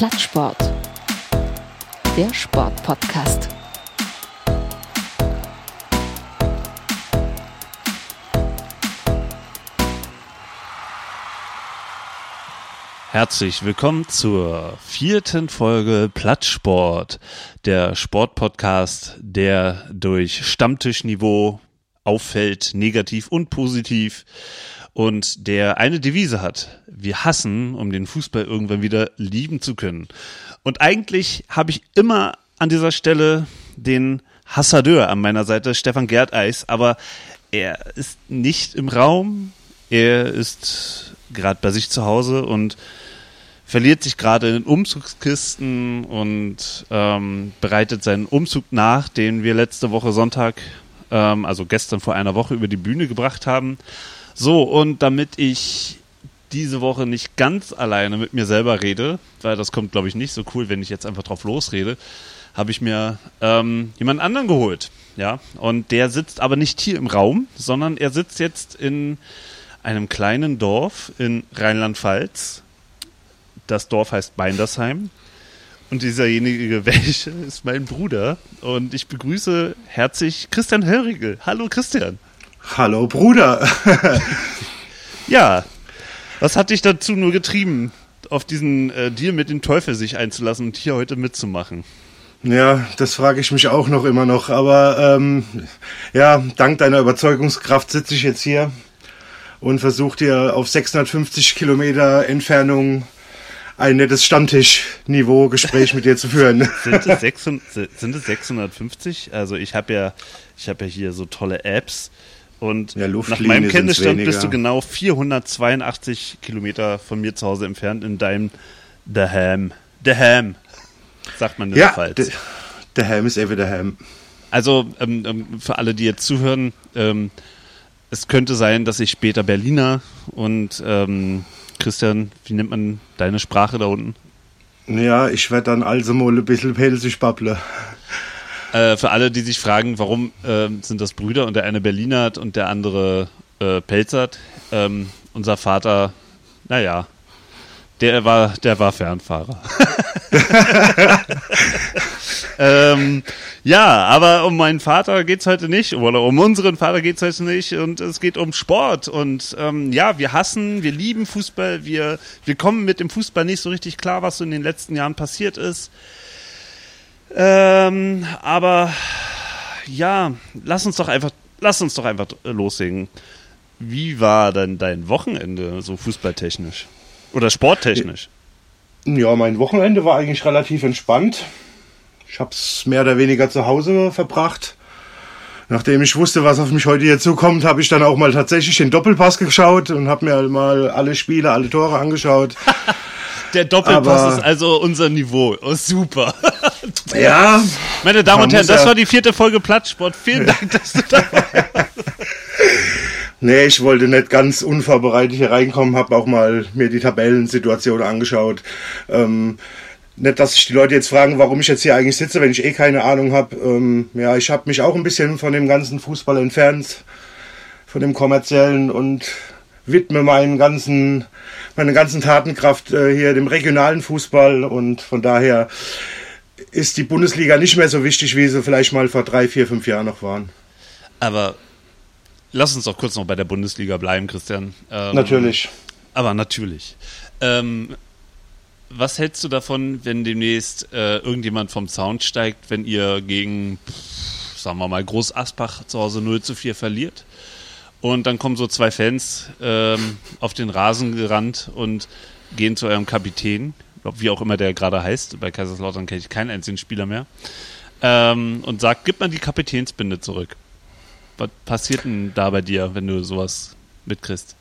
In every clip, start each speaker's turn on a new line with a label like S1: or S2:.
S1: Plattsport. Der Sportpodcast.
S2: Herzlich willkommen zur vierten Folge Plattsport, der Sportpodcast, der durch Stammtischniveau auffällt, negativ und positiv und der eine Devise hat. Wir hassen, um den Fußball irgendwann wieder lieben zu können. Und eigentlich habe ich immer an dieser Stelle den Hassadeur an meiner Seite, Stefan Gerdeis, aber er ist nicht im Raum. Er ist gerade bei sich zu Hause und verliert sich gerade in Umzugskisten und ähm, bereitet seinen Umzug nach, den wir letzte Woche Sonntag, ähm, also gestern vor einer Woche über die Bühne gebracht haben. So, und damit ich diese Woche nicht ganz alleine mit mir selber rede, weil das kommt, glaube ich, nicht so cool, wenn ich jetzt einfach drauf losrede, habe ich mir ähm, jemand anderen geholt. Ja, und der sitzt aber nicht hier im Raum, sondern er sitzt jetzt in einem kleinen Dorf in Rheinland-Pfalz. Das Dorf heißt Beindersheim. Und dieserjenige, welche, ist mein Bruder. Und ich begrüße herzlich Christian Hörigel. Hallo Christian.
S3: Hallo Bruder.
S2: ja, was hat dich dazu nur getrieben, auf diesen äh, Deal mit dem Teufel sich einzulassen und hier heute mitzumachen?
S3: Ja, das frage ich mich auch noch immer noch. Aber ähm, ja, dank deiner Überzeugungskraft sitze ich jetzt hier und versuche dir auf 650 Kilometer Entfernung ein nettes Stammtischniveau-Gespräch mit dir zu führen.
S2: sind, es 600, sind es 650? Also ich habe ja, ich habe ja hier so tolle Apps und ja, nach meinem Kenntnisstand bist du genau 482 Kilometer von mir zu Hause entfernt in deinem The Ham. The Ham, sagt man in
S3: ja, der Pfalz. The Ham ist ever the Ham.
S2: Also ähm, ähm, für alle, die jetzt zuhören, ähm, es könnte sein, dass ich später Berliner und ähm, Christian, wie nennt man deine Sprache da unten?
S3: Ja, ich werde dann also mal ein bisschen pelzig babbeln.
S2: Äh, für alle, die sich fragen, warum äh, sind das Brüder und der eine Berlinert und der andere äh, Pelzert. Ähm, unser Vater, naja, der war, der war Fernfahrer. ähm, ja, aber um meinen Vater geht's heute nicht, oder um unseren Vater geht's heute nicht, und es geht um Sport. Und ähm, ja, wir hassen, wir lieben Fußball, wir, wir kommen mit dem Fußball nicht so richtig klar, was so in den letzten Jahren passiert ist. Ähm, aber ja, lass uns doch einfach, lass uns doch einfach loslegen. Wie war denn dein Wochenende so fußballtechnisch? Oder sporttechnisch?
S3: Ja, mein Wochenende war eigentlich relativ entspannt. Ich habe es mehr oder weniger zu Hause verbracht. Nachdem ich wusste, was auf mich heute hier zukommt, habe ich dann auch mal tatsächlich den Doppelpass geschaut und habe mir mal alle Spiele, alle Tore angeschaut.
S2: Der Doppelpass Aber ist also unser Niveau. Oh, super.
S3: Ja.
S2: Meine Damen und Herren, das ja war die vierte Folge Plattsport. Vielen Dank, dass du dabei warst.
S3: Nee, ich wollte nicht ganz unvorbereitet hier reinkommen, habe auch mal mir die Tabellensituation angeschaut. Ähm, nicht, dass sich die Leute jetzt fragen, warum ich jetzt hier eigentlich sitze, wenn ich eh keine Ahnung habe. Ähm, ja, ich habe mich auch ein bisschen von dem ganzen Fußball entfernt, von dem kommerziellen und widme meinen ganzen, meine ganzen Tatenkraft äh, hier dem regionalen Fußball und von daher ist die Bundesliga nicht mehr so wichtig, wie sie vielleicht mal vor drei, vier, fünf Jahren noch waren.
S2: Aber lass uns doch kurz noch bei der Bundesliga bleiben, Christian.
S3: Ähm, natürlich.
S2: Aber natürlich. Ähm, was hältst du davon, wenn demnächst äh, irgendjemand vom Sound steigt, wenn ihr gegen, pff, sagen wir mal, Groß Asbach zu Hause 0 zu 4 verliert? Und dann kommen so zwei Fans ähm, auf den Rasen gerannt und gehen zu eurem Kapitän, wie auch immer der gerade heißt. Bei Kaiserslautern kenne ich keinen einzigen Spieler mehr. Ähm, und sagt, gib mal die Kapitänsbinde zurück. Was passiert denn da bei dir, wenn du sowas mitkriegst?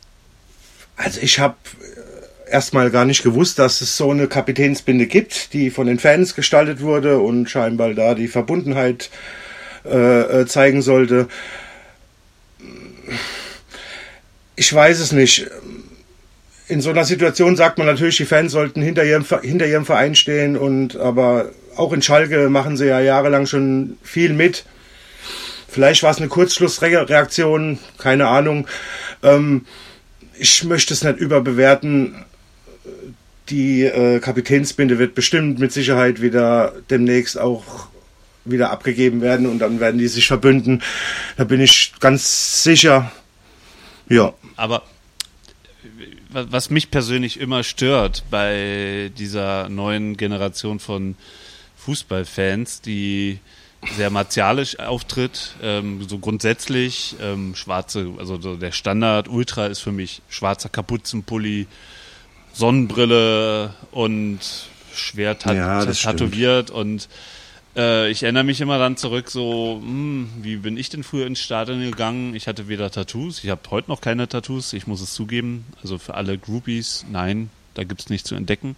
S3: Also ich habe erstmal gar nicht gewusst, dass es so eine Kapitänsbinde gibt, die von den Fans gestaltet wurde und scheinbar da die Verbundenheit äh, äh zeigen sollte. Ich weiß es nicht. In so einer Situation sagt man natürlich, die Fans sollten hinter ihrem, hinter ihrem Verein stehen und aber auch in Schalke machen sie ja jahrelang schon viel mit. Vielleicht war es eine Kurzschlussreaktion, keine Ahnung. Ähm, ich möchte es nicht überbewerten. Die äh, Kapitänsbinde wird bestimmt mit Sicherheit wieder demnächst auch wieder abgegeben werden und dann werden die sich verbünden. Da bin ich ganz sicher. Ja.
S2: Aber was mich persönlich immer stört bei dieser neuen Generation von Fußballfans, die sehr martialisch auftritt, ähm, so grundsätzlich ähm, schwarze, also so der Standard Ultra ist für mich schwarzer Kapuzenpulli, Sonnenbrille und schwer tat ja, tätowiert stimmt. und äh, ich erinnere mich immer dann zurück, so, hm, wie bin ich denn früher ins Stadion gegangen? Ich hatte weder Tattoos, ich habe heute noch keine Tattoos, ich muss es zugeben. Also für alle Groupies, nein, da gibt es nichts zu entdecken.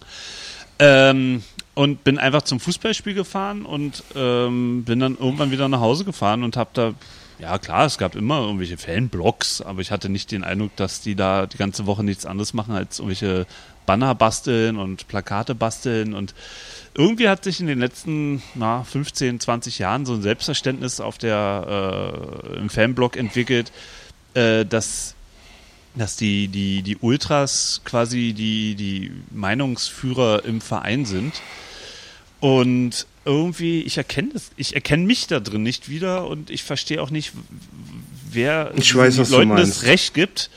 S2: Ähm, und bin einfach zum Fußballspiel gefahren und ähm, bin dann irgendwann wieder nach Hause gefahren und habe da, ja klar, es gab immer irgendwelche Fanblogs, aber ich hatte nicht den Eindruck, dass die da die ganze Woche nichts anderes machen, als irgendwelche Banner basteln und Plakate basteln und irgendwie hat sich in den letzten na, 15, 20 Jahren so ein Selbstverständnis auf der, äh, im Fanblog entwickelt, äh, dass, dass die, die, die Ultras quasi die, die Meinungsführer im Verein sind. Und irgendwie, ich erkenne das, ich erkenne mich da drin nicht wieder und ich verstehe auch nicht, wer Leuten das Recht gibt,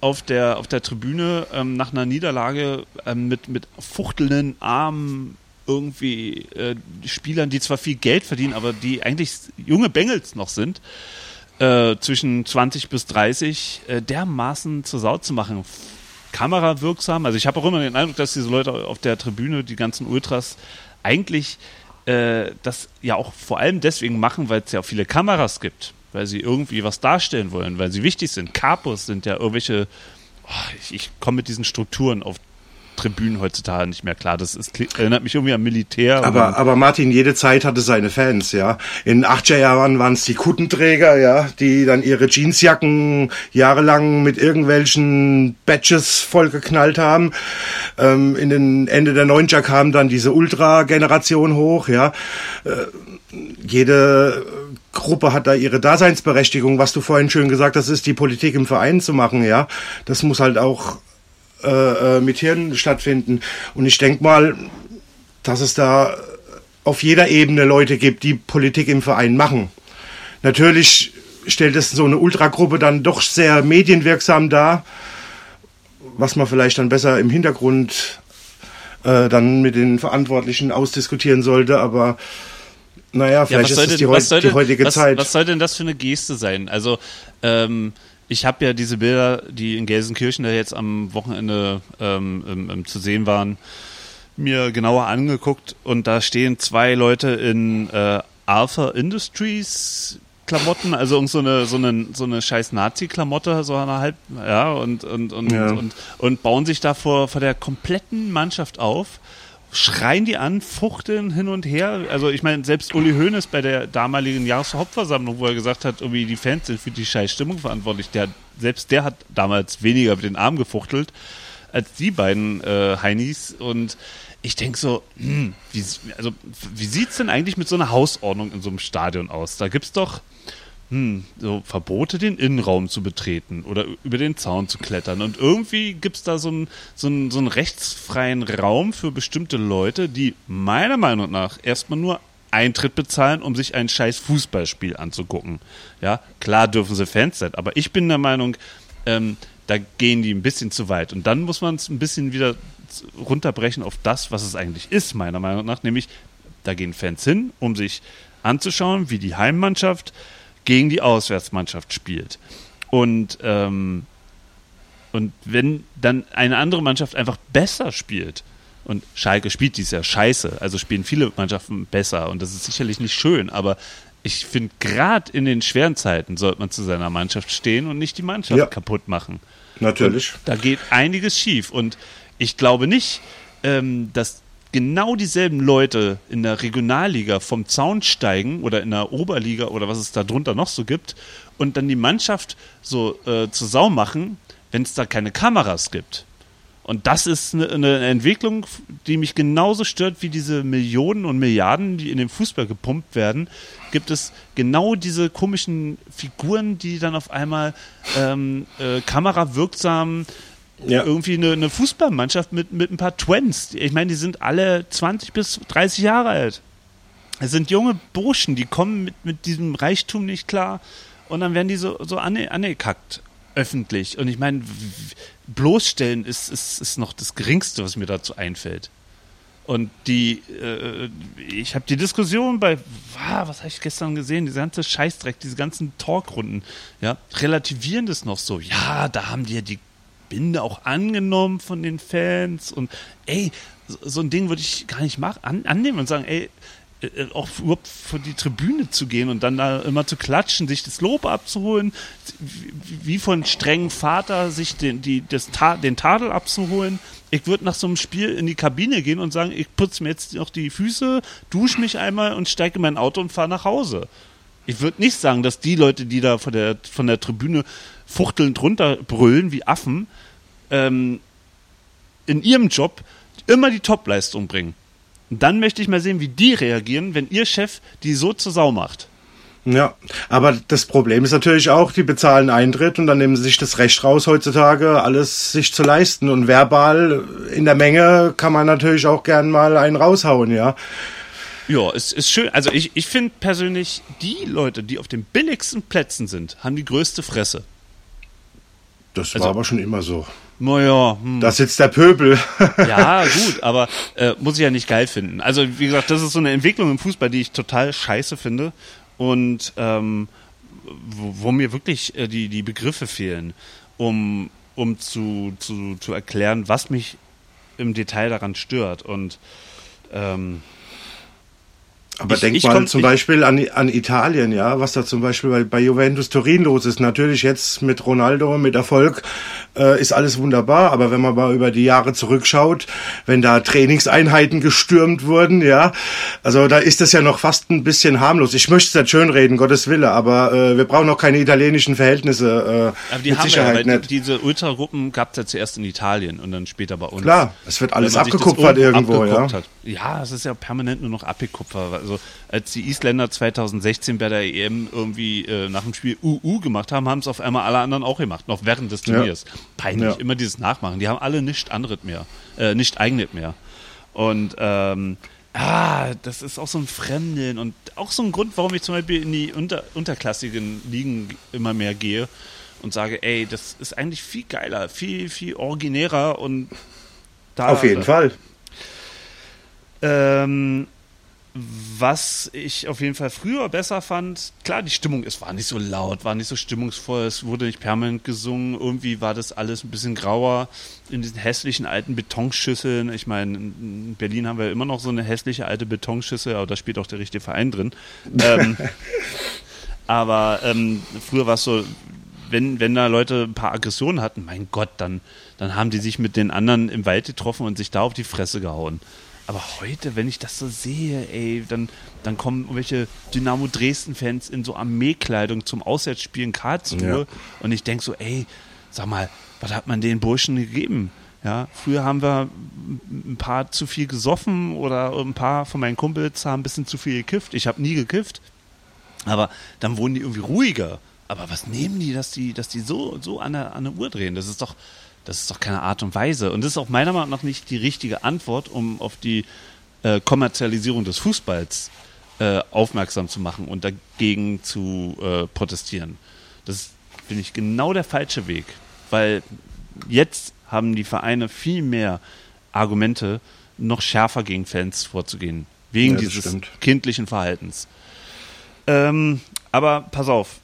S2: auf der, auf der Tribüne ähm, nach einer Niederlage ähm, mit, mit fuchtelnden Armen irgendwie äh, Spielern, die zwar viel Geld verdienen, aber die eigentlich junge Bengels noch sind, äh, zwischen 20 bis 30, äh, dermaßen zur Sau zu machen. Kamerawirksam. Also ich habe auch immer den Eindruck, dass diese Leute auf der Tribüne, die ganzen Ultras, eigentlich äh, das ja auch vor allem deswegen machen, weil es ja auch viele Kameras gibt, weil sie irgendwie was darstellen wollen, weil sie wichtig sind. Capos sind ja irgendwelche, oh, ich, ich komme mit diesen Strukturen auf Tribünen heutzutage nicht mehr klar. Das ist, erinnert mich irgendwie an Militär.
S3: Aber, aber Martin, jede Zeit hatte seine Fans, ja. In 80er Jahren waren es die Kuttenträger, ja, die dann ihre Jeansjacken jahrelang mit irgendwelchen Badges vollgeknallt haben. Ähm, in den Ende der 90er kam dann diese Ultra-Generation hoch, ja. Äh, jede Gruppe hat da ihre Daseinsberechtigung. Was du vorhin schön gesagt hast, ist die Politik im Verein zu machen, ja. Das muss halt auch äh, äh, mit Hirn stattfinden. Und ich denke mal, dass es da auf jeder Ebene Leute gibt, die Politik im Verein machen. Natürlich stellt es so eine Ultragruppe dann doch sehr medienwirksam dar, was man vielleicht dann besser im Hintergrund äh, dann mit den Verantwortlichen ausdiskutieren sollte, aber naja, vielleicht ja, ist es die, denn, die, heutige
S2: was,
S3: Zeit.
S2: Was soll denn das für eine Geste sein? Also, ähm, ich habe ja diese Bilder, die in Gelsenkirchen da jetzt am Wochenende ähm, ähm, zu sehen waren, mir genauer angeguckt und da stehen zwei Leute in äh, Alpha Industries Klamotten, also irgend so eine, so eine, so eine scheiß Nazi-Klamotte, so eine halb, ja, und, und, und, ja. und, und bauen sich da vor, vor der kompletten Mannschaft auf schreien die an, fuchteln hin und her. Also ich meine, selbst Uli Hoeneß bei der damaligen Jahreshauptversammlung, wo er gesagt hat, irgendwie die Fans sind für die scheiß Stimmung verantwortlich, der, selbst der hat damals weniger mit den Armen gefuchtelt als die beiden äh, Heinis. Und ich denke so, hm, wie, also, wie sieht es denn eigentlich mit so einer Hausordnung in so einem Stadion aus? Da gibt es doch hm, so Verbote, den Innenraum zu betreten oder über den Zaun zu klettern. Und irgendwie gibt es da so einen so so einen rechtsfreien Raum für bestimmte Leute, die meiner Meinung nach erstmal nur Eintritt bezahlen, um sich ein scheiß Fußballspiel anzugucken. Ja, klar dürfen sie Fans sein, aber ich bin der Meinung, ähm, da gehen die ein bisschen zu weit. Und dann muss man es ein bisschen wieder runterbrechen auf das, was es eigentlich ist, meiner Meinung nach. Nämlich, da gehen Fans hin, um sich anzuschauen, wie die Heimmannschaft gegen die Auswärtsmannschaft spielt. Und, ähm, und wenn dann eine andere Mannschaft einfach besser spielt, und Schalke spielt dies Jahr scheiße, also spielen viele Mannschaften besser und das ist sicherlich nicht schön, aber ich finde, gerade in den schweren Zeiten sollte man zu seiner Mannschaft stehen und nicht die Mannschaft ja. kaputt machen.
S3: Natürlich.
S2: Und da geht einiges schief und ich glaube nicht, ähm, dass genau dieselben Leute in der Regionalliga vom Zaun steigen oder in der Oberliga oder was es da drunter noch so gibt und dann die Mannschaft so äh, zur Sau machen, wenn es da keine Kameras gibt. Und das ist eine, eine, Entwicklung, die mich genauso stört wie diese Millionen und Milliarden, die in den Fußball gepumpt werden. Gibt es genau diese komischen Figuren, die dann auf einmal ähm, äh, kamerawirksam ja. irgendwie eine, eine, Fußballmannschaft mit, mit ein paar Twins. Ich meine, die sind alle 20 bis 30 Jahre alt. Es sind junge Burschen, die kommen mit, mit diesem Reichtum nicht klar und dann werden die so, so ange, angekackt öffentlich. Und ich meine, bloßstellen ist, ist, ist noch das Geringste, was mir dazu einfällt. Und die, äh, ich habe die Diskussion bei, wow, was habe ich gestern gesehen, diese ganze Scheißdreck, diese ganzen Talkrunden, ja, relativieren das noch so. Ja, da haben die ja die Binde auch angenommen von den Fans und ey, so, ein Ding würde ich gar nicht machen, an, annehmen und sagen, ey, äh, äh, auch überhaupt vor die Tribüne zu gehen und dann da immer zu klatschen, sich das Lob abzuholen, wie von strengen Vater sich den, die, das, den Tadel abzuholen. Ich würde nach so einem Spiel in die Kabine gehen und sagen, ich putze mir jetzt noch die Füße, dusche mich einmal und steige in mein Auto und fahre nach Hause. Ich würde nicht sagen, dass die Leute, die da von der, von der Tribüne fuchtelnd runterbrüllen wie Affen, ähm, in ihrem Job immer die Topleistung bringen. Und dann möchte ich mal sehen, wie die reagieren, wenn ihr Chef die so zur Sau macht.
S3: Ja, aber das Problem ist natürlich auch, die bezahlen Eintritt und dann nehmen sie sich das Recht raus, heutzutage alles sich zu leisten. Und verbal in der Menge kann man natürlich auch gern mal einen raushauen, ja.
S2: Ja, es ist schön. Also ich, ich finde persönlich, die Leute, die auf den billigsten Plätzen sind, haben die größte Fresse.
S3: Das also, war aber schon immer so.
S2: Naja.
S3: Hm. Das ist jetzt der Pöbel.
S2: ja, gut, aber äh, muss ich ja nicht geil finden. Also, wie gesagt, das ist so eine Entwicklung im Fußball, die ich total scheiße finde. Und ähm, wo, wo, mir wirklich äh, die, die Begriffe fehlen, um, um zu, zu, zu erklären, was mich im Detail daran stört. Und ähm,
S3: aber ich, denk ich mal komm, zum Beispiel an, an Italien, ja, was da zum Beispiel bei, bei Juventus Turin los ist. Natürlich jetzt mit Ronaldo, mit Erfolg, äh, ist alles wunderbar. Aber wenn man mal über die Jahre zurückschaut, wenn da Trainingseinheiten gestürmt wurden, ja, also da ist das ja noch fast ein bisschen harmlos. Ich möchte es nicht schönreden, Gottes Wille, aber äh, wir brauchen noch keine italienischen Verhältnisse.
S2: Äh, aber die haben Sicherheit ja, nicht. diese Ultragruppen gab es ja zuerst in Italien und dann später bei uns.
S3: Klar, es wird alles abgekupfert irgendwo, ja. Hat.
S2: Ja, es ist ja permanent nur noch abgekupfert. Also als die Isländer 2016 bei der EM irgendwie äh, nach dem Spiel UU gemacht haben, haben es auf einmal alle anderen auch gemacht, noch während des Turniers. Ja. Peinlich, ja. immer dieses Nachmachen. Die haben alle nicht anderes mehr, äh, nicht eigenes mehr. Und ähm, ah, das ist auch so ein Fremden und auch so ein Grund, warum ich zum Beispiel in die unter, unterklassigen Ligen immer mehr gehe und sage, ey, das ist eigentlich viel geiler, viel, viel originärer und
S3: da. Auf jeden Fall.
S2: Ähm, was ich auf jeden Fall früher besser fand, klar, die Stimmung, es war nicht so laut, war nicht so stimmungsvoll, es wurde nicht permanent gesungen, irgendwie war das alles ein bisschen grauer in diesen hässlichen alten Betonschüsseln. Ich meine, in Berlin haben wir immer noch so eine hässliche alte Betonschüssel, aber da spielt auch der richtige Verein drin. ähm, aber ähm, früher war es so, wenn, wenn da Leute ein paar Aggressionen hatten, mein Gott, dann, dann haben die sich mit den anderen im Wald getroffen und sich da auf die Fresse gehauen. Aber heute, wenn ich das so sehe, ey, dann, dann kommen irgendwelche Dynamo Dresden-Fans in so Armeekleidung zum Auswärtsspielen Karlsruhe ja. und ich denke so, ey, sag mal, was hat man den Burschen gegeben? Ja, früher haben wir ein paar zu viel gesoffen oder ein paar von meinen Kumpels haben ein bisschen zu viel gekifft. Ich habe nie gekifft. Aber dann wurden die irgendwie ruhiger. Aber was nehmen die, dass die, dass die so, so an der, an der Uhr drehen? Das ist doch, das ist doch keine Art und Weise. Und das ist auch meiner Meinung nach nicht die richtige Antwort, um auf die äh, Kommerzialisierung des Fußballs äh, aufmerksam zu machen und dagegen zu äh, protestieren. Das finde ich genau der falsche Weg, weil jetzt haben die Vereine viel mehr Argumente, noch schärfer gegen Fans vorzugehen, wegen ja, dieses stimmt. kindlichen Verhaltens. Ähm, aber pass auf,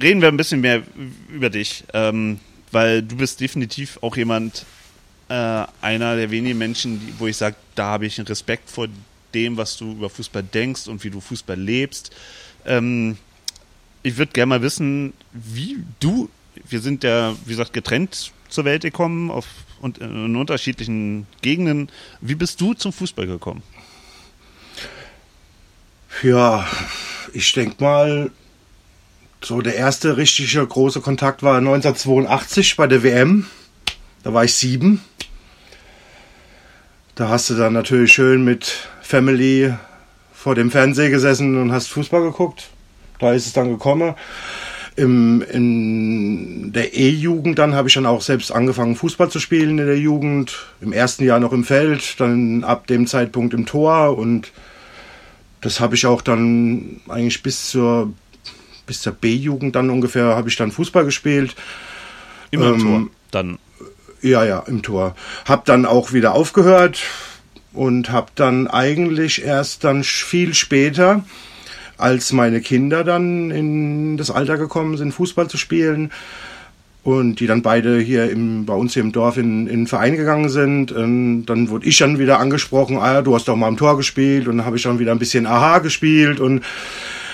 S2: reden wir ein bisschen mehr über dich. Ähm, weil du bist definitiv auch jemand, äh, einer der wenigen Menschen, die, wo ich sage, da habe ich einen Respekt vor dem, was du über Fußball denkst und wie du Fußball lebst. Ähm, ich würde gerne mal wissen, wie du, wir sind ja, wie gesagt, getrennt zur Welt gekommen, auf, und in unterschiedlichen Gegenden. Wie bist du zum Fußball gekommen?
S3: Ja, ich denke mal, so, der erste richtige große Kontakt war 1982 bei der WM. Da war ich sieben. Da hast du dann natürlich schön mit Family vor dem Fernseher gesessen und hast Fußball geguckt. Da ist es dann gekommen. Im, in der E-Jugend dann habe ich dann auch selbst angefangen, Fußball zu spielen in der Jugend. Im ersten Jahr noch im Feld, dann ab dem Zeitpunkt im Tor und das habe ich auch dann eigentlich bis zur, bis zur B-Jugend dann ungefähr habe ich dann Fußball gespielt.
S2: Immer im ähm, Tor, dann.
S3: Ja, ja, im Tor. Hab dann auch wieder aufgehört und hab dann eigentlich erst dann viel später als meine Kinder dann in das Alter gekommen sind, Fußball zu spielen und die dann beide hier im, bei uns hier im Dorf in, in den Verein gegangen sind. Und dann wurde ich dann wieder angesprochen, ah, du hast doch mal im Tor gespielt und dann habe ich dann wieder ein bisschen Aha gespielt und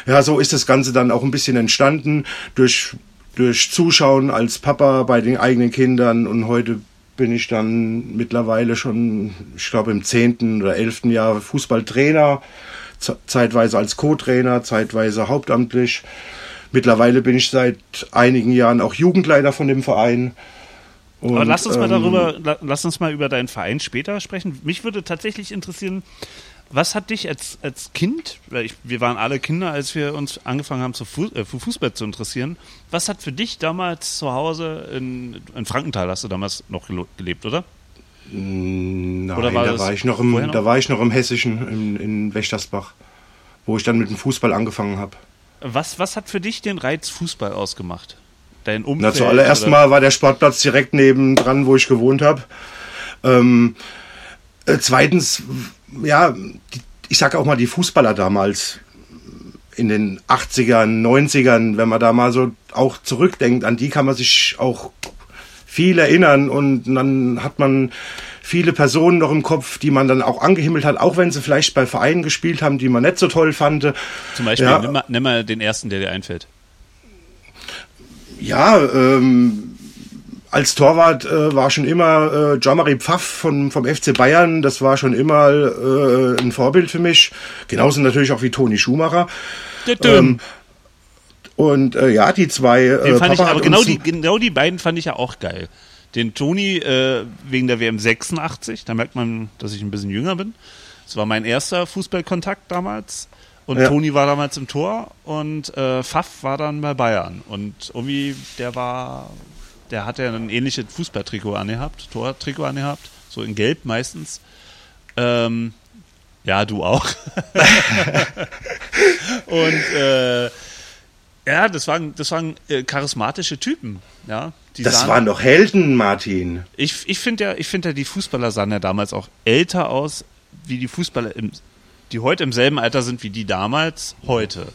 S3: ja, so ist das Ganze dann auch ein bisschen entstanden durch, durch Zuschauen als Papa bei den eigenen Kindern und heute bin ich dann mittlerweile schon, ich glaube im zehnten oder elften Jahr Fußballtrainer zeitweise als Co-Trainer, zeitweise hauptamtlich. Mittlerweile bin ich seit einigen Jahren auch Jugendleiter von dem Verein.
S2: Und, Aber lass uns mal ähm, darüber, lass uns mal über deinen Verein später sprechen. Mich würde tatsächlich interessieren, was hat dich als, als Kind, ich, wir waren alle Kinder, als wir uns angefangen haben, zu Fuß, äh, für Fußball zu interessieren, was hat für dich damals zu Hause in, in Frankenthal, hast du damals noch gelebt, oder?
S3: Nein, Oder war da, war ich noch im, noch? da war ich noch im Hessischen, in, in Wächtersbach, wo ich dann mit dem Fußball angefangen habe.
S2: Was, was hat für dich den Reiz Fußball ausgemacht? Dein Umfeld?
S3: Na, zuallererst mal war der Sportplatz direkt neben dran, wo ich gewohnt habe. Ähm, äh, zweitens, ja, ich sage auch mal, die Fußballer damals in den 80ern, 90ern, wenn man da mal so auch zurückdenkt, an die kann man sich auch viel erinnern und dann hat man viele Personen noch im Kopf, die man dann auch angehimmelt hat, auch wenn sie vielleicht bei Vereinen gespielt haben, die man nicht so toll fand.
S2: Zum Beispiel, ja. nimm, mal, nimm mal den ersten, der dir einfällt.
S3: Ja, ähm, als Torwart äh, war schon immer äh, Jean-Marie Pfaff von, vom FC Bayern, das war schon immer äh, ein Vorbild für mich. Genauso natürlich auch wie Toni Schumacher. Ähm, und äh, ja, die zwei.
S2: Äh, fand ich, aber genau die, genau die beiden fand ich ja auch geil. Den Toni äh, wegen der WM 86, da merkt man, dass ich ein bisschen jünger bin. Das war mein erster Fußballkontakt damals. Und ja. Toni war damals im Tor und äh, Pfaff war dann bei Bayern. Und irgendwie, der war, der hat ja ein ähnliches Fußballtrikot angehabt, Tortrikot angehabt, so in Gelb meistens. Ähm, ja, du auch. und äh, ja, das waren, das waren äh, charismatische Typen, ja.
S3: das sahen, waren doch Helden, Martin.
S2: Ich, ich finde ja, ich finde ja, die Fußballer sahen ja damals auch älter aus, wie die Fußballer, im, die heute im selben Alter sind wie die damals heute.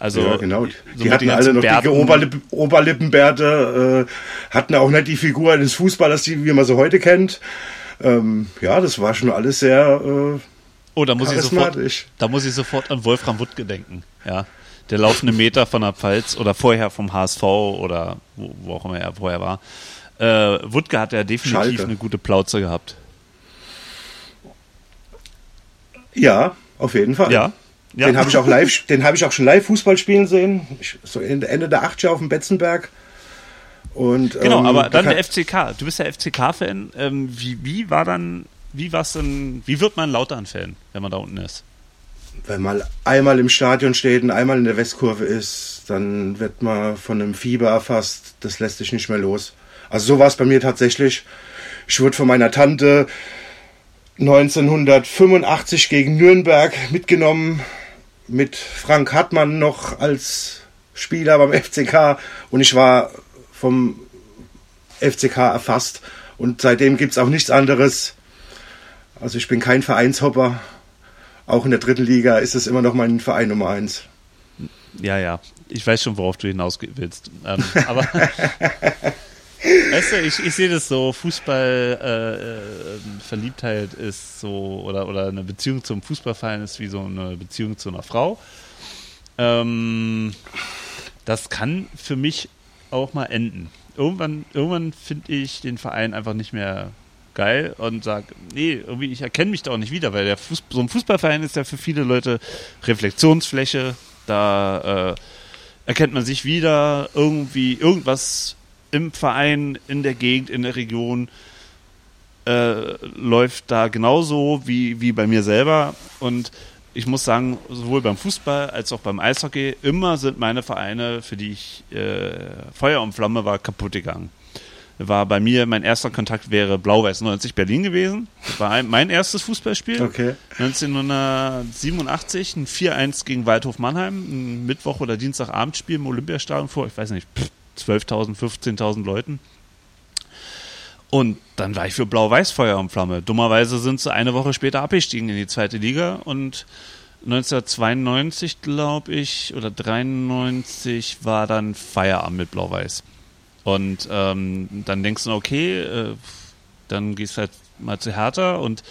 S2: Also,
S3: ja, genau. So die hatten alle noch Bärten. dicke Oberlipp Oberlippenbärte, äh, hatten auch nicht die Figur eines Fußballers, die, wie man sie heute kennt. Ähm, ja, das war schon alles sehr. Äh,
S2: oh, da muss ich sofort, da muss ich sofort an Wolfram Wutt gedenken. Ja, der laufende Meter von der Pfalz oder vorher vom HSV oder wo, wo auch immer er vorher war. Äh, Wutke hat ja definitiv Schalke. eine gute Plauze gehabt.
S3: Ja, auf jeden Fall.
S2: Ja.
S3: Ja. Den habe ich auch live, den habe ich auch schon live Fußball spielen sehen. Ich, so Ende der 80er auf dem Betzenberg. Und,
S2: genau, ähm, aber dann der FCK. Du bist ja FCK-Fan. Ähm, wie, wie war dann, wie war's denn, wie wird man Lautern-Fan, wenn man da unten ist?
S3: wenn man einmal im Stadion steht und einmal in der Westkurve ist, dann wird man von einem Fieber erfasst. Das lässt sich nicht mehr los. Also so war es bei mir tatsächlich. Ich wurde von meiner Tante 1985 gegen Nürnberg mitgenommen, mit Frank Hartmann noch als Spieler beim FCK und ich war vom FCK erfasst und seitdem gibt es auch nichts anderes. Also ich bin kein Vereinshopper auch in der dritten Liga ist es immer noch mein Verein Nummer eins.
S2: Ja, ja. Ich weiß schon, worauf du hinaus willst. Ähm, aber weißt du, ich, ich sehe das so, Fußball äh, äh, ist so, oder, oder eine Beziehung zum Fußballverein ist wie so eine Beziehung zu einer Frau. Ähm, das kann für mich auch mal enden. Irgendwann, irgendwann finde ich den Verein einfach nicht mehr geil und sage, nee, irgendwie, ich erkenne mich da auch nicht wieder, weil der Fuß, so ein Fußballverein ist ja für viele Leute Reflexionsfläche, da äh, erkennt man sich wieder, irgendwie irgendwas im Verein, in der Gegend, in der Region äh, läuft da genauso wie, wie bei mir selber und ich muss sagen, sowohl beim Fußball als auch beim Eishockey, immer sind meine Vereine, für die ich äh, Feuer und Flamme war, kaputt gegangen. War bei mir, mein erster Kontakt wäre Blau-Weiß 90 Berlin gewesen. Das war ein, mein erstes Fußballspiel.
S3: Okay.
S2: 1987, ein 4-1 gegen Waldhof Mannheim, ein Mittwoch- oder Dienstagabendspiel im Olympiastadion vor, ich weiß nicht, 12.000, 15.000 Leuten. Und dann war ich für Blau-Weiß Feuer und Flamme. Dummerweise sind sie eine Woche später abgestiegen in die zweite Liga und 1992, glaube ich, oder 93 war dann Feierabend mit Blau-Weiß. Und ähm, dann denkst du, okay, äh, dann gehst du halt mal zu Hertha und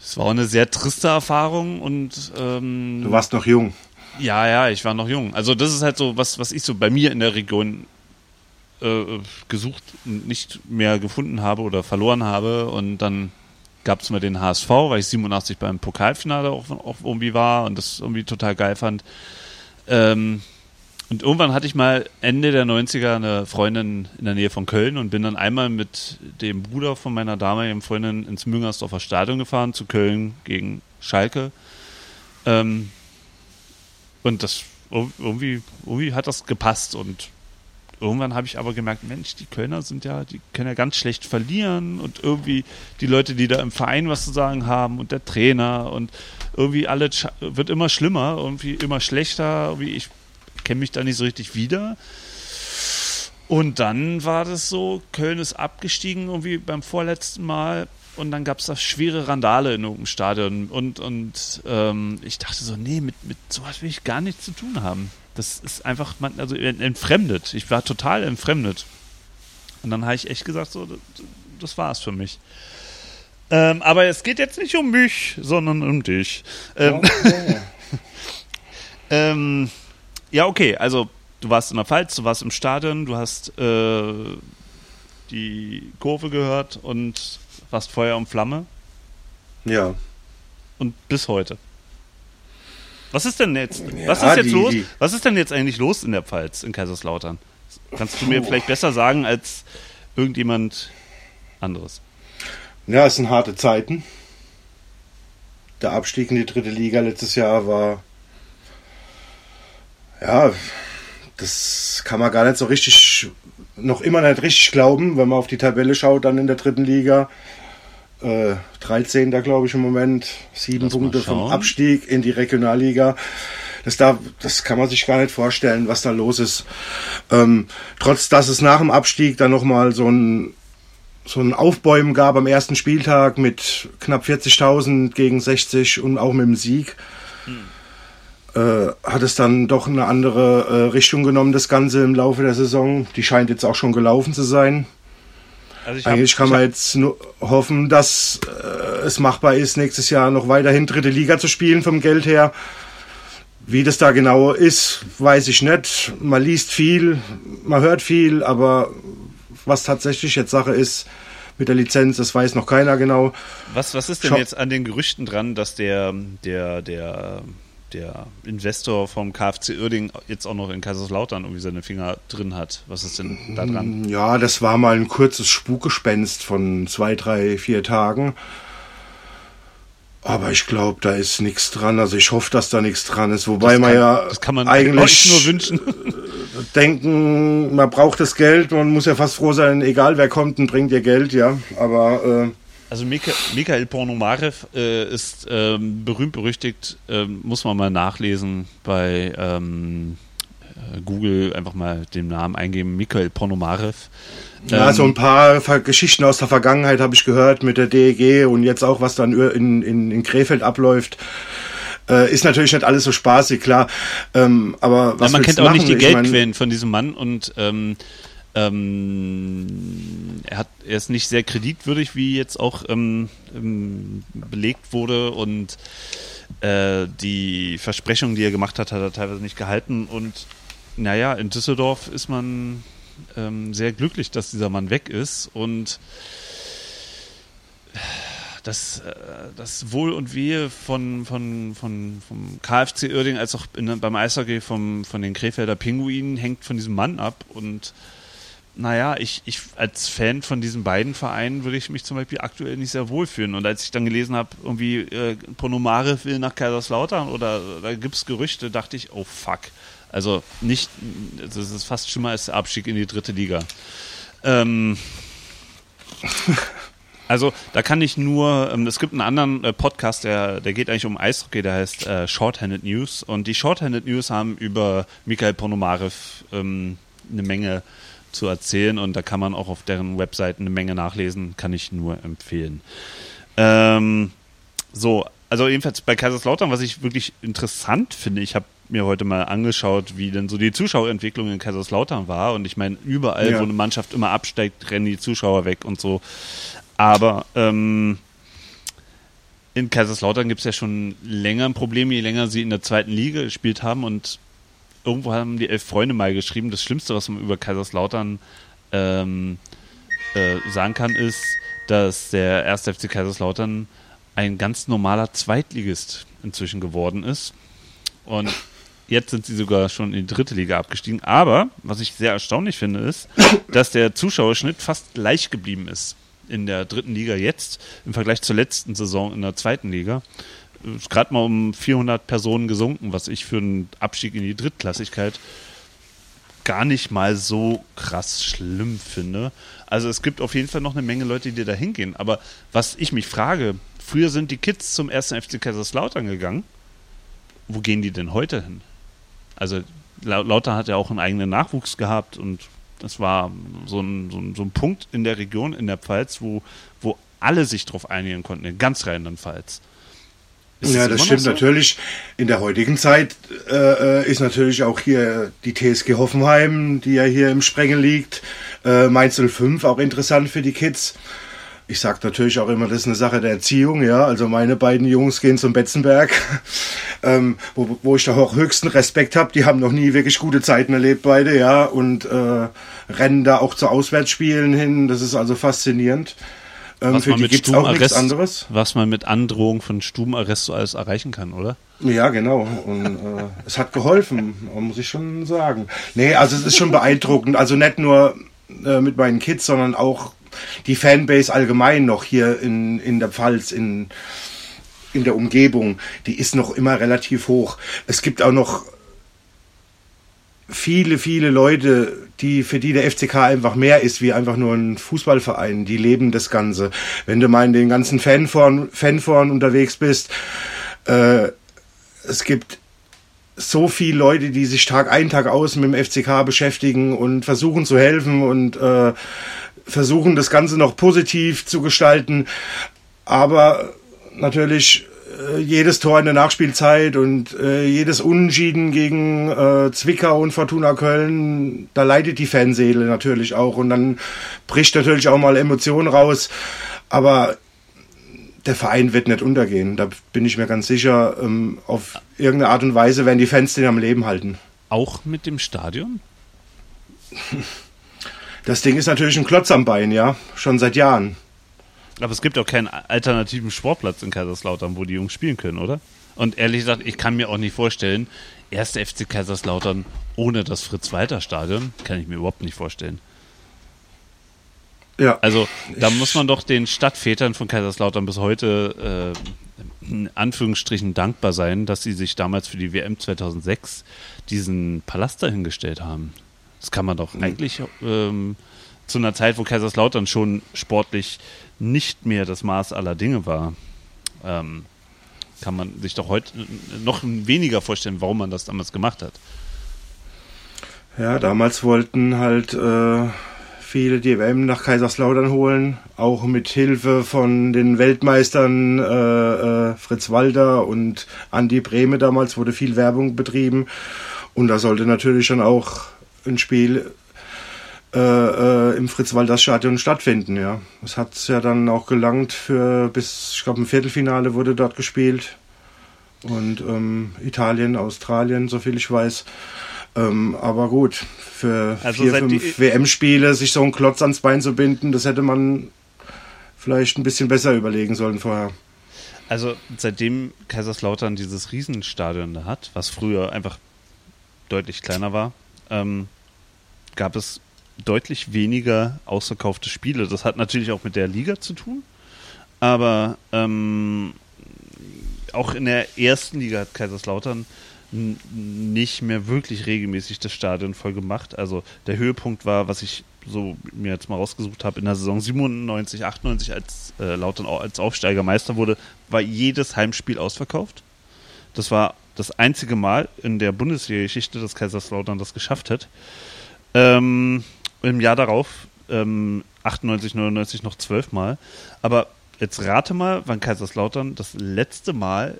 S2: es war auch eine sehr triste Erfahrung und ähm,
S3: Du warst noch jung.
S2: Ja, ja, ich war noch jung. Also das ist halt so was, was ich so bei mir in der Region äh, gesucht, und nicht mehr gefunden habe oder verloren habe. Und dann gab es mal den HSV, weil ich 87 beim Pokalfinale auch, auch irgendwie war und das irgendwie total geil fand. Ähm, und irgendwann hatte ich mal Ende der 90er eine Freundin in der Nähe von Köln und bin dann einmal mit dem Bruder von meiner damaligen Freundin ins Müngersdorfer Stadion gefahren, zu Köln gegen Schalke. Ähm, und das irgendwie, irgendwie hat das gepasst und irgendwann habe ich aber gemerkt, Mensch, die Kölner sind ja, die können ja ganz schlecht verlieren und irgendwie die Leute, die da im Verein was zu sagen haben und der Trainer und irgendwie alles wird immer schlimmer, irgendwie immer schlechter, irgendwie ich kenne mich da nicht so richtig wieder. Und dann war das so, Köln ist abgestiegen irgendwie beim vorletzten Mal und dann gab es da schwere Randale in irgendeinem Stadion und, und ähm, ich dachte so, nee, mit, mit sowas will ich gar nichts zu tun haben. Das ist einfach, man, also entfremdet. Ich war total entfremdet. Und dann habe ich echt gesagt, so, das, das war's für mich. Ähm, aber es geht jetzt nicht um mich, sondern um dich. Ähm, ähm, ja, okay, also du warst in der Pfalz, du warst im Stadion, du hast äh, die Kurve gehört und warst Feuer und Flamme
S3: Ja.
S2: und bis heute. Was ist denn jetzt?
S3: Ja,
S2: was ist jetzt
S3: die-
S2: los? Was ist denn jetzt eigentlich los in der Pfalz in Kaiserslautern? Kannst du mir vielleicht besser sagen als irgendjemand anderes?
S3: Ja, es sind harte Zeiten. Der Abstieg in die dritte Liga letztes Jahr war. Ja, das kann man gar nicht so richtig, noch immer nicht richtig glauben, wenn man auf die Tabelle schaut, dann in der dritten Liga. Äh, 13. glaube ich im Moment, sieben
S2: Lass
S3: Punkte vom. Abstieg in die Regionalliga. Das, darf, das kann man sich gar nicht vorstellen, was da los ist. Ähm, trotz dass es nach dem Abstieg dann nochmal so ein so ein Aufbäumen gab am ersten Spieltag mit knapp 40.000 gegen 60 und auch mit dem Sieg, äh, hat es dann doch eine andere äh, Richtung genommen, das Ganze im Laufe der Saison. Die scheint jetzt auch schon gelaufen zu sein.
S2: Also ich hab-
S3: Eigentlich kann
S2: ich
S3: man
S2: hab-
S3: jetzt nur hoffen, dass äh, es machbar ist, nächstes Jahr noch weiterhin dritte Liga zu spielen vom Geld her. Wie das da genau ist, weiß ich nicht. Man liest viel, man hört viel, aber was tatsächlich jetzt Sache ist mit der Lizenz, das weiß noch keiner genau.
S2: Was, was ist denn
S3: Schau-
S2: jetzt an den Gerüchten dran, dass der, der, der, der Investor vom KfC Uerdingen jetzt auch noch in Kaiserslautern irgendwie seine Finger drin hat? Was ist denn da dran?
S3: Ja, das war mal ein kurzes Spukgespenst von zwei, drei, vier Tagen. Aber ich glaube, da ist nichts dran. Also ich hoffe, dass da nichts dran ist. Wobei
S2: Das
S3: man
S2: kann-
S3: ja
S2: das kann man
S3: eigentlich
S2: nur wünschen.
S3: denken, man braucht das Geld. Man muss ja fast froh sein, egal wer kommt und bringt ihr Geld, ja. Aber äh,
S2: Also Mika, Mikhail Pornomarev äh, ist ähm, berühmt berüchtigt, ähm, muss man mal nachlesen bei ähm, äh, Google, einfach mal den Namen eingeben, Mikhail Pornomarev.
S3: ja,
S2: Ähm,
S3: so ein paar Geschichten aus der Vergangenheit habe ich gehört mit der DEG und jetzt auch, was dann in, in, in Krefeld abläuft. Äh, ist natürlich nicht alles so spaßig, klar. Ähm, aber was
S2: Ja, man kennt auch nicht
S3: machen?
S2: die
S3: Ich mein,
S2: Geldquellen von diesem Mann und ähm, ähm, er, hat, er ist nicht sehr kreditwürdig, wie jetzt auch ähm, ähm, belegt wurde und äh, die Versprechungen, die er gemacht hat, hat er teilweise nicht gehalten und naja, in Düsseldorf ist man ähm, sehr glücklich, dass dieser Mann weg ist und das, äh, das Wohl und Wehe von, von, von, vom KfC Uerdingen als auch in, beim Eishockey vom, von den Krefelder Pinguinen hängt von diesem Mann ab und naja, ich, ich als Fan von diesen beiden Vereinen würde ich mich zum Beispiel aktuell nicht sehr wohlfühlen. Und als ich dann gelesen habe, irgendwie äh, Ponomare will nach Kaiserslautern oder da gibt es Gerüchte, dachte ich, oh fuck. Also nicht, das ist fast schlimmer als der Abstieg in die dritte Liga. Ähm, also da kann ich nur, ähm, es gibt einen anderen äh, Podcast, der, der geht eigentlich um Eishockey, der heißt äh, Shorthanded News. Und die Shorthanded News haben über Mikhail Ponomarev ähm, eine Menge zu erzählen und da kann man auch auf deren Webseite eine Menge nachlesen, kann ich nur empfehlen. Ähm, so, also jedenfalls bei Kaiserslautern, was ich wirklich interessant finde, ich habe mir heute mal angeschaut, wie denn so die Zuschauerentwicklung in Kaiserslautern war und ich meine, überall, ja. wo eine Mannschaft immer absteigt, rennen die Zuschauer weg und so. Aber ähm, in Kaiserslautern gibt es ja schon länger ein Problem, je länger sie in der zweiten Liga gespielt haben und irgendwo haben die elf Freunde mal geschrieben, das Schlimmste, was man über Kaiserslautern ähm, äh, sagen kann, ist, dass der 1. FC Kaiserslautern ein ganz normaler Zweitligist inzwischen geworden ist. Und jetzt sind sie sogar schon in die dritte Liga abgestiegen. Aber, was ich sehr erstaunlich finde, ist, dass der Zuschauerschnitt fast gleich geblieben ist in der dritten Liga jetzt im Vergleich zur letzten Saison in der zweiten Liga ist gerade mal um 400 Personen gesunken, was ich für einen Abstieg in die Drittklassigkeit gar nicht mal so krass schlimm finde. Also es gibt auf jeden Fall noch eine Menge Leute, die da hingehen. Aber was ich mich frage, früher sind die Kids zum ersten FC Kaiserslautern gegangen. Wo gehen die denn heute hin? Also Lauter hat ja auch einen eigenen Nachwuchs gehabt und das war so ein, so ein, so ein Punkt in der Region, in der Pfalz, wo, wo alle sich drauf einigen konnten, in ganz Rheinland-Pfalz.
S3: Ist ja, das stimmt so? natürlich. In der heutigen Zeit äh, äh ist natürlich auch hier die TSG Hoffenheim, die ja hier im Sprengel liegt. Äh, Mainz 05 auch interessant für die Kids. Ich sage natürlich auch immer, das ist eine Sache der Erziehung, ja. Also meine beiden Jungs gehen zum Betzenberg, ähm, wo, wo ich da auch höchsten Respekt habe. Die haben noch nie wirklich gute Zeiten erlebt, beide, ja, und äh, rennen da auch zu Auswärtsspielen hin. Das ist also faszinierend.
S2: Was, man mit Stubenarrest, was man mit Androhung von Stubenarrest so alles erreichen kann, oder?
S3: Ja, genau. Und äh, es hat geholfen, muss ich schon sagen. Nee, also es ist schon beeindruckend. Also nicht nur äh, mit meinen Kids, sondern auch die Fanbase allgemein noch hier in, in der Pfalz, in, in der Umgebung, die ist noch immer relativ hoch. Es gibt auch noch viele, viele Leute, die, für die der FCK einfach mehr ist wie einfach nur ein Fußballverein. Die leben das Ganze. Wenn du mal in den ganzen Fanforen, Fanforen unterwegs bist, äh, es gibt so viele Leute, die sich Tag ein, Tag aus mit dem FCK beschäftigen und versuchen zu helfen und äh, versuchen das Ganze noch positiv zu gestalten. Aber natürlich jedes Tor in der Nachspielzeit und äh, jedes Unentschieden gegen äh, Zwickau und Fortuna Köln, da leidet die Fanseele natürlich auch und dann bricht natürlich auch mal Emotionen raus. Aber der Verein wird nicht untergehen, da bin ich mir ganz sicher. Ähm, auf irgendeine Art und Weise werden die Fans den am Leben halten.
S2: Auch mit dem Stadion?
S3: Das Ding ist natürlich ein Klotz am Bein, ja, schon seit Jahren.
S2: Aber es gibt auch keinen alternativen Sportplatz in Kaiserslautern, wo die Jungs spielen können, oder? Und ehrlich gesagt, ich kann mir auch nicht vorstellen, erste FC Kaiserslautern ohne das Fritz-Walter-Stadion, kann ich mir überhaupt nicht vorstellen. Ja. Also da muss man doch den Stadtvätern von Kaiserslautern bis heute äh, in Anführungsstrichen dankbar sein, dass sie sich damals für die WM 2006 diesen Palast dahingestellt haben. Das kann man doch mhm. eigentlich ähm, zu einer Zeit, wo Kaiserslautern schon sportlich nicht mehr das Maß aller Dinge war, ähm, kann man sich doch heute noch weniger vorstellen, warum man das damals gemacht hat.
S3: Ja, damals wollten halt äh, viele die WM nach Kaiserslautern holen, auch mit Hilfe von den Weltmeistern äh, äh, Fritz Walter und Andi Brehme damals wurde viel Werbung betrieben und da sollte natürlich dann auch ein Spiel äh, äh, im Fritz-Walters-Stadion stattfinden. Ja, es hat ja dann auch gelangt für bis ich glaube ein Viertelfinale wurde dort gespielt und ähm, Italien, Australien, so viel ich weiß. Ähm, aber gut, für also vier, fünf WM-Spiele sich so einen Klotz ans Bein zu binden, das hätte man vielleicht ein bisschen besser überlegen sollen vorher.
S2: Also seitdem Kaiserslautern dieses Riesenstadion da hat, was früher einfach deutlich kleiner war, ähm, gab es deutlich weniger ausverkaufte Spiele. Das hat natürlich auch mit der Liga zu tun, aber ähm, auch in der ersten Liga hat Kaiserslautern nicht mehr wirklich regelmäßig das Stadion voll gemacht. Also der Höhepunkt war, was ich so mir jetzt mal rausgesucht habe, in der Saison 97, 98, als äh, Lautern als Aufsteiger Meister wurde, war jedes Heimspiel ausverkauft. Das war das einzige Mal in der Bundesliga-Geschichte, dass Kaiserslautern das geschafft hat. Ähm, Im Jahr darauf, ähm, 98, 99 noch zwölfmal. Aber jetzt rate mal, wann Kaiserslautern das letzte Mal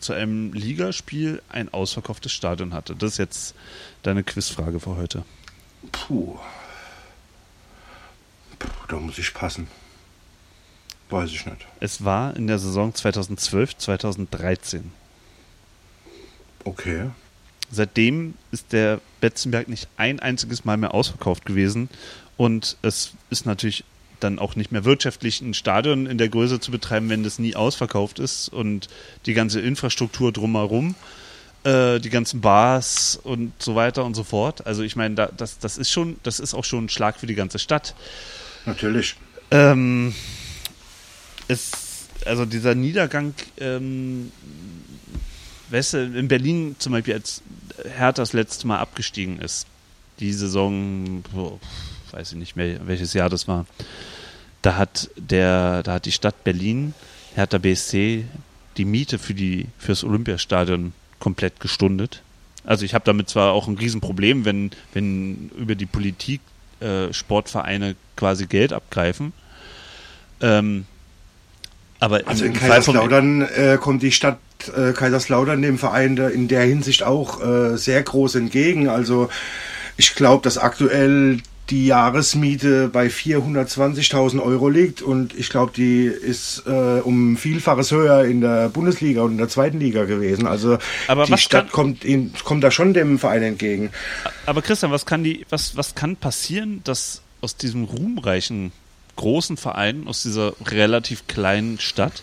S2: zu einem Ligaspiel ein ausverkauftes Stadion hatte. Das ist jetzt deine Quizfrage für heute.
S3: Puh. Puh, da muss ich passen. Weiß ich nicht.
S2: Es war in der Saison 2012, 2013.
S3: Okay.
S2: Seitdem ist der Betzenberg nicht ein einziges Mal mehr ausverkauft gewesen. Und es ist natürlich dann auch nicht mehr wirtschaftlich, ein Stadion in der Größe zu betreiben, wenn das nie ausverkauft ist und die ganze Infrastruktur drumherum, äh, die ganzen Bars und so weiter und so fort. Also ich meine, da, das, das ist schon, das ist auch schon ein Schlag für die ganze Stadt.
S3: Natürlich.
S2: Ähm, es, also dieser Niedergang, ähm, weißt du, in Berlin zum Beispiel, als Hertha das letzte Mal abgestiegen ist, die Saison, oh, weiß ich nicht mehr, welches Jahr das war, da hat der, da hat die Stadt Berlin, Hertha BSC, die Miete für die fürs Olympiastadion komplett gestundet. Also ich habe damit zwar auch ein Riesenproblem, wenn, wenn über die Politik äh, Sportvereine quasi Geld abgreifen. Ähm, aber
S3: also in Kaiserslautern äh, kommt die Stadt äh, Kaiserslautern dem Verein in der Hinsicht auch äh, sehr groß entgegen. Also ich glaube, dass aktuell die Jahresmiete bei 420.000 Euro liegt und ich glaube, die ist äh, um Vielfaches höher in der Bundesliga und in der zweiten Liga gewesen. Also
S2: aber
S3: die Stadt kann, kommt, in, kommt da schon dem Verein entgegen.
S2: Aber Christian, was kann die, was, was kann passieren, dass aus diesem ruhmreichen großen Verein, aus dieser relativ kleinen Stadt,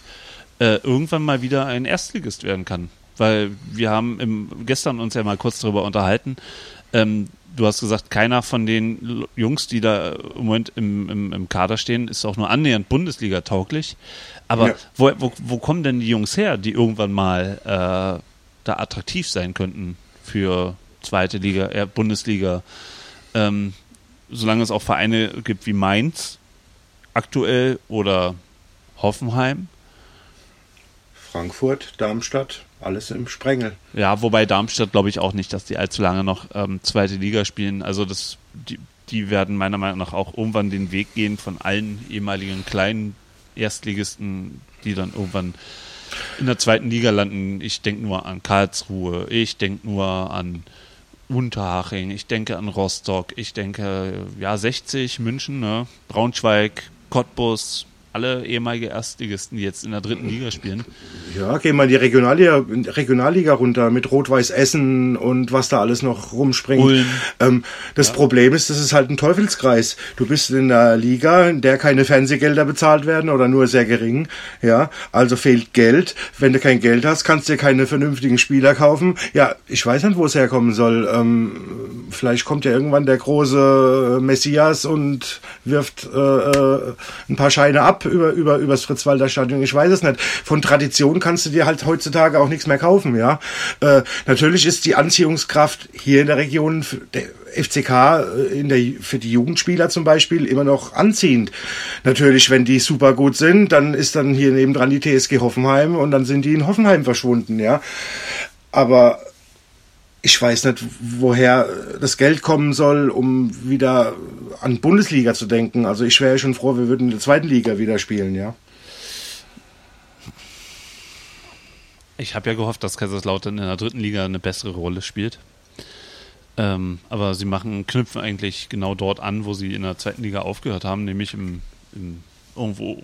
S2: äh, irgendwann mal wieder ein Erstligist werden kann? Weil wir haben im, gestern uns ja mal kurz darüber unterhalten. Ähm, du hast gesagt, keiner von den Jungs, die da im Moment im, im, im Kader stehen, ist auch nur annähernd Bundesliga tauglich. Aber ja. wo, wo, wo, kommen denn die Jungs her, die irgendwann mal äh, da attraktiv sein könnten für zweite Liga, eher Bundesliga? Ähm, solange es auch Vereine gibt wie Mainz aktuell oder Hoffenheim.
S3: Frankfurt, Darmstadt alles im Sprengel.
S2: Ja, wobei Darmstadt glaube ich auch nicht, dass die allzu lange noch ähm, zweite Liga spielen. Also das, die, die werden meiner Meinung nach auch irgendwann den Weg gehen von allen ehemaligen kleinen Erstligisten, die dann irgendwann in der zweiten Liga landen. Ich denke nur an Karlsruhe, ich denke nur an Unterhaching, ich denke an Rostock, ich denke, ja, 60, München, ne? Braunschweig, Cottbus, alle ehemalige Erstligisten, die jetzt in der dritten Liga spielen.
S3: Ja, geh mal die Regionalliga, Regionalliga runter mit Rot-Weiß Essen und was da alles noch rumspringt. Ähm, das ja. Problem ist, das ist halt ein Teufelskreis. Du bist in einer Liga, in der keine Fernsehgelder bezahlt werden oder nur sehr gering. Ja, also fehlt Geld. Wenn du kein Geld hast, kannst du dir keine vernünftigen Spieler kaufen. Ja, ich weiß nicht, wo es herkommen soll. Ähm, vielleicht kommt ja irgendwann der große Messias und wirft äh, äh ein paar Scheine ab über, über, übers Fritz-Walter Stadion. Ich weiß es nicht. Von Tradition kannst du dir halt heutzutage auch nichts mehr kaufen, ja. Äh, natürlich ist die Anziehungskraft hier in der Region, der FCK äh, in der, für die Jugendspieler zum Beispiel immer noch anziehend. Natürlich, wenn die super gut sind, dann ist dann hier nebendran die TSG Hoffenheim und dann sind die in Hoffenheim verschwunden, ja. Aber ich weiß nicht, woher das Geld kommen soll, um wieder an Bundesliga zu denken. Also ich wäre schon froh, wir würden in der zweiten Liga wieder spielen, ja.
S2: Ich habe ja gehofft, dass Kaiserslautern in der dritten Liga eine bessere Rolle spielt. Ähm, aber sie machen, knüpfen eigentlich genau dort an, wo sie in der zweiten Liga aufgehört haben, nämlich im, im irgendwo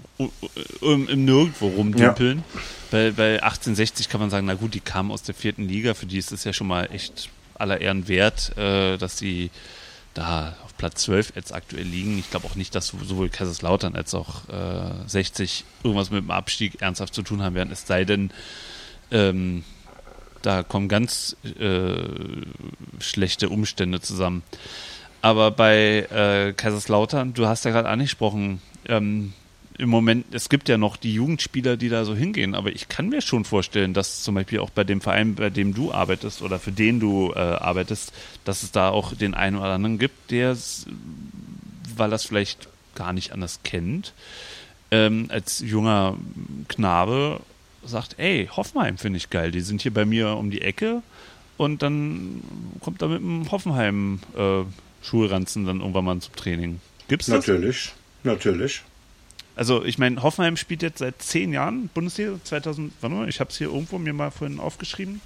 S2: im, im Nirgendwo rumdümpeln. Ja. Bei, bei 1860 kann man sagen, na gut, die kamen aus der vierten Liga, für die ist es ja schon mal echt aller Ehren wert, äh, dass sie da auf Platz 12 jetzt aktuell liegen. Ich glaube auch nicht, dass sowohl Kaiserslautern als auch äh, 60 irgendwas mit dem Abstieg ernsthaft zu tun haben werden, es sei denn, ähm, da kommen ganz äh, schlechte Umstände zusammen. Aber bei äh, Kaiserslautern, du hast ja gerade angesprochen, ähm, im Moment, es gibt ja noch die Jugendspieler, die da so hingehen, aber ich kann mir schon vorstellen, dass zum Beispiel auch bei dem Verein, bei dem du arbeitest oder für den du äh, arbeitest, dass es da auch den einen oder anderen gibt, der, weil es vielleicht gar nicht anders kennt, ähm, als junger Knabe sagt, ey, Hoffenheim finde ich geil, die sind hier bei mir um die Ecke und dann kommt er mit einem Hoffenheim äh, Schulranzen dann irgendwann mal zum Training. Gibt's das?
S3: Natürlich, natürlich.
S2: Also ich meine, Hoffenheim spielt jetzt seit zehn Jahren Bundesliga, 2000, warte mal, ich habe es hier irgendwo mir mal vorhin aufgeschrieben.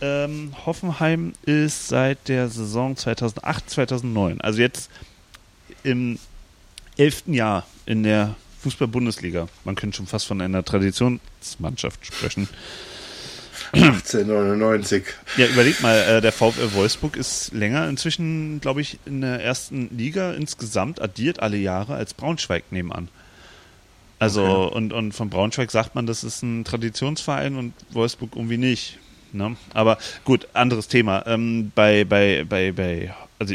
S2: Ähm, Hoffenheim ist seit der Saison 2008, 2009, also jetzt im elften Jahr in der Fußball-Bundesliga. Man könnte schon fast von einer Traditionsmannschaft sprechen.
S3: 1899.
S2: Ja, überleg mal, äh, der VfL Wolfsburg ist länger inzwischen, glaube ich, in der ersten Liga insgesamt addiert alle Jahre als Braunschweig nebenan. Also, okay. und, und von Braunschweig sagt man, das ist ein Traditionsverein und Wolfsburg irgendwie nicht. Ne? Aber gut, anderes Thema. Ähm, bei, bei, bei, bei, also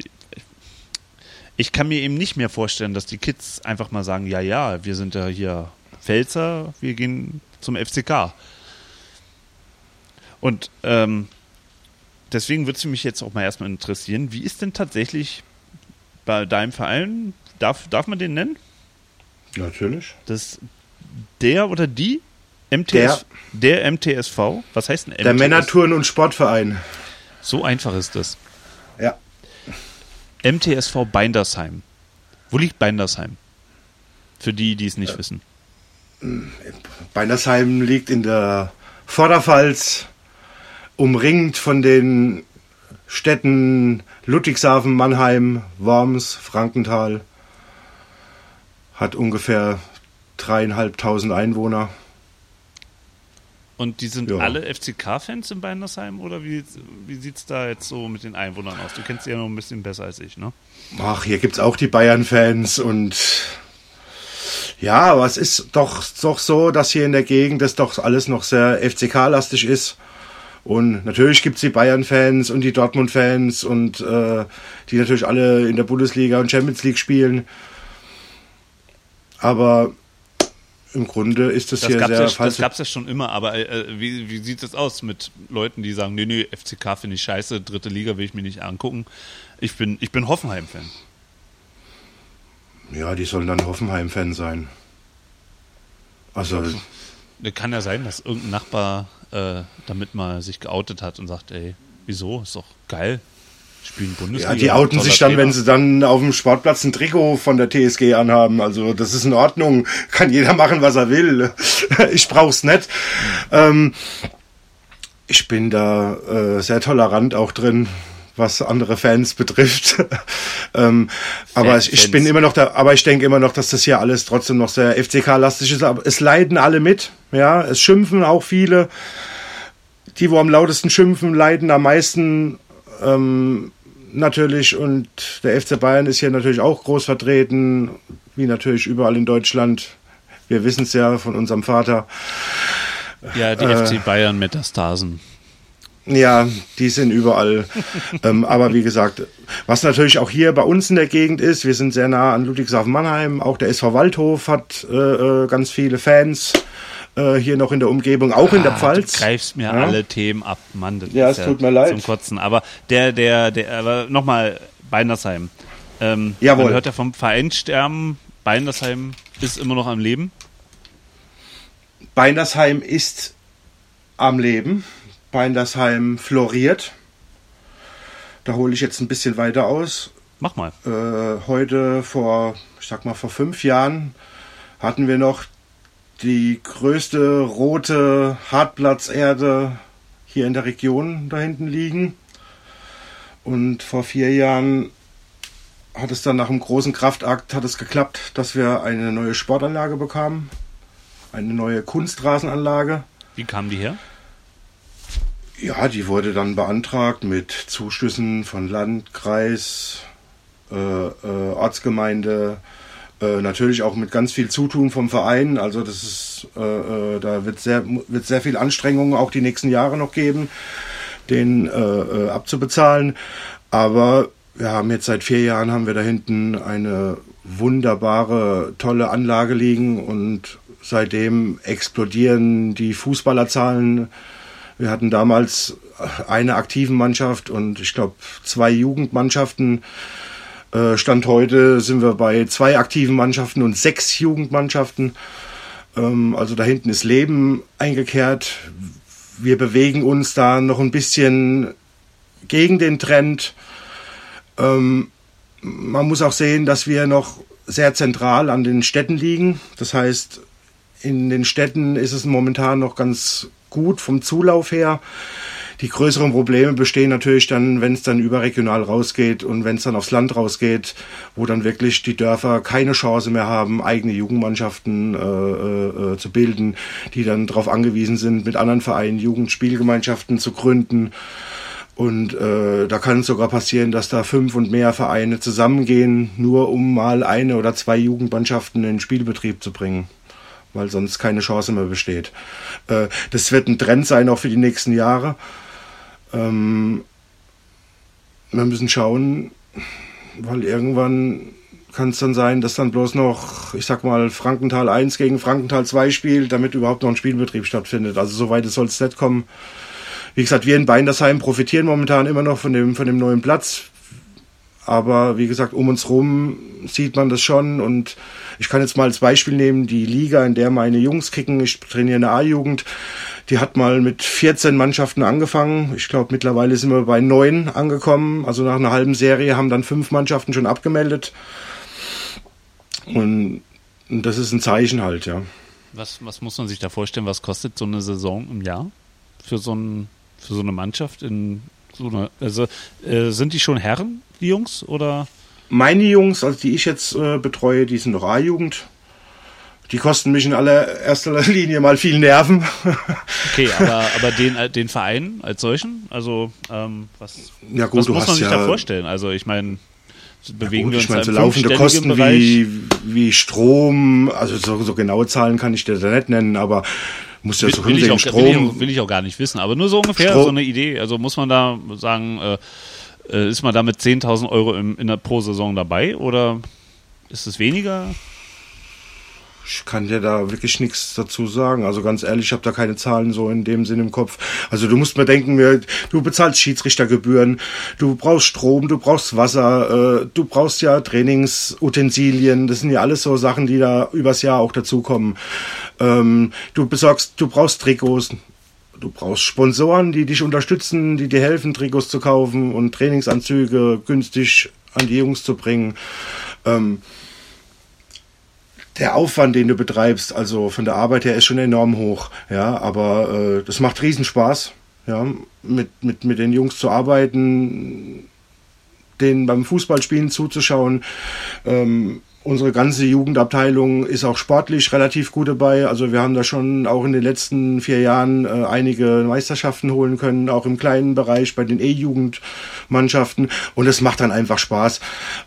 S2: ich, kann mir eben nicht mehr vorstellen, dass die Kids einfach mal sagen, ja, ja, wir sind ja hier Pfälzer, wir gehen zum FCK. Und ähm, deswegen würde es mich jetzt auch mal erstmal interessieren, wie ist denn tatsächlich bei deinem Verein, darf, darf man den nennen?
S3: Natürlich.
S2: Das der oder die MTS, der, der MTSV? Was heißt denn
S3: MTS? Der Männertouren- und Sportverein.
S2: So einfach ist das.
S3: Ja.
S2: MTSV Beindersheim. Wo liegt Beindersheim? Für die, die es nicht äh, wissen.
S3: Beindersheim liegt in der Vorderpfalz, umringt von den Städten Ludwigshafen, Mannheim, Worms, Frankenthal hat ungefähr dreieinhalbtausend Einwohner.
S2: Und die sind ja. alle FCK-Fans in Beindersheim oder wie, wie sieht es da jetzt so mit den Einwohnern aus? Du kennst sie ja noch ein bisschen besser als ich, ne?
S3: Ach, hier gibt es auch die Bayern-Fans und ja, aber es ist doch, doch so, dass hier in der Gegend das doch alles noch sehr FCK-lastig ist. Und natürlich gibt es die Bayern-Fans und die Dortmund-Fans und äh, die natürlich alle in der Bundesliga und Champions League spielen. Aber im Grunde ist das, das hier sehr
S2: ja, falsch. Das gab es ja schon immer, aber äh, wie, wie sieht es aus mit Leuten, die sagen, nee, nee, FCK finde ich scheiße, dritte Liga will ich mir nicht angucken. Ich bin, ich bin Hoffenheim-Fan.
S3: Ja, die sollen dann Hoffenheim-Fan sein. Also.
S2: Kann ja sein, dass irgendein Nachbar äh, damit mal sich geoutet hat und sagt, ey, wieso? Ist doch geil spielen Bundesliga.
S3: Ja, die outen sich dann, Trainer. wenn sie dann auf dem Sportplatz ein Trikot von der TSG anhaben. Also das ist in Ordnung. Kann jeder machen, was er will. ich brauch's nicht. Ähm, ich bin da äh, sehr tolerant auch drin was andere Fans betrifft. ähm, aber ich, ich bin immer noch da, aber ich denke immer noch, dass das hier alles trotzdem noch sehr FCK-lastig ist. Aber es leiden alle mit, ja, es schimpfen auch viele. Die, wo am lautesten schimpfen, leiden am meisten. Ähm, natürlich und der FC Bayern ist hier natürlich auch groß vertreten, wie natürlich überall in Deutschland. Wir wissen es ja von unserem Vater.
S2: Ja, die äh, FC Bayern Metastasen.
S3: Ja, die sind überall. ähm, aber wie gesagt, was natürlich auch hier bei uns in der Gegend ist, wir sind sehr nah an Ludwigshafen-Mannheim. Auch der SV Waldhof hat äh, äh ganz viele Fans äh, hier noch in der Umgebung, auch ah, in der ah, Pfalz.
S2: Du greifst mir ja. alle Themen ab, Mann.
S3: ja, es tut mir leid.
S2: Zum Kotzen. Aber der, der, der, aber nochmal, Beinersheim. Ähm,
S3: Jawohl.
S2: Man hört ja vom Vereinssterben, Beinersheim ist immer noch am Leben.
S3: Beinersheim ist am Leben. Beinersheim floriert. Da hole ich jetzt ein bisschen weiter aus.
S2: Mach mal.
S3: Äh, heute vor, ich sag mal, vor fünf Jahren hatten wir noch die größte rote Hartplatzerde hier in der Region da hinten liegen. Und vor vier Jahren hat es dann nach einem großen Kraftakt hat es geklappt, dass wir eine neue Sportanlage bekamen. Eine neue Kunstrasenanlage.
S2: Wie kam die her?
S3: Ja, die wurde dann beantragt mit Zuschüssen von Landkreis, äh, äh, Ortsgemeinde, äh, natürlich auch mit ganz viel Zutun vom Verein. Also das ist, äh, äh, da wird sehr, wird sehr viel Anstrengungen auch die nächsten Jahre noch geben, den äh, äh, abzubezahlen. Aber wir haben jetzt seit vier Jahren haben wir da hinten eine wunderbare, tolle Anlage liegen und seitdem explodieren die Fußballerzahlen. Wir hatten damals eine aktiven Mannschaft und ich glaube zwei Jugendmannschaften. Äh, Stand heute sind wir bei zwei aktiven Mannschaften und sechs Jugendmannschaften. Ähm, also da hinten ist Leben eingekehrt. Wir bewegen uns da noch ein bisschen gegen den Trend. Ähm, man muss auch sehen, dass wir noch sehr zentral an den Städten liegen. Das heißt, in den Städten ist es momentan noch ganz gut vom Zulauf her. Die größeren Probleme bestehen natürlich dann, wenn es dann überregional rausgeht und wenn es dann aufs Land rausgeht, wo dann wirklich die Dörfer keine Chance mehr haben, eigene Jugendmannschaften äh, äh, zu bilden, die dann darauf angewiesen sind, mit anderen Vereinen Jugendspielgemeinschaften zu gründen. Und äh, da kann es sogar passieren, dass da fünf und mehr Vereine zusammengehen, nur um mal eine oder zwei Jugendmannschaften in den Spielbetrieb zu bringen weil sonst keine Chance mehr besteht. Äh, das wird ein Trend sein auch für die nächsten Jahre. Ähm, wir müssen schauen, weil irgendwann kann es dann sein, dass dann bloß noch, ich sag mal, Frankenthal 1 gegen Frankenthal 2 spielt, damit überhaupt noch ein Spielbetrieb stattfindet. Also soweit soll es nicht kommen. Wie gesagt, wir in Beindersheim profitieren momentan immer noch von dem, von dem neuen Platz. Aber wie gesagt, um uns rum sieht man das schon. Und ich kann jetzt mal als Beispiel nehmen, die Liga, in der meine Jungs kicken. Ich trainiere eine A-Jugend. Die hat mal mit 14 Mannschaften angefangen. Ich glaube, mittlerweile sind wir bei neun angekommen. Also nach einer halben Serie haben dann fünf Mannschaften schon abgemeldet. Und das ist ein Zeichen halt, ja.
S2: Was, was muss man sich da vorstellen? Was kostet so eine Saison im Jahr für so, ein, für so eine Mannschaft? In so eine, also äh, sind die schon Herren, die Jungs, oder?
S3: Meine Jungs, also die ich jetzt äh, betreue, die sind noch A-Jugend. Die kosten mich in allererster Linie mal viel Nerven.
S2: Okay, aber, aber den, äh, den Verein als solchen, also ähm, was,
S3: ja, gut,
S2: was muss man sich
S3: ja,
S2: da vorstellen? Also ich meine, bewegen
S3: ja,
S2: wir
S3: gut,
S2: uns
S3: ich meine, so laufende Kosten wie, wie Strom, also so, so genaue Zahlen kann ich dir da nicht nennen, aber muss ja so
S2: will, will, ich auch, will, ich
S3: Strom.
S2: auch, will ich auch gar nicht wissen, aber nur so ungefähr
S3: Strom-
S2: so eine Idee. Also muss man da sagen, äh, äh, ist man da mit 10.000 Euro im, in der pro Saison dabei oder ist es weniger?
S3: Ich kann dir da wirklich nichts dazu sagen. Also ganz ehrlich, ich habe da keine Zahlen so in dem Sinn im Kopf. Also du musst mir denken, du bezahlst Schiedsrichtergebühren, du brauchst Strom, du brauchst Wasser, äh, du brauchst ja Trainingsutensilien. Das sind ja alles so Sachen, die da übers Jahr auch dazukommen. Ähm, du besorgst, du brauchst Trikots. Du brauchst Sponsoren, die dich unterstützen, die dir helfen, Trikots zu kaufen und Trainingsanzüge günstig an die Jungs zu bringen. Ähm, der Aufwand, den du betreibst, also von der Arbeit her, ist schon enorm hoch. Ja, aber äh, das macht Riesenspaß, ja, mit, mit, mit den Jungs zu arbeiten, denen beim Fußballspielen zuzuschauen. Ähm, unsere ganze Jugendabteilung ist auch sportlich relativ gut dabei. Also wir haben da schon auch in den letzten vier Jahren äh, einige Meisterschaften holen können, auch im kleinen Bereich bei den E-Jugendmannschaften. Und es macht dann einfach Spaß.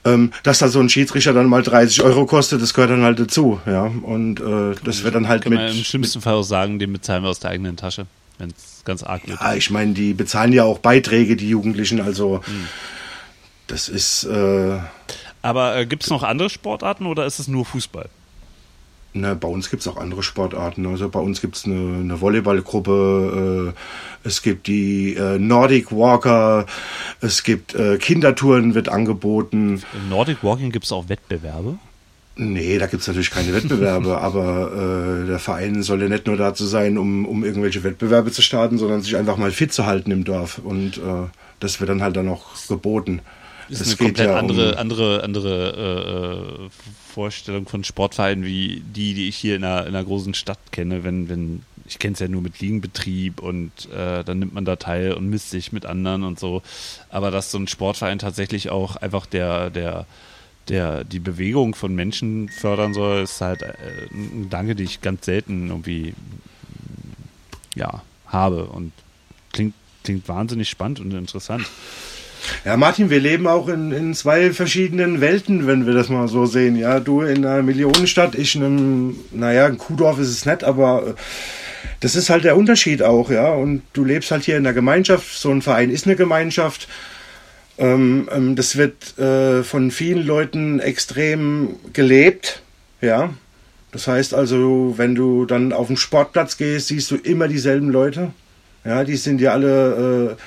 S3: Ähm, dass da so ein Schiedsrichter dann mal 30 Euro kostet, das gehört dann halt dazu. Ja, und äh, das wird dann halt
S2: Kann
S3: mit,
S2: im schlimmsten Fall auch sagen, den bezahlen wir aus der eigenen Tasche, wenn es ganz arg wird.
S3: Ja, ich meine, die bezahlen ja auch Beiträge, die Jugendlichen. Also
S2: Hm.
S3: das ist, äh,
S2: Aber äh, gibt es noch andere Sportarten oder ist es nur Fußball?
S3: na, bei uns gibt's auch andere Sportarten. Also bei uns gibt's eine, eine Volleyballgruppe, äh, es gibt die äh, Nordic Walker, es gibt äh, Kindertouren wird angeboten.
S2: Im Nordic Walking gibt es auch Wettbewerbe.
S3: Nee, da gibt's natürlich keine Wettbewerbe, aber äh, der Verein soll ja nicht nur dazu sein, um, um irgendwelche Wettbewerbe zu starten, sondern sich einfach mal fit zu halten im Dorf. Und äh, das wird dann halt dann auch geboten.
S2: Ist
S3: Es
S2: eine komplett
S3: ja um-
S2: andere, andere, andere äh, äh, Vorstellung von Sportvereinen wie die, die ich hier in einer, in einer großen Stadt kenne. Wenn, wenn ich kenne es ja nur mit Liegenbetrieb und äh, dann nimmt man da teil und misst sich mit anderen und so. Aber dass so ein Sportverein tatsächlich auch einfach der, der, der die Bewegung von Menschen fördern soll, ist halt äh, ein Gedanke, den ich ganz selten irgendwie ja, habe und klingt, klingt wahnsinnig spannend und interessant.
S3: Ja, Martin, wir leben auch in, in zwei verschiedenen Welten, wenn wir das mal so sehen. Ja, du in einer Millionenstadt, ich in einem, naja, ein Kuhdorf ist es nett, aber äh, das ist halt der Unterschied auch, ja. Und du lebst halt hier in der Gemeinschaft, so ein Verein ist eine Gemeinschaft. Ähm, ähm, das wird äh, von vielen Leuten extrem gelebt, ja. Das heißt also, wenn du dann auf den Sportplatz gehst, siehst du immer dieselben Leute. Ja, die sind ja alle, äh,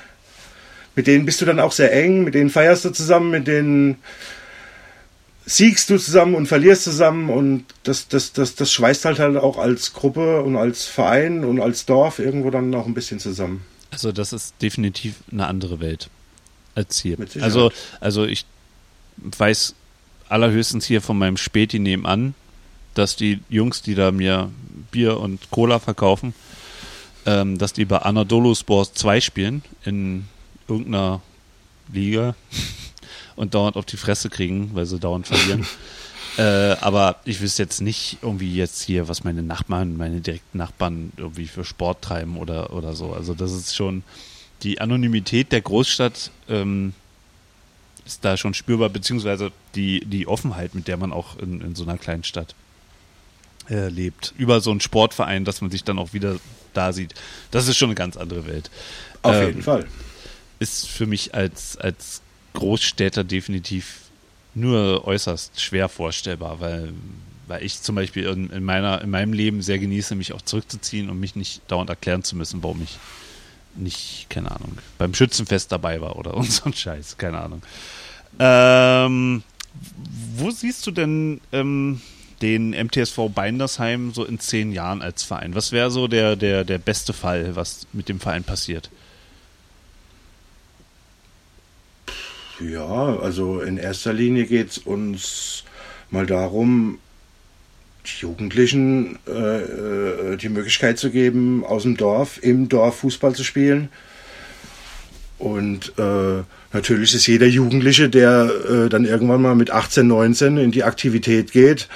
S3: mit denen bist du dann auch sehr eng, mit denen feierst du zusammen, mit denen siegst du zusammen und verlierst zusammen und das, das, das, das schweißt halt halt auch als Gruppe und als Verein und als Dorf irgendwo dann noch ein bisschen zusammen.
S2: Also das ist definitiv eine andere Welt als hier. Also, also ich weiß allerhöchstens hier von meinem Späti nebenan, dass die Jungs, die da mir Bier und Cola verkaufen, ähm, dass die bei Anadolu Sports 2 spielen in irgendeiner Liga und dauernd auf die Fresse kriegen, weil sie dauernd verlieren. äh, aber ich wüsste jetzt nicht irgendwie jetzt hier, was meine Nachbarn, meine direkten Nachbarn irgendwie für Sport treiben oder, oder so. Also das ist schon die Anonymität der Großstadt ähm, ist da schon spürbar, beziehungsweise die, die Offenheit, mit der man auch in, in so einer kleinen Stadt äh, lebt. Über so einen Sportverein, dass man sich dann auch wieder da sieht. Das ist schon eine ganz andere Welt.
S3: Auf ähm, jeden Fall.
S2: Ist für mich als, als Großstädter definitiv nur äußerst schwer vorstellbar, weil, weil ich zum Beispiel in, in, meiner, in meinem Leben sehr genieße, mich auch zurückzuziehen und mich nicht dauernd erklären zu müssen, warum ich nicht, keine Ahnung, beim Schützenfest dabei war oder so ein Scheiß, keine Ahnung. Ähm, wo siehst du denn ähm, den MTSV Beindersheim so in zehn Jahren als Verein? Was wäre so der, der, der beste Fall, was mit dem Verein passiert?
S3: Ja, also in erster Linie geht es uns mal darum, Jugendlichen äh, äh, die Möglichkeit zu geben, aus dem Dorf, im Dorf Fußball zu spielen. Und äh, natürlich ist jeder Jugendliche, der äh, dann irgendwann mal mit 18, 19 in die Aktivität geht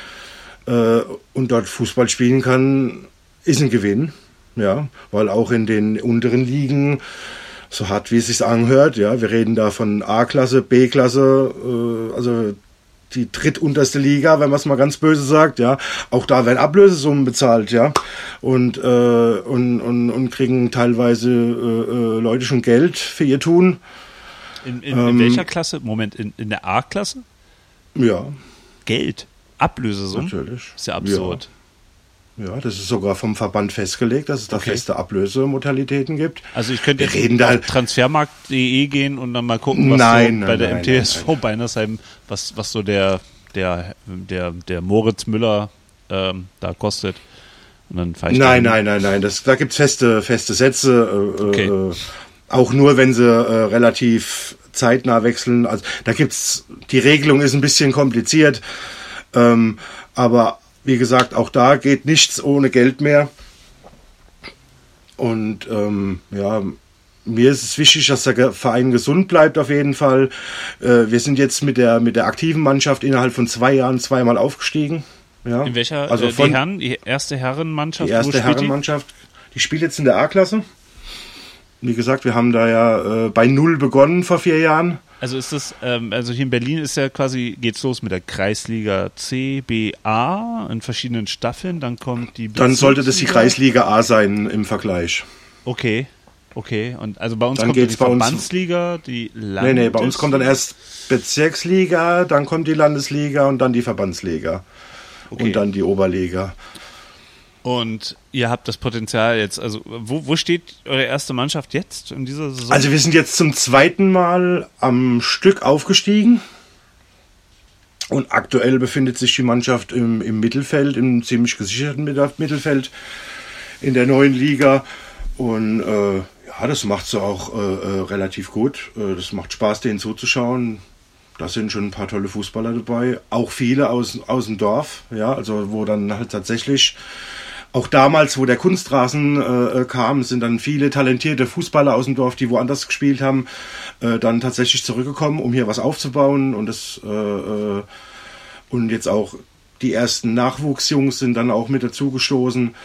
S3: äh, und dort Fußball spielen kann, ist ein Gewinn. Ja, weil auch in den unteren Ligen so hart wie es sich anhört. Ja, wir reden da von A-Klasse, B-Klasse, äh, also die drittunterste Liga, wenn man es mal ganz böse sagt, ja. Auch da werden Ablösesummen bezahlt, ja. Und, äh, und, und, und kriegen teilweise äh, äh Leute schon Geld für ihr Tun.
S2: In, in, ähm, in welcher Klasse? Moment, in, in der A-Klasse?
S3: Ja.
S2: Geld? Ablösesummen?
S3: Natürlich.
S2: Ist ja absurd.
S3: Ja. Ja, das ist sogar vom Verband festgelegt, dass es da okay. feste Ablösemodalitäten gibt.
S2: Also ich könnte jetzt auf transfermarkt.de gehen und dann mal gucken, was
S3: nein,
S2: so bei
S3: nein,
S2: der MTSV nein, Beinersheim, was, was so der, der, der, der Moritz Müller ähm, da kostet. Und dann
S3: ich nein, nein, nein, nein, das, da gibt's feste, feste Sätze. Äh,
S2: okay.
S3: äh, auch nur, wenn sie äh, relativ zeitnah wechseln. Also da gibt's, die Regelung ist ein bisschen kompliziert. Ähm, aber wie gesagt, auch da geht nichts ohne Geld mehr. Und ähm, ja, mir ist es wichtig, dass der Verein gesund bleibt auf jeden Fall. Äh, wir sind jetzt mit der, mit der aktiven Mannschaft innerhalb von zwei Jahren zweimal aufgestiegen. Ja.
S2: In welcher?
S3: Also von,
S2: die, Herren, die erste Herrenmannschaft?
S3: Die erste Herrenmannschaft. Die? die spielt jetzt in der A-Klasse. Wie gesagt, wir haben da ja äh, bei Null begonnen vor vier Jahren.
S2: Also ist das, ähm, also hier in Berlin ist ja quasi, geht's los mit der Kreisliga C, B, A in verschiedenen Staffeln, dann kommt die
S3: Dann sollte das die Kreisliga A sein im Vergleich.
S2: Okay, okay. Und also bei uns
S3: dann
S2: kommt
S3: geht's
S2: die Verbandsliga,
S3: uns,
S2: die Landes
S3: Nee, nee, bei uns kommt dann erst Bezirksliga, dann kommt die Landesliga und dann die Verbandsliga. Okay. Und dann die Oberliga.
S2: Und ihr habt das Potenzial jetzt, also wo, wo steht eure erste Mannschaft jetzt in dieser Saison?
S3: Also wir sind jetzt zum zweiten Mal am Stück aufgestiegen. Und aktuell befindet sich die Mannschaft im, im Mittelfeld, im ziemlich gesicherten Mittelfeld in der neuen Liga. Und äh, ja, das macht sie auch äh, äh, relativ gut. Äh, das macht Spaß, denen zuzuschauen. Da sind schon ein paar tolle Fußballer dabei. Auch viele aus, aus dem Dorf, ja, also wo dann halt tatsächlich auch damals, wo der Kunstrasen äh, kam, sind dann viele talentierte Fußballer aus dem Dorf, die woanders gespielt haben, äh, dann tatsächlich zurückgekommen, um hier was aufzubauen und das äh, äh, und jetzt auch die ersten Nachwuchsjungs sind dann auch mit dazugestoßen.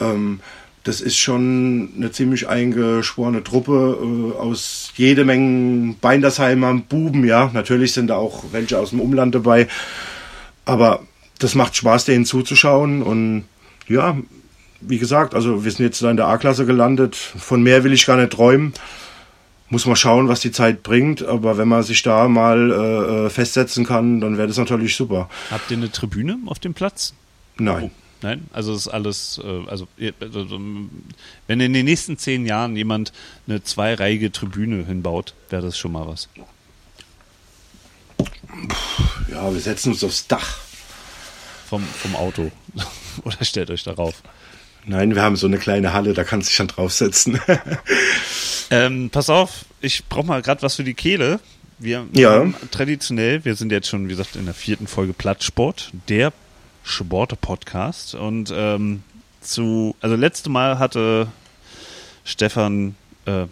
S3: Ähm, das ist schon eine ziemlich eingeschworene Truppe äh, aus jede Menge Beindersheimer Buben, ja. Natürlich sind da auch welche aus dem Umland dabei. Aber das macht Spaß, denen zuzuschauen und ja, wie gesagt, also wir sind jetzt in der A-Klasse gelandet. Von mehr will ich gar nicht träumen. muss man schauen, was die Zeit bringt. Aber wenn man sich da mal äh, äh festsetzen kann, dann wäre das natürlich super.
S2: Habt ihr eine Tribüne auf dem Platz?
S3: Nein.
S2: Oh, nein, also ist alles, äh, also, also, wenn in den nächsten zehn Jahren jemand eine zweireihige Tribüne hinbaut, wäre das schon mal was.
S3: Ja, wir setzen uns aufs Dach.
S2: Vom, vom Auto. Oder stellt euch darauf.
S3: Nein, wir haben so eine kleine Halle, da kannst du dich dann draufsetzen.
S2: ähm, pass auf, ich brauche mal gerade was für die Kehle. Wir
S3: ja.
S2: haben traditionell, wir sind jetzt schon, wie gesagt, in der vierten Folge Plattsport, der Sporte-Podcast. Und ähm, zu, also letzte Mal hatte Stefan äh,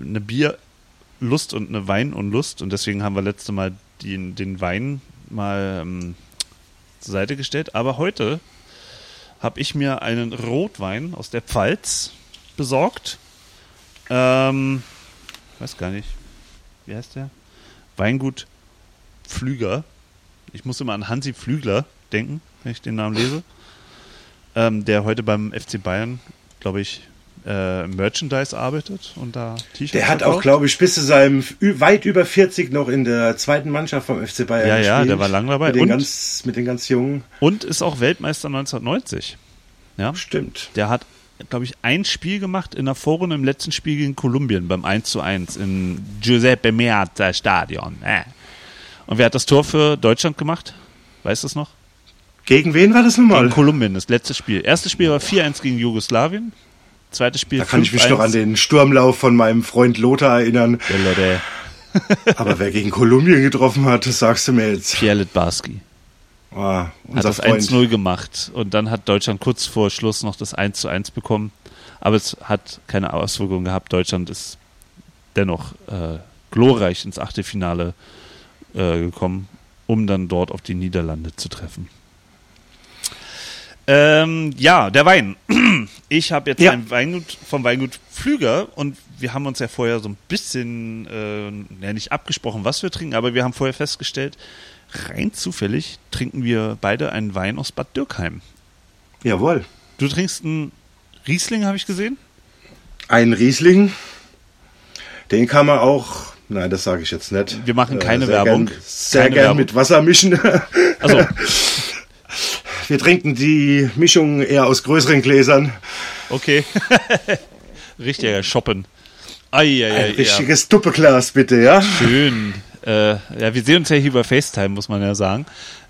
S2: eine Bierlust und eine Weinunlust und deswegen haben wir letzte Mal den, den Wein mal ähm, zur Seite gestellt. Aber heute habe ich mir einen Rotwein aus der Pfalz besorgt. Ähm, weiß gar nicht. Wie heißt der? Weingut Pflüger. Ich muss immer an Hansi Pflügler denken, wenn ich den Namen lese. Ähm, der heute beim FC Bayern, glaube ich, äh, Merchandise arbeitet und da
S3: T-Shirts Der hat verkauft. auch, glaube ich, bis zu seinem weit über 40 noch in der zweiten Mannschaft vom FC Bayern
S2: Ja, ja, der war lang dabei.
S3: Mit den, und, ganz, mit den ganz Jungen.
S2: Und ist auch Weltmeister 1990. Ja?
S3: Stimmt.
S2: Der hat, glaube ich, ein Spiel gemacht in der Vorrunde im letzten Spiel gegen Kolumbien beim 1 zu 1 im Giuseppe Meazza Stadion. Und wer hat das Tor für Deutschland gemacht? Weißt du es noch?
S3: Gegen wen war das nochmal?
S2: Gegen Kolumbien, das letzte Spiel. Erstes Spiel war 4-1 gegen Jugoslawien. Zweites Spiel
S3: Da kann ich mich noch an den Sturmlauf von meinem Freund Lothar erinnern.
S2: Der
S3: Aber wer gegen Kolumbien getroffen hat, das sagst du mir jetzt.
S2: Pierre Litbarski.
S3: Oh,
S2: hat das 1-0 gemacht und dann hat Deutschland kurz vor Schluss noch das 1-1 bekommen. Aber es hat keine Auswirkungen gehabt. Deutschland ist dennoch äh, glorreich ins Achtelfinale äh, gekommen, um dann dort auf die Niederlande zu treffen. Ähm, ja, der Wein. Ich habe jetzt ja. ein Weingut vom Weingut Pflüger und wir haben uns ja vorher so ein bisschen, äh, ja, nicht abgesprochen, was wir trinken, aber wir haben vorher festgestellt, rein zufällig trinken wir beide einen Wein aus Bad Dürkheim.
S3: Jawohl.
S2: Du trinkst einen Riesling, habe ich gesehen?
S3: Ein Riesling. Den kann man auch, nein, das sage ich jetzt nicht.
S2: Wir machen keine äh, sehr Werbung.
S3: Gern, sehr gerne mit Wasser mischen.
S2: Also.
S3: Wir trinken die Mischung eher aus größeren Gläsern.
S2: Okay. Richtiger Shoppen. Ai,
S3: ai, Ein richtiges ja. Duppeglas, bitte, ja?
S2: Schön. Äh, ja, wir sehen uns ja hier über FaceTime, muss man ja sagen.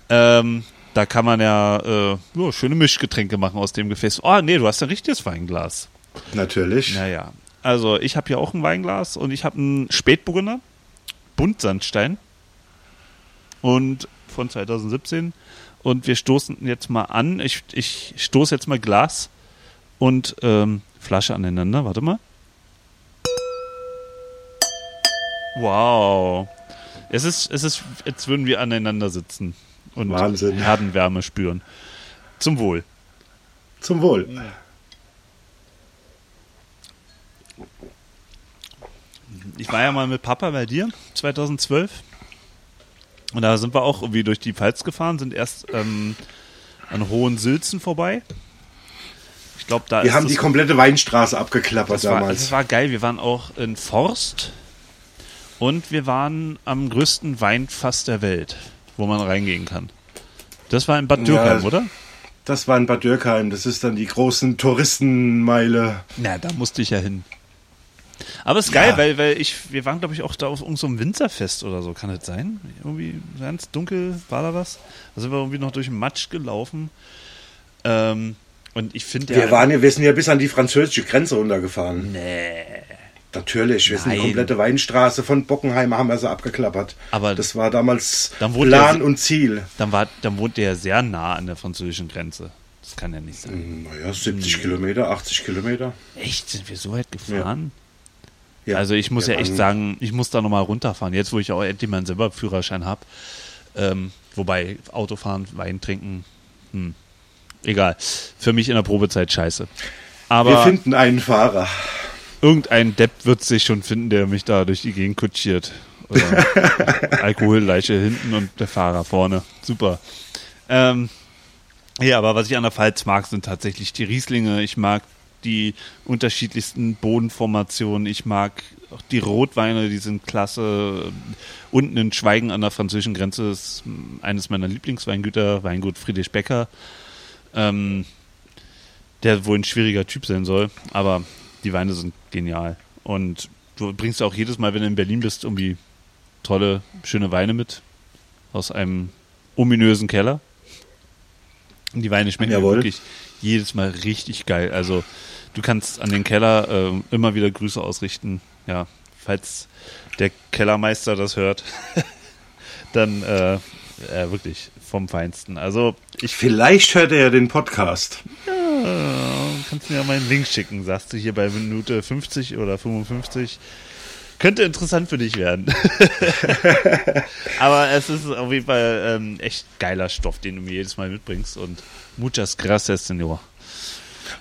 S2: Ähm, da kann man ja, äh, ja schöne Mischgetränke machen aus dem Gefäß. Oh, nee, du hast ein richtiges Weinglas.
S3: Natürlich.
S2: Naja. Also, ich habe hier auch ein Weinglas und ich habe einen Spätburgunder, Buntsandstein. Und von 2017 und wir stoßen jetzt mal an. Ich, ich stoße jetzt mal Glas und ähm, Flasche aneinander. Warte mal. Wow. Es ist, es ist, als würden wir aneinander sitzen und
S3: Wahnsinn.
S2: Herdenwärme spüren. Zum Wohl.
S3: Zum Wohl.
S2: Ich war ja mal mit Papa bei dir 2012 und da sind wir auch irgendwie durch die Pfalz gefahren, sind erst ähm, an Hohen Sülzen vorbei. Ich glaube, da
S3: Wir haben die komplette Weinstraße abgeklappert
S2: das
S3: damals.
S2: War, das war geil. Wir waren auch in Forst und wir waren am größten Weinfass der Welt, wo man reingehen kann. Das war in Bad Dürkheim, ja, oder?
S3: Das war in Bad Dürkheim. Das ist dann die großen Touristenmeile.
S2: Na, da musste ich ja hin. Aber es ist geil, ja. weil, weil ich, wir waren, glaube ich, auch da auf irgendeinem so Winzerfest oder so, kann das sein? Irgendwie ganz dunkel war da was. Da sind wir irgendwie noch durch den Matsch gelaufen. Ähm, und ich finde
S3: Wir waren ja, wir sind ja bis an die französische Grenze runtergefahren.
S2: Nee.
S3: Natürlich, wir Nein. sind die komplette Weinstraße von Bockenheim haben wir so abgeklappert.
S2: Aber
S3: das war damals Plan
S2: der,
S3: und Ziel.
S2: Dann, war, dann wohnt der sehr nah an der französischen Grenze. Das kann ja nicht sein.
S3: Naja, 70 hm. Kilometer, 80 Kilometer.
S2: Echt? Sind wir so weit gefahren? Ja. Ja, also ich muss ja, echt sagen, ich muss da nochmal runterfahren. Jetzt, wo ich auch endlich meinen selber Führerschein habe. Ähm, wobei Autofahren, Wein trinken, hm, egal. Für mich in der Probezeit scheiße. Aber
S3: Wir finden einen Fahrer.
S2: Irgendein Depp wird sich schon finden, der mich da durch die Gegend kutschiert. Alkoholleiche hinten und der Fahrer vorne. Super. Ähm, ja, aber was ich an der Pfalz mag, sind tatsächlich die Rieslinge. Ich mag die unterschiedlichsten Bodenformationen. Ich mag auch die Rotweine, die sind klasse. Unten in Schweigen an der französischen Grenze ist eines meiner Lieblingsweingüter, Weingut Friedrich Becker. Ähm, der wohl ein schwieriger Typ sein soll, aber die Weine sind genial. Und du bringst auch jedes Mal, wenn du in Berlin bist, irgendwie tolle, schöne Weine mit aus einem ominösen Keller. Und die Weine schmecken
S3: Jawohl.
S2: wirklich jedes Mal richtig geil. Also du kannst an den Keller äh, immer wieder Grüße ausrichten. Ja, falls der Kellermeister das hört, dann äh, äh, wirklich vom Feinsten. Also ich
S3: Vielleicht hört er ja den Podcast.
S2: äh, kannst mir ja mal einen Link schicken, sagst du hier bei Minute 50 oder 55. Könnte interessant für dich werden. Aber es ist auf jeden Fall ähm, echt geiler Stoff, den du mir jedes Mal mitbringst. Und muchas gracias, Senor.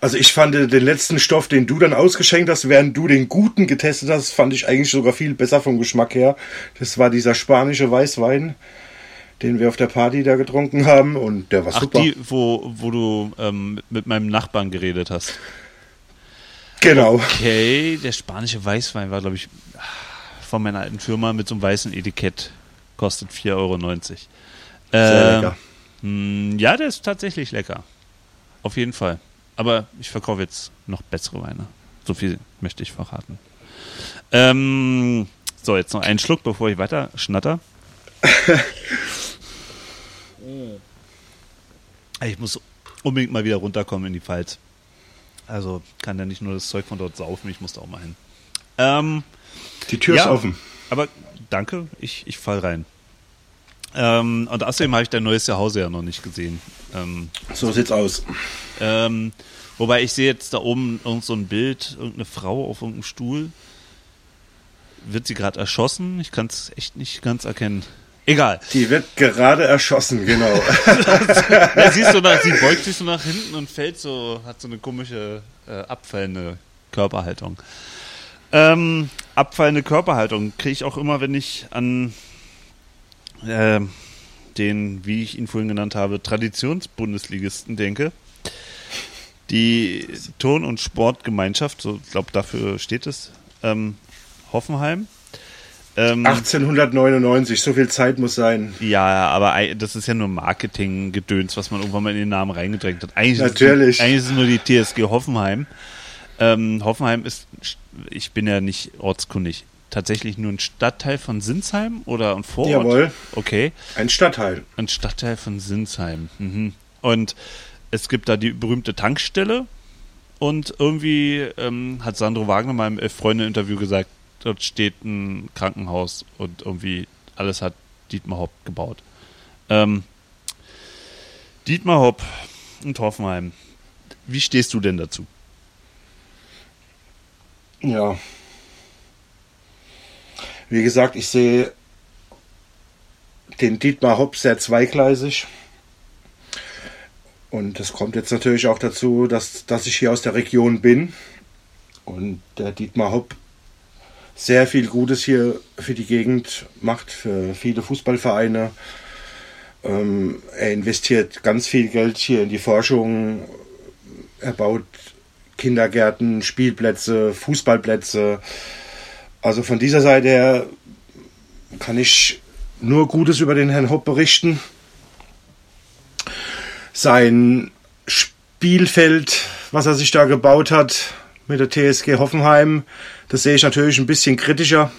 S3: Also ich fand den letzten Stoff, den du dann ausgeschenkt hast, während du den guten getestet hast, fand ich eigentlich sogar viel besser vom Geschmack her. Das war dieser spanische Weißwein, den wir auf der Party da getrunken haben und der war
S2: Ach,
S3: super.
S2: die, wo, wo du ähm, mit meinem Nachbarn geredet hast.
S3: genau.
S2: Okay, der spanische Weißwein war, glaube ich, von meiner alten Firma mit so einem weißen Etikett. Kostet 4,90 Euro.
S3: Sehr
S2: Ähm,
S3: lecker.
S2: Hm, Ja, der ist tatsächlich lecker. Auf jeden Fall. Aber ich verkaufe jetzt noch bessere Weine. So viel möchte ich verraten. Ähm, so, jetzt noch einen Schluck, bevor ich weiter schnatter. ich muss unbedingt mal wieder runterkommen in die Pfalz. Also kann ja nicht nur das Zeug von dort saufen, ich muss da auch mal hin. Ähm,
S3: Die Tür ist offen.
S2: aber danke, ich, ich fall rein. Ähm, und außerdem habe ich dein neues Zuhause ja noch nicht gesehen. Ähm,
S3: So sieht's aus.
S2: Ähm, wobei ich sehe jetzt da oben irgend so ein Bild, irgendeine Frau auf irgendeinem Stuhl. Wird sie gerade erschossen? Ich kann es echt nicht ganz erkennen. Egal.
S3: Die wird gerade erschossen, genau.
S2: Ja, siehst du, nach, sie beugt sich so nach hinten und fällt so, hat so eine komische äh, abfallende Körperhaltung. Ähm, abfallende Körperhaltung kriege ich auch immer, wenn ich an äh, den, wie ich ihn vorhin genannt habe, Traditionsbundesligisten denke. Die Turn- und Sportgemeinschaft, so glaube dafür steht es, ähm, Hoffenheim. Ähm,
S3: 1899, so viel Zeit muss sein.
S2: ja, aber das ist ja nur Marketing-Gedöns, was man irgendwann mal in den Namen reingedrängt hat. Eigentlich
S3: Natürlich.
S2: Ist, eigentlich ist es nur die TSG Hoffenheim. Ähm, Hoffenheim ist, ich bin ja nicht ortskundig, tatsächlich nur ein Stadtteil von Sinsheim oder ein Vorort?
S3: Jawohl.
S2: Okay,
S3: Ein Stadtteil.
S2: ein Stadtteil von Sinsheim. Mhm. Und es gibt da die berühmte Tankstelle und irgendwie ähm, hat Sandro Wagner mal im Elf-Freunde-Interview gesagt, dort steht ein Krankenhaus und irgendwie alles hat Dietmar Hopp gebaut. Ähm, Dietmar Hopp und Hoffenheim. Wie stehst du denn dazu?
S3: Ja. Wie gesagt, ich sehe den Dietmar Hopp sehr zweigleisig. Und es kommt jetzt natürlich auch dazu, dass, dass ich hier aus der Region bin und der Dietmar Hopp sehr viel Gutes hier für die Gegend macht, für viele Fußballvereine. Ähm, er investiert ganz viel Geld hier in die Forschung. Er baut Kindergärten, Spielplätze, Fußballplätze. Also von dieser Seite her kann ich nur Gutes über den Herrn Hopp berichten. Sein Spielfeld, was er sich da gebaut hat mit der TSG Hoffenheim, das sehe ich natürlich ein bisschen kritischer.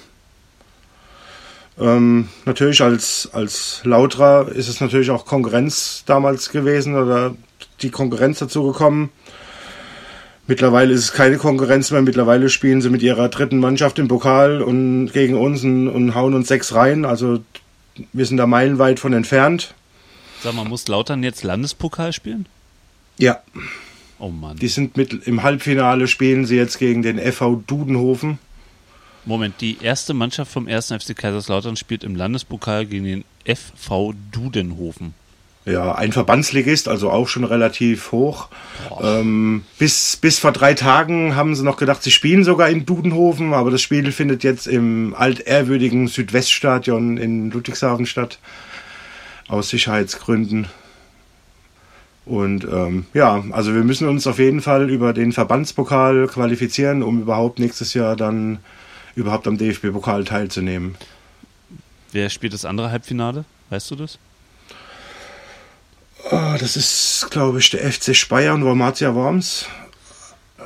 S3: Ähm, natürlich als, als Lautra ist es natürlich auch Konkurrenz damals gewesen oder die Konkurrenz dazu gekommen. Mittlerweile ist es keine Konkurrenz mehr. Mittlerweile spielen sie mit ihrer dritten Mannschaft im Pokal und gegen uns und, und hauen uns sechs rein. Also wir sind da meilenweit von entfernt.
S2: Sag mal, muss Lautern jetzt Landespokal spielen?
S3: Ja,
S2: Oh Mann.
S3: die sind mit im Halbfinale spielen sie jetzt gegen den FV Dudenhofen.
S2: Moment, die erste Mannschaft vom 1. FC Kaiserslautern spielt im Landespokal gegen den FV Dudenhofen.
S3: Ja, ein Verbandsligist, also auch schon relativ hoch. Ähm, bis, bis vor drei Tagen haben sie noch gedacht, sie spielen sogar in Dudenhofen, aber das Spiel findet jetzt im altehrwürdigen Südweststadion in Ludwigshafen statt. Aus Sicherheitsgründen. Und ähm, ja, also wir müssen uns auf jeden Fall über den Verbandspokal qualifizieren, um überhaupt nächstes Jahr dann überhaupt am DFB-Pokal teilzunehmen.
S2: Wer spielt das andere Halbfinale? Weißt du das?
S3: Oh, das ist, glaube ich, der FC Speyer und Wormatia Worms.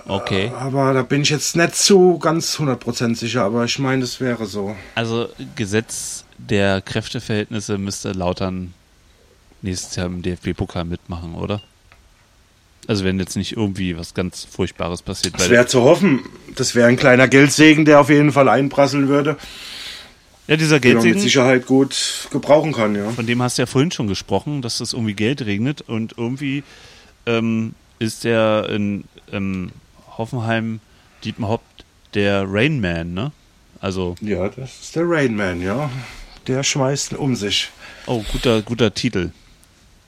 S2: Okay.
S3: Aber da bin ich jetzt nicht so ganz 100% sicher, aber ich meine, das wäre so.
S2: Also Gesetz der Kräfteverhältnisse müsste Lautern nächstes Jahr im DFB-Pokal mitmachen, oder? Also wenn jetzt nicht irgendwie was ganz Furchtbares passiert.
S3: Das wäre zu hoffen. Das wäre ein kleiner Geldsegen, der auf jeden Fall einprasseln würde.
S2: Ja, dieser
S3: Den man mit
S2: Geldsegen,
S3: Sicherheit gut gebrauchen kann, ja.
S2: von dem hast du ja vorhin schon gesprochen, dass das irgendwie Geld regnet und irgendwie ähm, ist der in ähm, Hoffenheim Dietmar Hopp der Rainman, ne? Also,
S3: Ja, das ist der Rainman, ja. Der schmeißt um sich.
S2: oh, guter, guter Titel.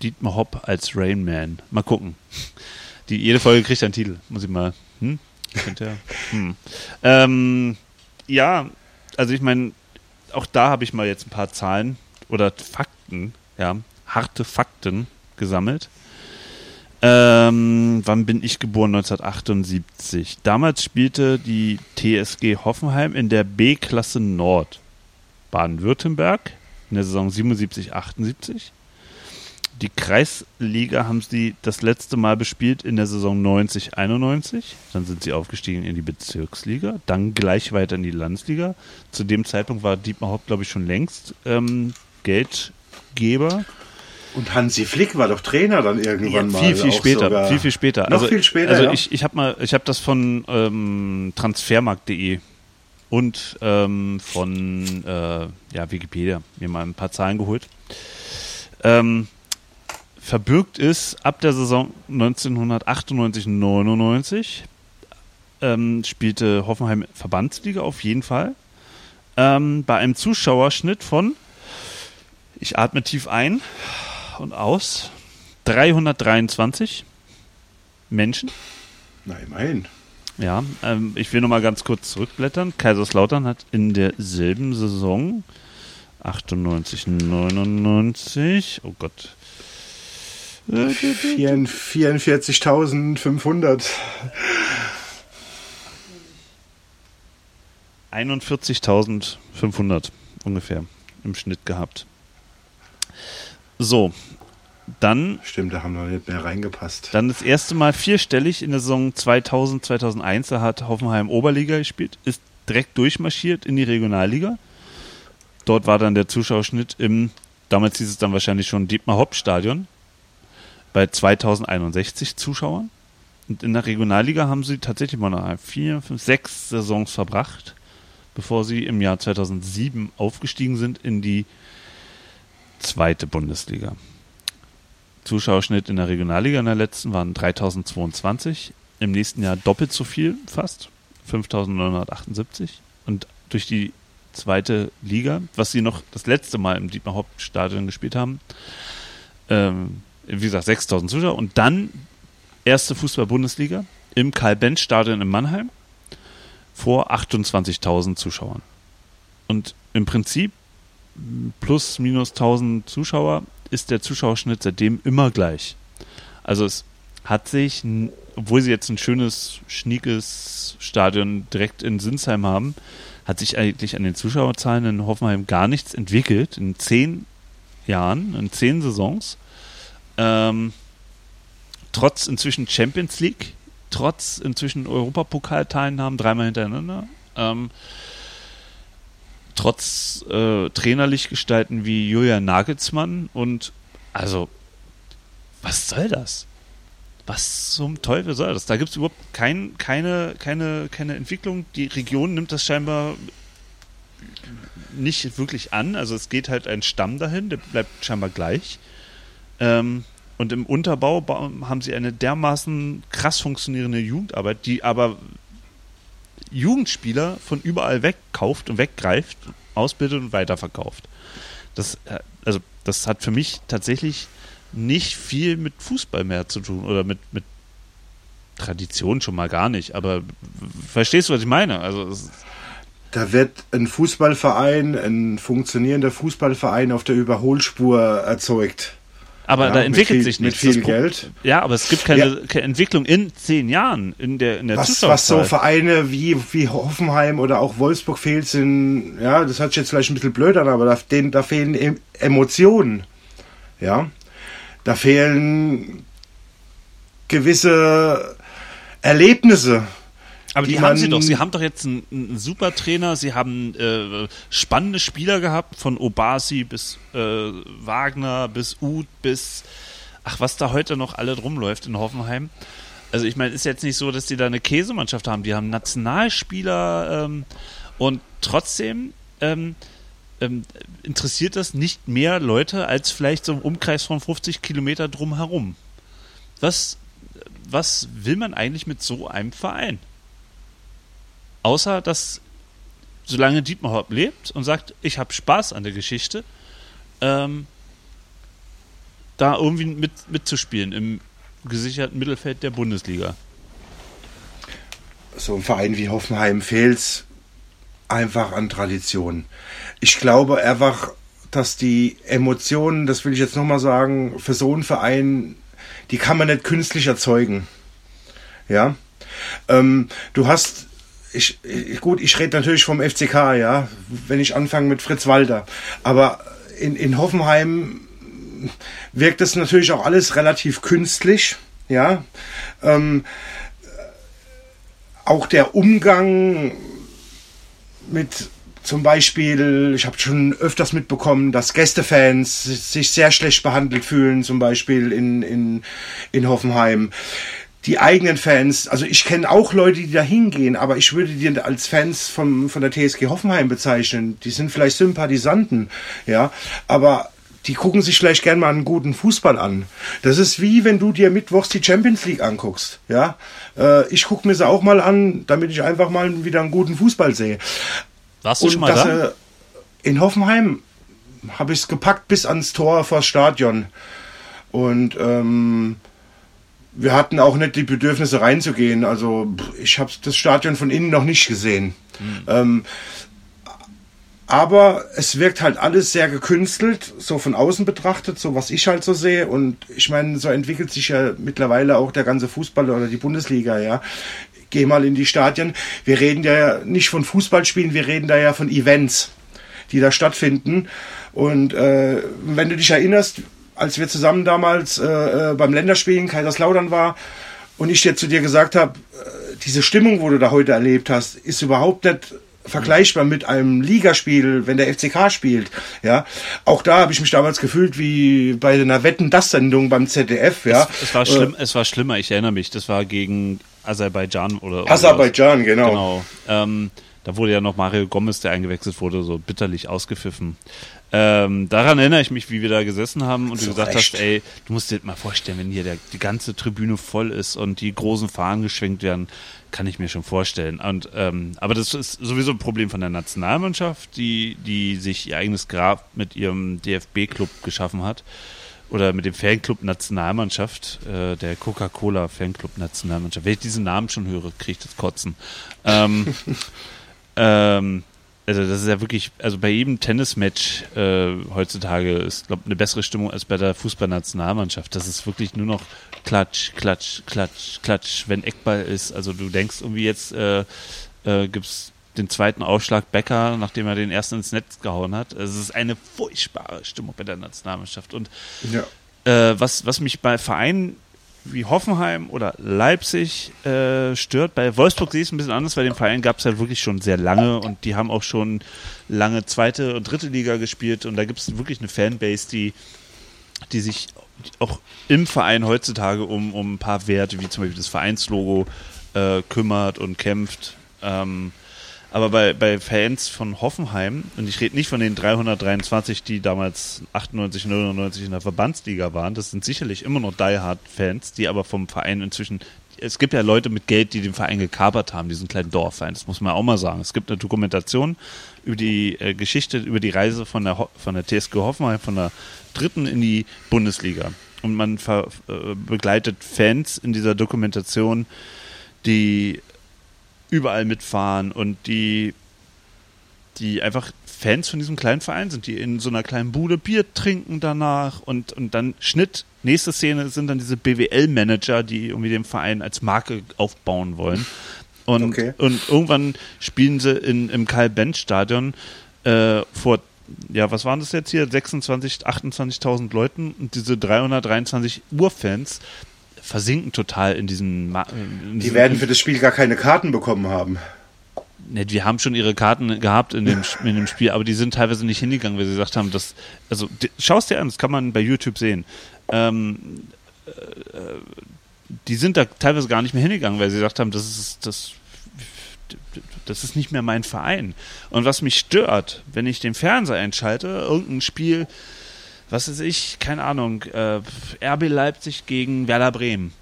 S2: Dietmar Hopp als Rainman. Mal gucken. Die, jede Folge kriegt einen Titel. Muss ich mal. Hm? Könnte ja. Hm. Ähm, ja, also ich meine, auch da habe ich mal jetzt ein paar Zahlen oder Fakten, ja, harte Fakten gesammelt. Ähm, wann bin ich geboren? 1978. Damals spielte die TSG Hoffenheim in der B-Klasse Nord. Baden-Württemberg in der Saison 77, 78. Die Kreisliga haben sie das letzte Mal bespielt in der Saison 90, 91. Dann sind sie aufgestiegen in die Bezirksliga, dann gleich weiter in die Landesliga. Zu dem Zeitpunkt war Dietmar Hopp, glaube ich, schon längst ähm, Geldgeber.
S3: Und Hansi Flick war doch Trainer dann irgendwann mal.
S2: viel, viel
S3: auch
S2: später, viel, viel später.
S3: Noch
S2: also,
S3: viel später,
S2: Also
S3: ja.
S2: ich, ich habe mal, ich habe das von ähm, Transfermarkt.de und ähm, von äh, ja, Wikipedia mir mal ein paar Zahlen geholt. Ähm, verbürgt ist ab der Saison 1998-99 ähm, spielte Hoffenheim Verbandsliga auf jeden Fall. Ähm, bei einem Zuschauerschnitt von, ich atme tief ein und aus, 323 Menschen.
S3: Na, immerhin.
S2: Ja, ähm, ich will noch mal ganz kurz zurückblättern. Kaiserslautern hat in derselben Saison 98, 99, oh Gott. Äh,
S3: 44.500.
S2: 41.500 ungefähr im Schnitt gehabt. So, dann,
S3: Stimmt, da haben wir nicht mehr reingepasst.
S2: dann das erste Mal vierstellig in der Saison 2000, 2001. Da hat Hoffenheim Oberliga gespielt, ist direkt durchmarschiert in die Regionalliga. Dort war dann der Zuschauerschnitt im, damals hieß es dann wahrscheinlich schon Dietmar-Hopp-Stadion, bei 2061 Zuschauern. Und in der Regionalliga haben sie tatsächlich mal noch vier, fünf, sechs Saisons verbracht, bevor sie im Jahr 2007 aufgestiegen sind in die zweite Bundesliga. Zuschauerschnitt in der Regionalliga in der letzten waren 3022, im nächsten Jahr doppelt so viel fast, 5978 und durch die zweite Liga, was sie noch das letzte Mal im Dietmar Hauptstadion gespielt haben, ähm, wie gesagt 6000 Zuschauer und dann erste Fußball-Bundesliga im Karl-Benz-Stadion in Mannheim vor 28.000 Zuschauern. Und im Prinzip plus minus 1000 Zuschauer ist der Zuschauerschnitt seitdem immer gleich. Also es hat sich, obwohl sie jetzt ein schönes, schniekes Stadion direkt in Sinsheim haben, hat sich eigentlich an den Zuschauerzahlen in Hoffenheim gar nichts entwickelt. In zehn Jahren, in zehn Saisons. Ähm, trotz inzwischen Champions League, trotz inzwischen Europapokalteilnahmen dreimal hintereinander. Ähm, trotz äh, Trainerlichgestalten wie Julian Nagelsmann und also, was soll das? Was zum Teufel soll das? Da gibt es überhaupt kein, keine, keine, keine Entwicklung. Die Region nimmt das scheinbar nicht wirklich an. Also es geht halt ein Stamm dahin, der bleibt scheinbar gleich. Ähm, und im Unterbau ba- haben sie eine dermaßen krass funktionierende Jugendarbeit, die aber Jugendspieler von überall wegkauft und weggreift, ausbildet und weiterverkauft. Das, äh, also, das hat für mich tatsächlich nicht viel mit Fußball mehr zu tun oder mit, mit Tradition schon mal gar nicht. Aber verstehst du, was ich meine? Also,
S3: Da wird ein Fußballverein, ein funktionierender Fußballverein auf der Überholspur erzeugt.
S2: Aber
S3: Ja,
S2: da
S3: mit
S2: entwickelt
S3: viel-
S2: sich
S3: mit
S2: nichts.
S3: viel
S2: Das Pro-
S3: Geld.
S2: Ja, aber es gibt keine, keine Entwicklung in zehn Jahren in der, in der
S3: was, was so. Vereine wie, wie Hoffenheim oder auch Wolfsburg fehlt, sind, ja, das hört sich jetzt vielleicht ein bisschen blöd an, aber da, denen, da fehlen em Emotionen. Ja. Da fehlen gewisse Erlebnisse.
S2: Aber die,
S3: die
S2: haben sie doch. Sie haben doch jetzt einen, einen super Trainer. Sie haben äh, spannende Spieler gehabt, von Obasi bis äh, Wagner, bis Uth, bis ach, was da heute noch alle drumläuft in Hoffenheim. Also ich meine, ist jetzt nicht so, dass die da eine Käsemannschaft haben. Die haben Nationalspieler ähm, und trotzdem ähm, ähm, interessiert das nicht mehr Leute als vielleicht so im Umkreis von 50 Kilometer drumherum. Was, was will man eigentlich mit so einem Verein? Außer, dass solange Dietmar Hopp lebt und sagt, ich habe Spaß an der Geschichte, ähm, da irgendwie mit, mitzuspielen im gesicherten Mittelfeld der Bundesliga.
S3: so ein Verein wie Hoffenheim fehlt einfach an Tradition. Ich glaube einfach, dass die Emotionen, das will ich jetzt nochmal sagen, für so einen Verein, die kann man nicht künstlich erzeugen. Ja. Ähm, du hast, ich, ich, gut, ich rede natürlich vom FCK, ja, wenn ich anfange mit Fritz Walter. Aber in, in Hoffenheim wirkt es natürlich auch alles relativ künstlich, ja. Ähm, auch der Umgang mit zum Beispiel, ich habe schon öfters mitbekommen, dass Gästefans sich sehr schlecht behandelt fühlen, zum Beispiel in, in, in Hoffenheim. Die eigenen Fans, also ich kenne auch Leute, die da hingehen, aber ich würde die als Fans von, von der TSG Hoffenheim bezeichnen. Die sind vielleicht Sympathisanten, ja, aber die gucken sich vielleicht gern mal einen guten Fußball an. Das ist wie wenn du dir mittwochs die Champions League anguckst, ja. Äh, ich gucke mir sie auch mal an, damit ich einfach mal wieder einen guten Fußball sehe.
S2: Warst du schon mal da?
S3: er- in Hoffenheim habe ich es gepackt bis ans Tor vors Stadion. Und ähm, wir hatten auch nicht die Bedürfnisse reinzugehen. Also ich habe das Stadion von innen noch nicht gesehen. Ähm, aber es wirkt halt alles sehr gekünstelt, so von außen betrachtet, so was ich halt so sehe. Und ich meine, so entwickelt sich ja mittlerweile auch der ganze Fußball oder die Bundesliga, ja. Geh mal in die Stadien. Wir reden ja nicht von Fußballspielen, wir reden da ja von Events, die da stattfinden. Und äh, wenn du dich erinnerst, als wir zusammen damals äh, äh, beim Länderspiel in Kaiserslautern war und ich dir zu dir gesagt habe, äh, diese Stimmung, wo du da heute erlebt hast, ist überhaupt nicht vergleichbar mit einem Ligaspiel, wenn der FCK spielt. Ja, auch da habe ich mich damals gefühlt wie bei einer Wetten das Sendung beim ZDF. Ja,
S2: Es, es war schlimm, es war schlimmer, ich erinnere mich. Das war gegen Aserbaidschan oder oder
S3: Aserbaidschan, genau.
S2: Genau. Ähm, da wurde ja noch Mario Gomez, der eingewechselt wurde, so bitterlich ausgepfiffen. Ähm, daran erinnere ich mich, wie wir da gesessen haben und du gesagt
S3: Recht.
S2: hast, ey, du musst dir mal vorstellen, wenn hier der, die ganze Tribüne voll ist und die großen Fahnen geschwenkt werden, kann ich mir schon vorstellen. Und ähm, aber das ist sowieso ein Problem von der Nationalmannschaft, die, die sich ihr eigenes Grab mit ihrem DFB-Club geschaffen hat. Oder mit dem Fanclub Nationalmannschaft, äh, der Coca-Cola Fanclub Nationalmannschaft. Wenn ich diesen Namen schon höre, kriege ich das Kotzen. Ähm, ähm, also das ist ja wirklich, also bei jedem Tennismatch äh, heutzutage ist, glaube eine bessere Stimmung als bei der Fußballnationalmannschaft. Das ist wirklich nur noch Klatsch, Klatsch, Klatsch, Klatsch, wenn Eckball ist. Also du denkst irgendwie jetzt äh, äh, gibt's den zweiten Aufschlag Becker, nachdem er den ersten ins Netz gehauen hat. Also es ist eine furchtbare Stimmung bei der Nationalmannschaft. Und
S3: Ja.
S2: äh, was, was mich bei Vereinen wie Hoffenheim oder Leipzig äh, stört. Bei Wolfsburg sehe ich es ein bisschen anders, weil den Verein gab es halt wirklich schon sehr lange und die haben auch schon lange zweite und dritte Liga gespielt und da gibt es wirklich eine Fanbase, die, die sich auch im Verein heutzutage um, um ein paar Werte, wie zum Beispiel das Vereinslogo, äh, kümmert und kämpft. Ähm, aber bei, bei Fans von Hoffenheim, und ich rede nicht von den 323, die damals 98, 99 in der Verbandsliga waren, das sind sicherlich immer noch Die-Hard-Fans, die aber vom Verein inzwischen, es gibt ja Leute mit Geld, die den Verein gekapert haben, diesen kleinen Dorfverein, das muss man auch mal sagen. Es gibt eine Dokumentation über die äh, Geschichte, über die Reise von der, von der TSG Hoffenheim, von der dritten in die Bundesliga. Und man äh, begleitet Fans in dieser Dokumentation, die überall mitfahren und die, die einfach Fans von diesem kleinen Verein sind, die in so einer kleinen Bude Bier trinken danach und, und dann Schnitt. Nächste Szene sind dann diese BWL-Manager, die irgendwie den Verein als Marke aufbauen wollen. Und,
S3: Okay.
S2: und irgendwann spielen sie in, im Karl-Benz-Stadion äh, vor, ja, was waren das jetzt hier? 26, 28.000 Leuten und diese 323 Urfans versinken total in diesem. Ma in
S3: Die werden für das Spiel gar keine Karten bekommen haben.
S2: Ne, die haben schon ihre Karten gehabt in dem, in dem Spiel, aber die sind teilweise nicht hingegangen, weil sie gesagt haben, dass, also schau es dir an, das kann man bei YouTube sehen. Ähm, äh, die sind da teilweise gar nicht mehr hingegangen, weil sie gesagt haben, das ist das, das ist nicht mehr mein Verein. Und was mich stört, wenn ich den Fernseher einschalte, irgendein Spiel, was weiß ich, keine Ahnung, äh, RB Leipzig gegen Werder Bremen.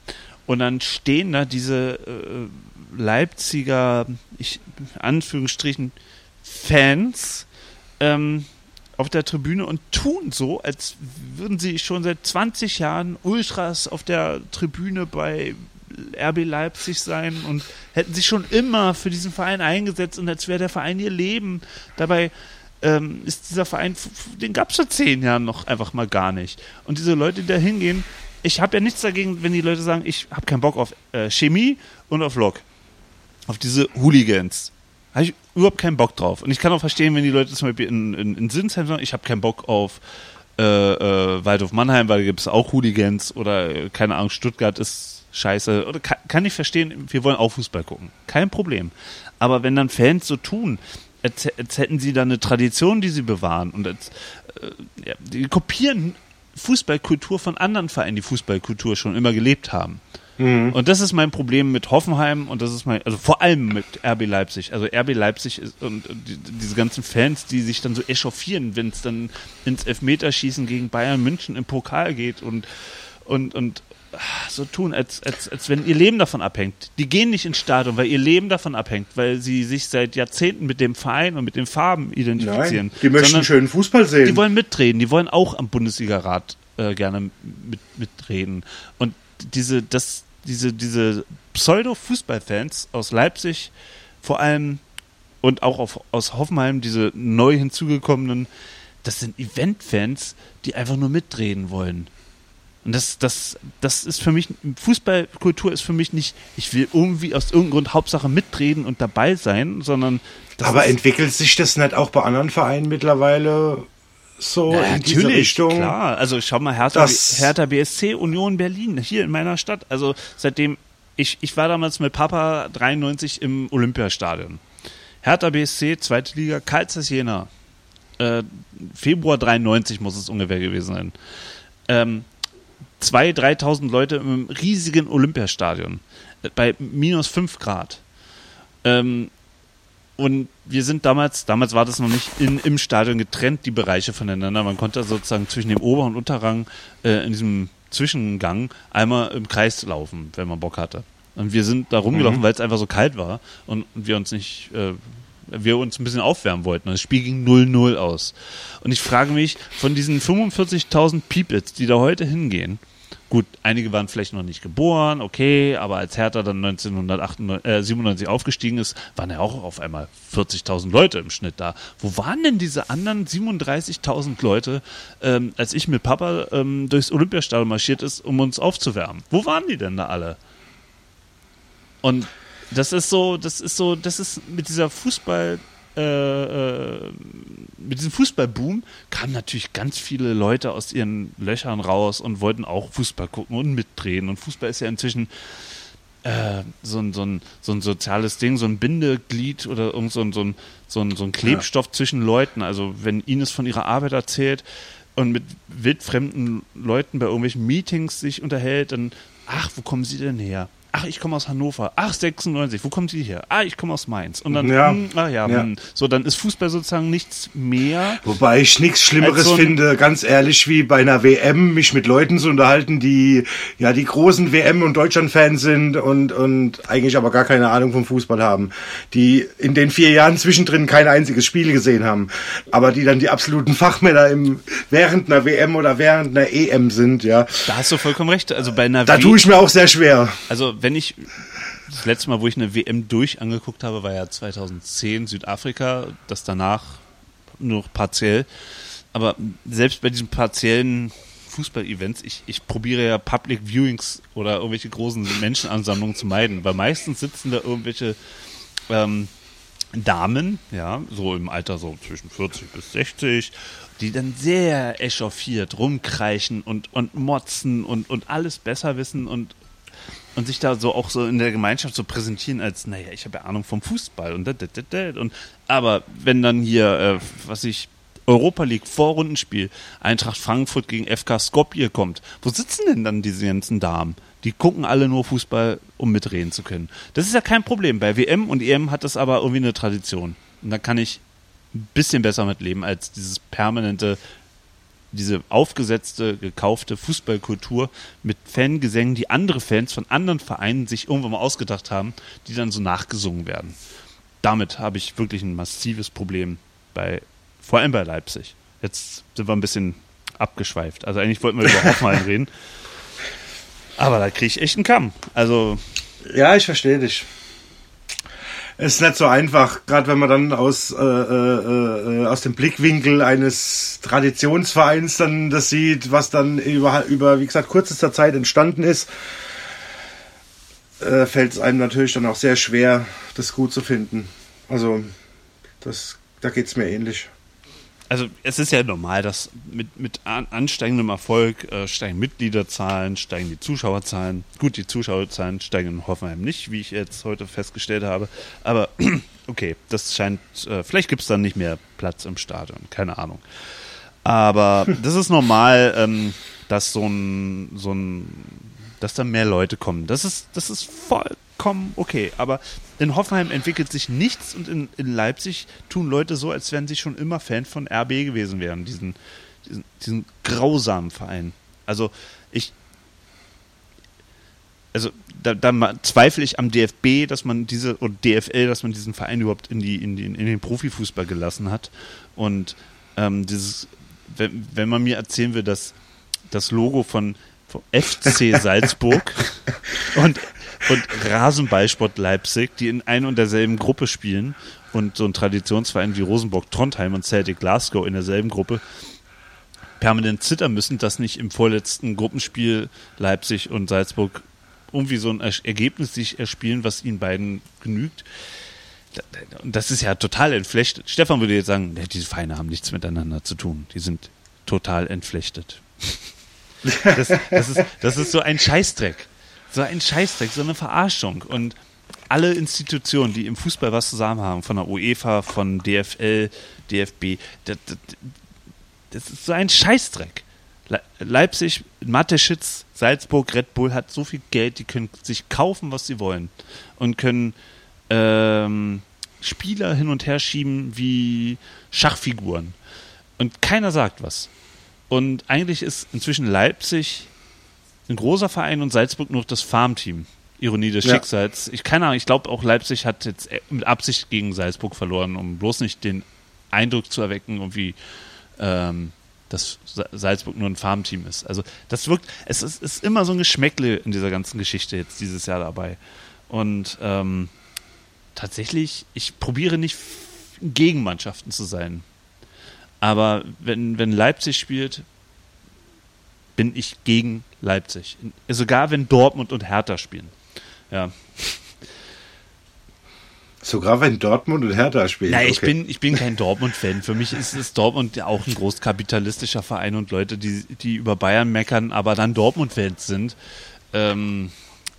S2: Und dann stehen da diese äh, Leipziger, ich, Anführungsstrichen, Fans ähm, auf der Tribüne und tun so, als würden sie schon seit 20 Jahren Ultras auf der Tribüne bei RB Leipzig sein und hätten sich schon immer für diesen Verein eingesetzt und als wäre der Verein ihr Leben. Dabei ähm, ist dieser Verein, den gab es vor zehn Jahren noch einfach mal gar nicht. Und diese Leute, die da hingehen, ich habe ja nichts dagegen, wenn die Leute sagen, ich habe keinen Bock auf äh, Chemie und auf Lok. Auf diese Hooligans. Habe ich überhaupt keinen Bock drauf. Und ich kann auch verstehen, wenn die Leute zum Beispiel in, in, in Sinsheim sagen, ich habe keinen Bock auf äh, äh, Waldhof Mannheim, weil da gibt es auch Hooligans oder äh, keine Ahnung, Stuttgart ist scheiße. Oder kann, kann ich verstehen, wir wollen auch Fußball gucken. Kein Problem. Aber wenn dann Fans so tun, als, als hätten sie da eine Tradition, die sie bewahren und als, äh, ja, die kopieren Fußballkultur von anderen Vereinen, die Fußballkultur schon immer gelebt haben. Und das ist mein Problem mit Hoffenheim und das ist mein, also vor allem mit RB Leipzig. Also RB Leipzig ist, und und die, diese ganzen Fans, die sich dann so echauffieren, wenn es dann ins Elfmeterschießen gegen Bayern München im Pokal geht und, und, und so tun, als, als, als wenn ihr Leben davon abhängt. Die gehen nicht ins Stadion, weil ihr Leben davon abhängt, weil sie sich seit Jahrzehnten mit dem Verein und mit den Farben identifizieren.
S3: Nein, die möchten
S2: sondern
S3: schönen Fußball sehen.
S2: die wollen mitreden, die wollen auch am Bundesliga-Rat äh, gerne mit, mitreden. Und diese, das, diese, diese Pseudo-Fußballfans aus Leipzig vor allem und auch auf, aus Hoffenheim, diese neu hinzugekommenen, das sind Event-Fans, die einfach nur mitreden wollen. Und das, das, das ist für mich, Fußballkultur ist für mich nicht, ich will irgendwie aus irgendeinem Grund Hauptsache mitreden und dabei sein, sondern
S3: Aber entwickelt sich das nicht auch bei anderen Vereinen mittlerweile so
S2: Ja,
S3: in diese Richtung?
S2: klar. Also schau mal, Hertha, Hertha BSC, Union Berlin, hier in meiner Stadt. Also seitdem, ich, ich war damals mit Papa 93 im Olympiastadion. Hertha BSC, zweite Liga, Kaisers Jena. Äh, Februar 93 muss es ungefähr gewesen sein. Ähm, 2.000, 3.000 Leute im riesigen Olympiastadion. Äh, Bei minus 5 Grad. Ähm, und wir sind damals, damals war das noch nicht in, im Stadion getrennt, die Bereiche voneinander. Man konnte sozusagen zwischen dem Ober- und Unterrang äh, in diesem Zwischengang einmal im Kreis laufen, wenn man Bock hatte. Und wir sind da rumgelaufen, weil es einfach so kalt war und, und wir uns nicht, äh, wir uns ein bisschen aufwärmen wollten. Und das Spiel ging 0-0 aus. Und ich frage mich, von diesen 45.000 Peoples, die da heute hingehen, Gut, einige waren vielleicht noch nicht geboren, okay, aber als Hertha dann 1997 äh, aufgestiegen ist, waren ja auch auf einmal 40.000 Leute im Schnitt da. Wo waren denn diese anderen 37.000 Leute, ähm, als ich mit Papa ähm, durchs Olympiastadion marschiert ist, um uns aufzuwärmen? Wo waren die denn da alle? Und das ist so, das ist so, das ist mit dieser Fußball, äh, äh, mit diesem Fußballboom kamen natürlich ganz viele Leute aus ihren Löchern raus und wollten auch Fußball gucken und mitdrehen. Und Fußball ist ja inzwischen äh, so, ein, so, ein, so ein soziales Ding, so ein Bindeglied oder irgend so ein, so ein, so ein, so ein Klebstoff zwischen Leuten. Also wenn Ines von ihrer Arbeit erzählt und mit wildfremden Leuten bei irgendwelchen Meetings sich unterhält, dann, ach, wo kommen Sie denn her? Ach, ich komme aus Hannover. Ach, 96. Wo kommen Sie her? Ah, ich komme aus Mainz. Und dann,
S3: Ja.
S2: hm, ach ja,
S3: Ja.
S2: hm. so, dann ist Fußball sozusagen nichts mehr.
S3: Wobei ich nichts Schlimmeres
S2: so
S3: finde, ganz ehrlich, wie bei einer WM, mich mit Leuten zu unterhalten, die ja die großen WM- und Deutschland-Fans sind und, und eigentlich aber gar keine Ahnung vom Fußball haben. Die in den vier Jahren zwischendrin kein einziges Spiel gesehen haben. Aber die dann die absoluten Fachmänner im, während einer WM oder während einer EM sind, ja.
S2: Da hast du vollkommen recht. Also bei einer
S3: Da
S2: W-
S3: tue ich mir auch sehr schwer.
S2: Also wenn ich das letzte Mal, wo ich eine WM durch angeguckt habe, war ja 2010 Südafrika. Das danach nur noch partiell. Aber selbst bei diesen partiellen Fußball-Events, ich, ich probiere ja Public Viewings oder irgendwelche großen Menschenansammlungen zu meiden, weil meistens sitzen da irgendwelche ähm, Damen, ja, so im Alter so zwischen 40 bis 60, die dann sehr echauffiert rumkreischen und, und motzen und, und alles besser wissen und, und sich da so auch so in der Gemeinschaft so präsentieren als, naja, ich habe ja Ahnung vom Fußball und, und, und aber wenn dann hier, äh, was ich, Europa League Vorrundenspiel Eintracht Frankfurt gegen FK Skopje kommt, wo sitzen denn dann diese ganzen Damen? Die gucken alle nur Fußball, um mitreden zu können. Das ist ja kein Problem. Bei WM und EM hat das aber irgendwie eine Tradition. Und da kann ich ein bisschen besser mit leben als dieses permanente, diese aufgesetzte, gekaufte Fußballkultur mit Fangesängen, die andere Fans von anderen Vereinen sich irgendwann mal ausgedacht haben, die dann so nachgesungen werden. Damit habe ich wirklich ein massives Problem bei, vor allem bei Leipzig. Jetzt sind wir ein bisschen abgeschweift. Also eigentlich wollten wir über Hoffenheim reden. Aber da kriege ich echt einen Kamm. Also.
S3: Ja, ich verstehe dich. Es ist nicht so einfach, gerade wenn man dann aus, äh, äh, äh, aus dem Blickwinkel eines Traditionsvereins dann das sieht, was dann über, über wie gesagt, kürzester Zeit entstanden ist, äh, fällt es einem natürlich dann auch sehr schwer, das gut zu finden. Also, das, da geht es mir ähnlich
S2: also es ist ja normal, dass mit, mit ansteigendem Erfolg äh, steigen Mitgliederzahlen, steigen die Zuschauerzahlen. Gut, die Zuschauerzahlen steigen in Hoffenheim nicht, wie ich jetzt heute festgestellt habe. Aber okay, das scheint, äh, vielleicht gibt es dann nicht mehr Platz im Stadion, keine Ahnung. Aber das ist normal, ähm, dass so ein, so ein, dass da mehr Leute kommen. Das ist, das ist voll, vollkommen okay. Aber in Hoffenheim entwickelt sich nichts und in, in Leipzig tun Leute so, als wenn sie schon immer Fan von RB gewesen wären, diesen, diesen, diesen grausamen Verein. Also ich, also da, da, zweifle ich am DFB, dass man diese oder DFL, dass man diesen Verein überhaupt in die in, die, in den Profifußball gelassen hat. Und ähm, dieses, wenn, wenn man mir erzählen will, dass das Logo von, von FC Salzburg und und Rasenballsport Leipzig, die in ein und derselben Gruppe spielen und so ein Traditionsverein wie Rosenborg Trondheim und Celtic Glasgow in derselben Gruppe permanent zittern müssen, dass nicht im vorletzten Gruppenspiel Leipzig und Salzburg irgendwie so ein Ergebnis sich erspielen, was ihnen beiden genügt. Und das ist ja total entflechtet. Stefan würde jetzt sagen, diese Vereine haben nichts miteinander zu tun. Die sind total entflechtet. Das, das, ist, das ist so ein Scheißdreck. So ein Scheißdreck, so eine Verarschung. Und alle Institutionen, die im Fußball was zusammen haben, von der UEFA, von DFL, DFB, das, das, das ist so ein Scheißdreck. Leipzig, Mateschitz, Salzburg, Red Bull hat so viel Geld, die können sich kaufen, was sie wollen. Und können ähm, Spieler hin und her schieben wie Schachfiguren. Und keiner sagt was. Und eigentlich ist inzwischen Leipzig ein großer Verein und Salzburg nur das Farmteam. Ironie des ja. Schicksals. Ich keine Ahnung, ich glaube auch Leipzig hat jetzt mit Absicht gegen Salzburg verloren, um bloß nicht den Eindruck zu erwecken, irgendwie, ähm, dass Salzburg nur ein Farmteam ist. Also das wirkt, es ist, ist, immer so ein Geschmäckle in dieser ganzen Geschichte jetzt dieses Jahr dabei. Und ähm, tatsächlich, ich probiere nicht gegen Mannschaften zu sein. Aber wenn, wenn Leipzig spielt, bin ich gegen Leipzig. Sogar wenn Dortmund und Hertha spielen. Ja.
S3: Sogar wenn Dortmund und Hertha spielen.
S2: Nein, okay. ich, bin, ich bin kein Dortmund-Fan. Für mich ist, ist Dortmund ja auch ein großkapitalistischer Verein und Leute, die, die über Bayern meckern, aber dann Dortmund-Fans sind, ähm,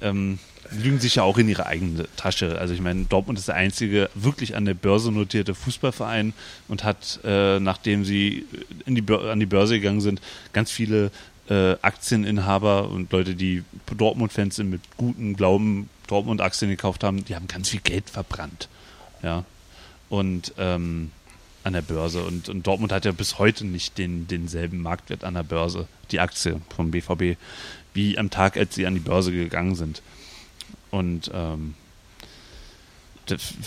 S2: ähm, lügen sich ja auch in ihre eigene Tasche. Also ich meine, Dortmund ist der einzige wirklich an der Börse notierte Fußballverein und hat, äh, nachdem sie die an die Börse gegangen sind, ganz viele äh, Aktieninhaber und Leute, die Dortmund-Fans sind, mit gutem Glauben Dortmund-Aktien gekauft haben, die haben ganz viel Geld verbrannt. Ja. Und ähm, an der Börse. Und, und, Dortmund hat ja bis heute nicht den, denselben Marktwert an der Börse, die Aktie vom BVB, wie am Tag, als sie an die Börse gegangen sind. Und ähm,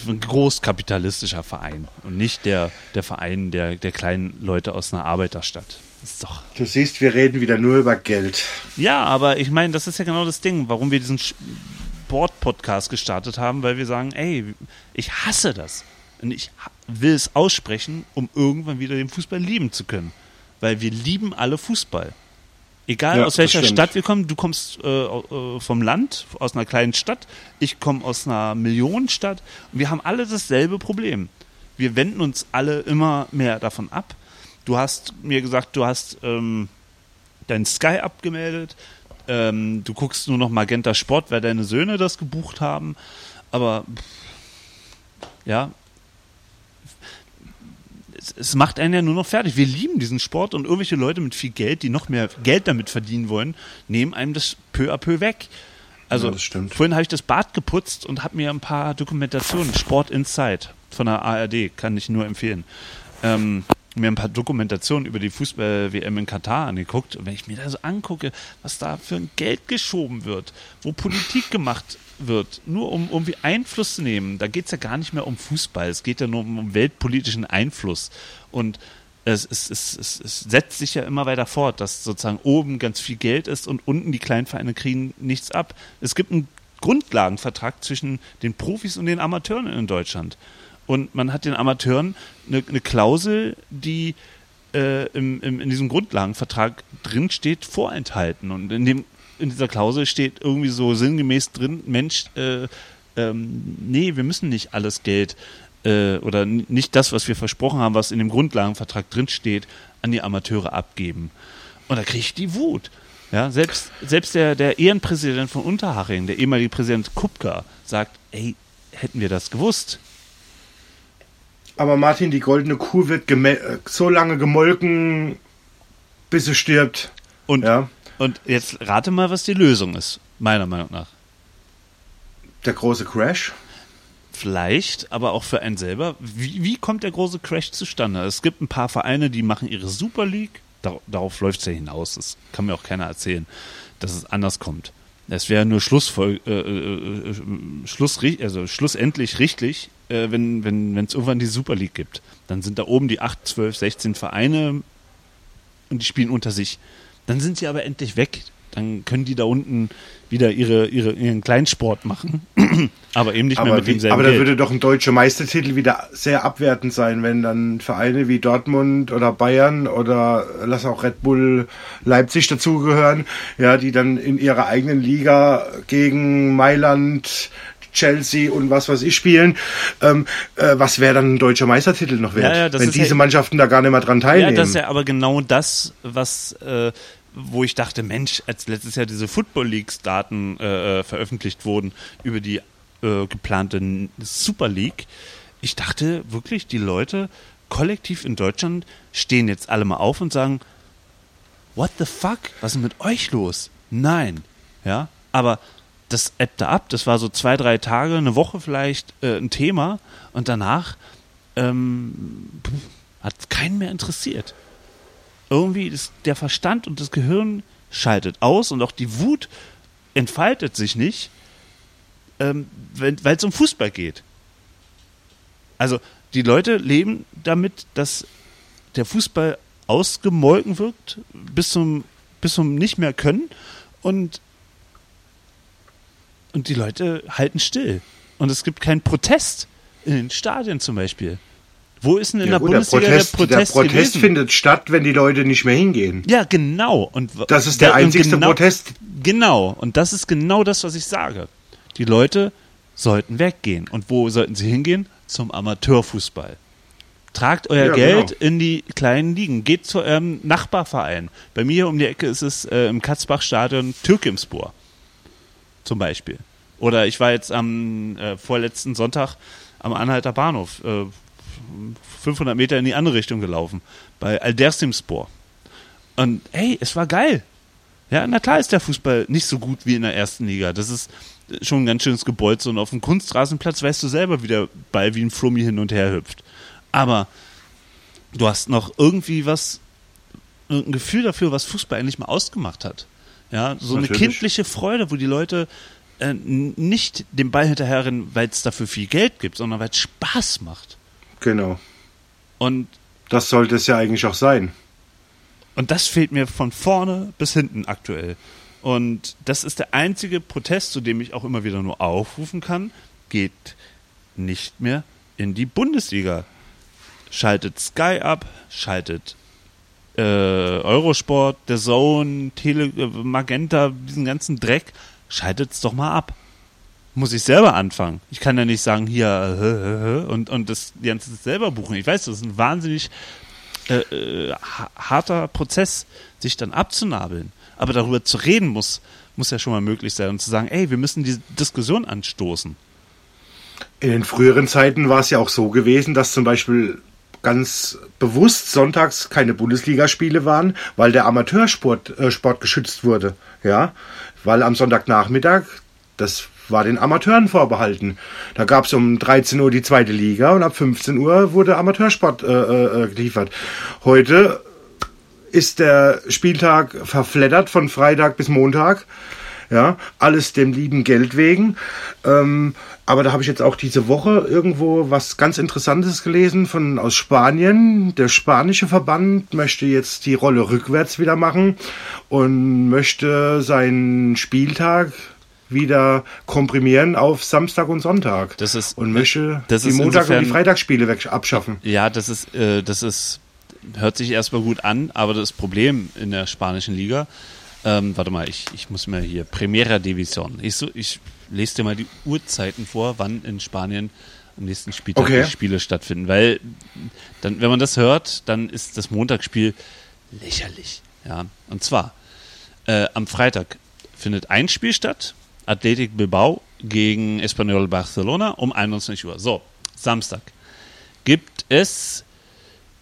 S2: ein großkapitalistischer Verein und nicht der, der Verein der, der kleinen Leute aus einer Arbeiterstadt.
S3: Doch. Du siehst, wir reden wieder nur über Geld.
S2: Ja, aber ich meine, das ist ja genau das Ding, warum wir diesen Sport-Podcast gestartet haben, weil wir sagen, ey, ich hasse das. Und ich will es aussprechen, um irgendwann wieder den Fußball lieben zu können. Weil wir lieben alle Fußball. Egal
S3: Ja,
S2: aus welcher. Stadt wir kommen, du kommst äh, äh, vom Land, aus einer kleinen Stadt, ich komme aus einer Millionenstadt und wir haben alle dasselbe Problem. Wir wenden uns alle immer mehr davon ab. Du hast mir gesagt, du hast ähm, dein Sky abgemeldet, ähm, du guckst nur noch Magenta Sport, weil deine Söhne das gebucht haben, aber ja, es, macht einen ja nur noch fertig. Wir lieben diesen Sport und irgendwelche Leute mit viel Geld, die noch mehr Geld damit verdienen wollen, nehmen einem das peu à peu weg. Also
S3: Ja,
S2: vorhin habe ich das Bad geputzt und habe mir ein paar Dokumentationen, Sport Inside von der ARD, kann ich nur empfehlen, ähm, mir ein paar Dokumentationen über die Fußball-WM in Katar angeguckt. Und wenn ich mir da so angucke, was da für ein Geld geschoben wird, wo Politik gemacht wird, nur um irgendwie Einfluss zu nehmen, da geht es ja gar nicht mehr um Fußball, es geht ja nur um, um weltpolitischen Einfluss. Und es, es, es, es, setzt sich ja immer weiter fort, dass sozusagen oben ganz viel Geld ist und unten die kleinen Vereine kriegen nichts ab. Es gibt einen Grundlagenvertrag zwischen den Profis und den Amateuren in Deutschland. Und man hat den Amateuren eine, eine Klausel, die äh, im, im, in diesem Grundlagenvertrag drin steht, vorenthalten. Und in, dem, in dieser Klausel steht irgendwie so sinngemäß drin, Mensch, äh, ähm, nee, wir müssen nicht alles Geld äh, oder nicht das, was wir versprochen haben, was in dem Grundlagenvertrag drin steht, an die Amateure abgeben. Und da kriege ich die Wut. Ja, selbst, selbst der, der Ehrenpräsident von Unterhaching, der ehemalige Präsident Kupka, sagt, ey, hätten wir das gewusst,
S3: Aber Martin, die goldene Kuh wird äh, so lange gemolken, bis sie stirbt.
S2: Und,
S3: Ja.
S2: und jetzt rate mal, was die Lösung ist, meiner Meinung nach.
S3: Der große Crash.
S2: Vielleicht, aber auch für einen selber. Wie, wie kommt der große Crash zustande? Es gibt ein paar Vereine, die machen ihre Super League. Dar darauf läuft es ja hinaus. Das kann mir auch keiner erzählen, dass es anders kommt. Es wäre nur Schlussfol äh, äh, äh, also schlussendlich richtig, äh, wenn wenn wenn, es irgendwann die Super League gibt. Dann sind da oben die 8, 12, 16 Vereine und die spielen unter sich. Dann sind sie aber endlich weg. Dann können die da unten wieder ihre, ihre, ihren Kleinsport machen. aber eben nicht mehr
S3: Aber,
S2: mit
S3: wie,
S2: demselben
S3: aber da würde doch ein deutscher Meistertitel wieder sehr abwertend sein, wenn dann Vereine wie Dortmund oder Bayern oder lass auch Red Bull Leipzig dazugehören, ja, die dann in ihrer eigenen Liga gegen Mailand, Chelsea und was weiß ich spielen. Ähm, äh, was wäre dann ein deutscher Meistertitel noch wert,
S2: Ja, ja,
S3: wenn diese
S2: ja-
S3: Mannschaften da gar nicht mehr dran teilnehmen?
S2: Ja, das ist ja aber genau das, was, äh, wo ich dachte, Mensch, als letztes Jahr diese Football Leagues Daten äh, äh, veröffentlicht wurden über die äh, geplante Super League, ich dachte wirklich, die Leute kollektiv in Deutschland stehen jetzt alle mal auf und sagen, what the fuck, was ist mit euch los? Nein, ja, aber das ebbte ab, das war so zwei, drei Tage, eine Woche vielleicht äh, ein Thema und danach ähm, hat keinen mehr interessiert. Irgendwie ist der Verstand und das Gehirn schaltet aus und auch die Wut entfaltet sich nicht, ähm, weil es um Fußball geht. Also die Leute leben damit, dass der Fußball ausgemolken wird bis zum, bis zum nicht mehr können und, und die Leute halten still. Und es gibt keinen Protest in den Stadien zum Beispiel. Wo ist denn in
S3: ja,
S2: der
S3: gut, der
S2: Bundesliga
S3: Protest,
S2: der Protest,
S3: der Protest findet statt, wenn die Leute nicht mehr hingehen.
S2: Ja, genau. Und
S3: Das ist der
S2: und
S3: einzigste
S2: genau,
S3: Protest.
S2: Genau. Und das ist genau das, was ich sage. Die Leute sollten weggehen. Und wo sollten sie hingehen? Zum Amateurfußball. Tragt euer
S3: Ja,
S2: Geld
S3: genau.
S2: in die kleinen Ligen. Geht zu eurem Nachbarverein. Bei mir um die Ecke ist es äh, im Katzbach-Stadion Türkimspor. Zum Beispiel. Oder ich war jetzt am äh, vorletzten Sonntag am Anhalter Bahnhof. Äh, 500 Meter in die andere Richtung gelaufen. Bei Aldersimspor. Und hey, es war geil. Ja, na klar ist der Fußball nicht so gut wie in der ersten Liga. Das ist schon ein ganz schönes Gebolz und auf dem Kunstrasenplatz weißt du selber, wie der Ball wie ein Flummi hin und her hüpft. Aber du hast noch irgendwie was, ein Gefühl dafür, was Fußball eigentlich mal ausgemacht hat. Ja, so eine
S3: Natürlich.
S2: kindliche Freude, wo die Leute äh, nicht dem Ball hinterherrennen, weil es dafür viel Geld gibt, sondern weil es Spaß macht.
S3: Genau.
S2: Und
S3: Das sollte es ja eigentlich auch sein.
S2: Und das fehlt mir von vorne bis hinten aktuell. Und das ist der einzige Protest, zu dem ich auch immer wieder nur aufrufen kann. Geht nicht mehr in die Bundesliga. Schaltet Sky ab, schaltet äh, Eurosport, der Zone, Tele, äh, Magenta, diesen ganzen Dreck, schaltet es doch mal ab. Muss ich selber anfangen. Ich kann ja nicht sagen, hier, äh, und, und das Ganze selber buchen. Ich weiß, das ist ein wahnsinnig äh, äh, harter Prozess, sich dann abzunabeln. Aber darüber zu reden muss, muss ja schon mal möglich sein und zu sagen, ey, wir müssen die Diskussion anstoßen.
S3: In den früheren Zeiten war es ja auch so gewesen, dass zum Beispiel ganz bewusst sonntags keine Bundesligaspiele waren, weil der Amateursport äh, Sport geschützt wurde. Ja, weil am Sonntagnachmittag, das war den Amateuren vorbehalten. Da gab es um 13 Uhr die zweite Liga und ab 15 Uhr wurde Amateursport äh, äh, geliefert. Heute ist der Spieltag verfleddert von Freitag bis Montag. Ja, alles dem lieben Geld wegen. Ähm, aber da habe ich jetzt auch diese Woche irgendwo was ganz Interessantes gelesen von aus Spanien. Der spanische Verband möchte jetzt die Rolle rückwärts wieder machen und möchte seinen Spieltag wieder komprimieren auf Samstag und Sonntag.
S2: Das ist
S3: und möchte
S2: das
S3: die
S2: ist
S3: Montag- und die Freitagsspiele weg abschaffen.
S2: Ja, das ist, äh, das ist, hört sich erstmal gut an, aber das Problem in der spanischen Liga, ähm, warte mal, ich, ich muss mir hier, Primera División. Ich, so, ich lese dir mal die Uhrzeiten vor, wann in Spanien am nächsten Spieltag
S3: Okay.
S2: die Spiele stattfinden, weil dann, wenn man das hört, dann ist das Montagsspiel lächerlich. Ja, und zwar äh, am Freitag findet ein Spiel statt, Athletic Bilbao gegen Espanyol Barcelona um 21 Uhr. So, Samstag gibt es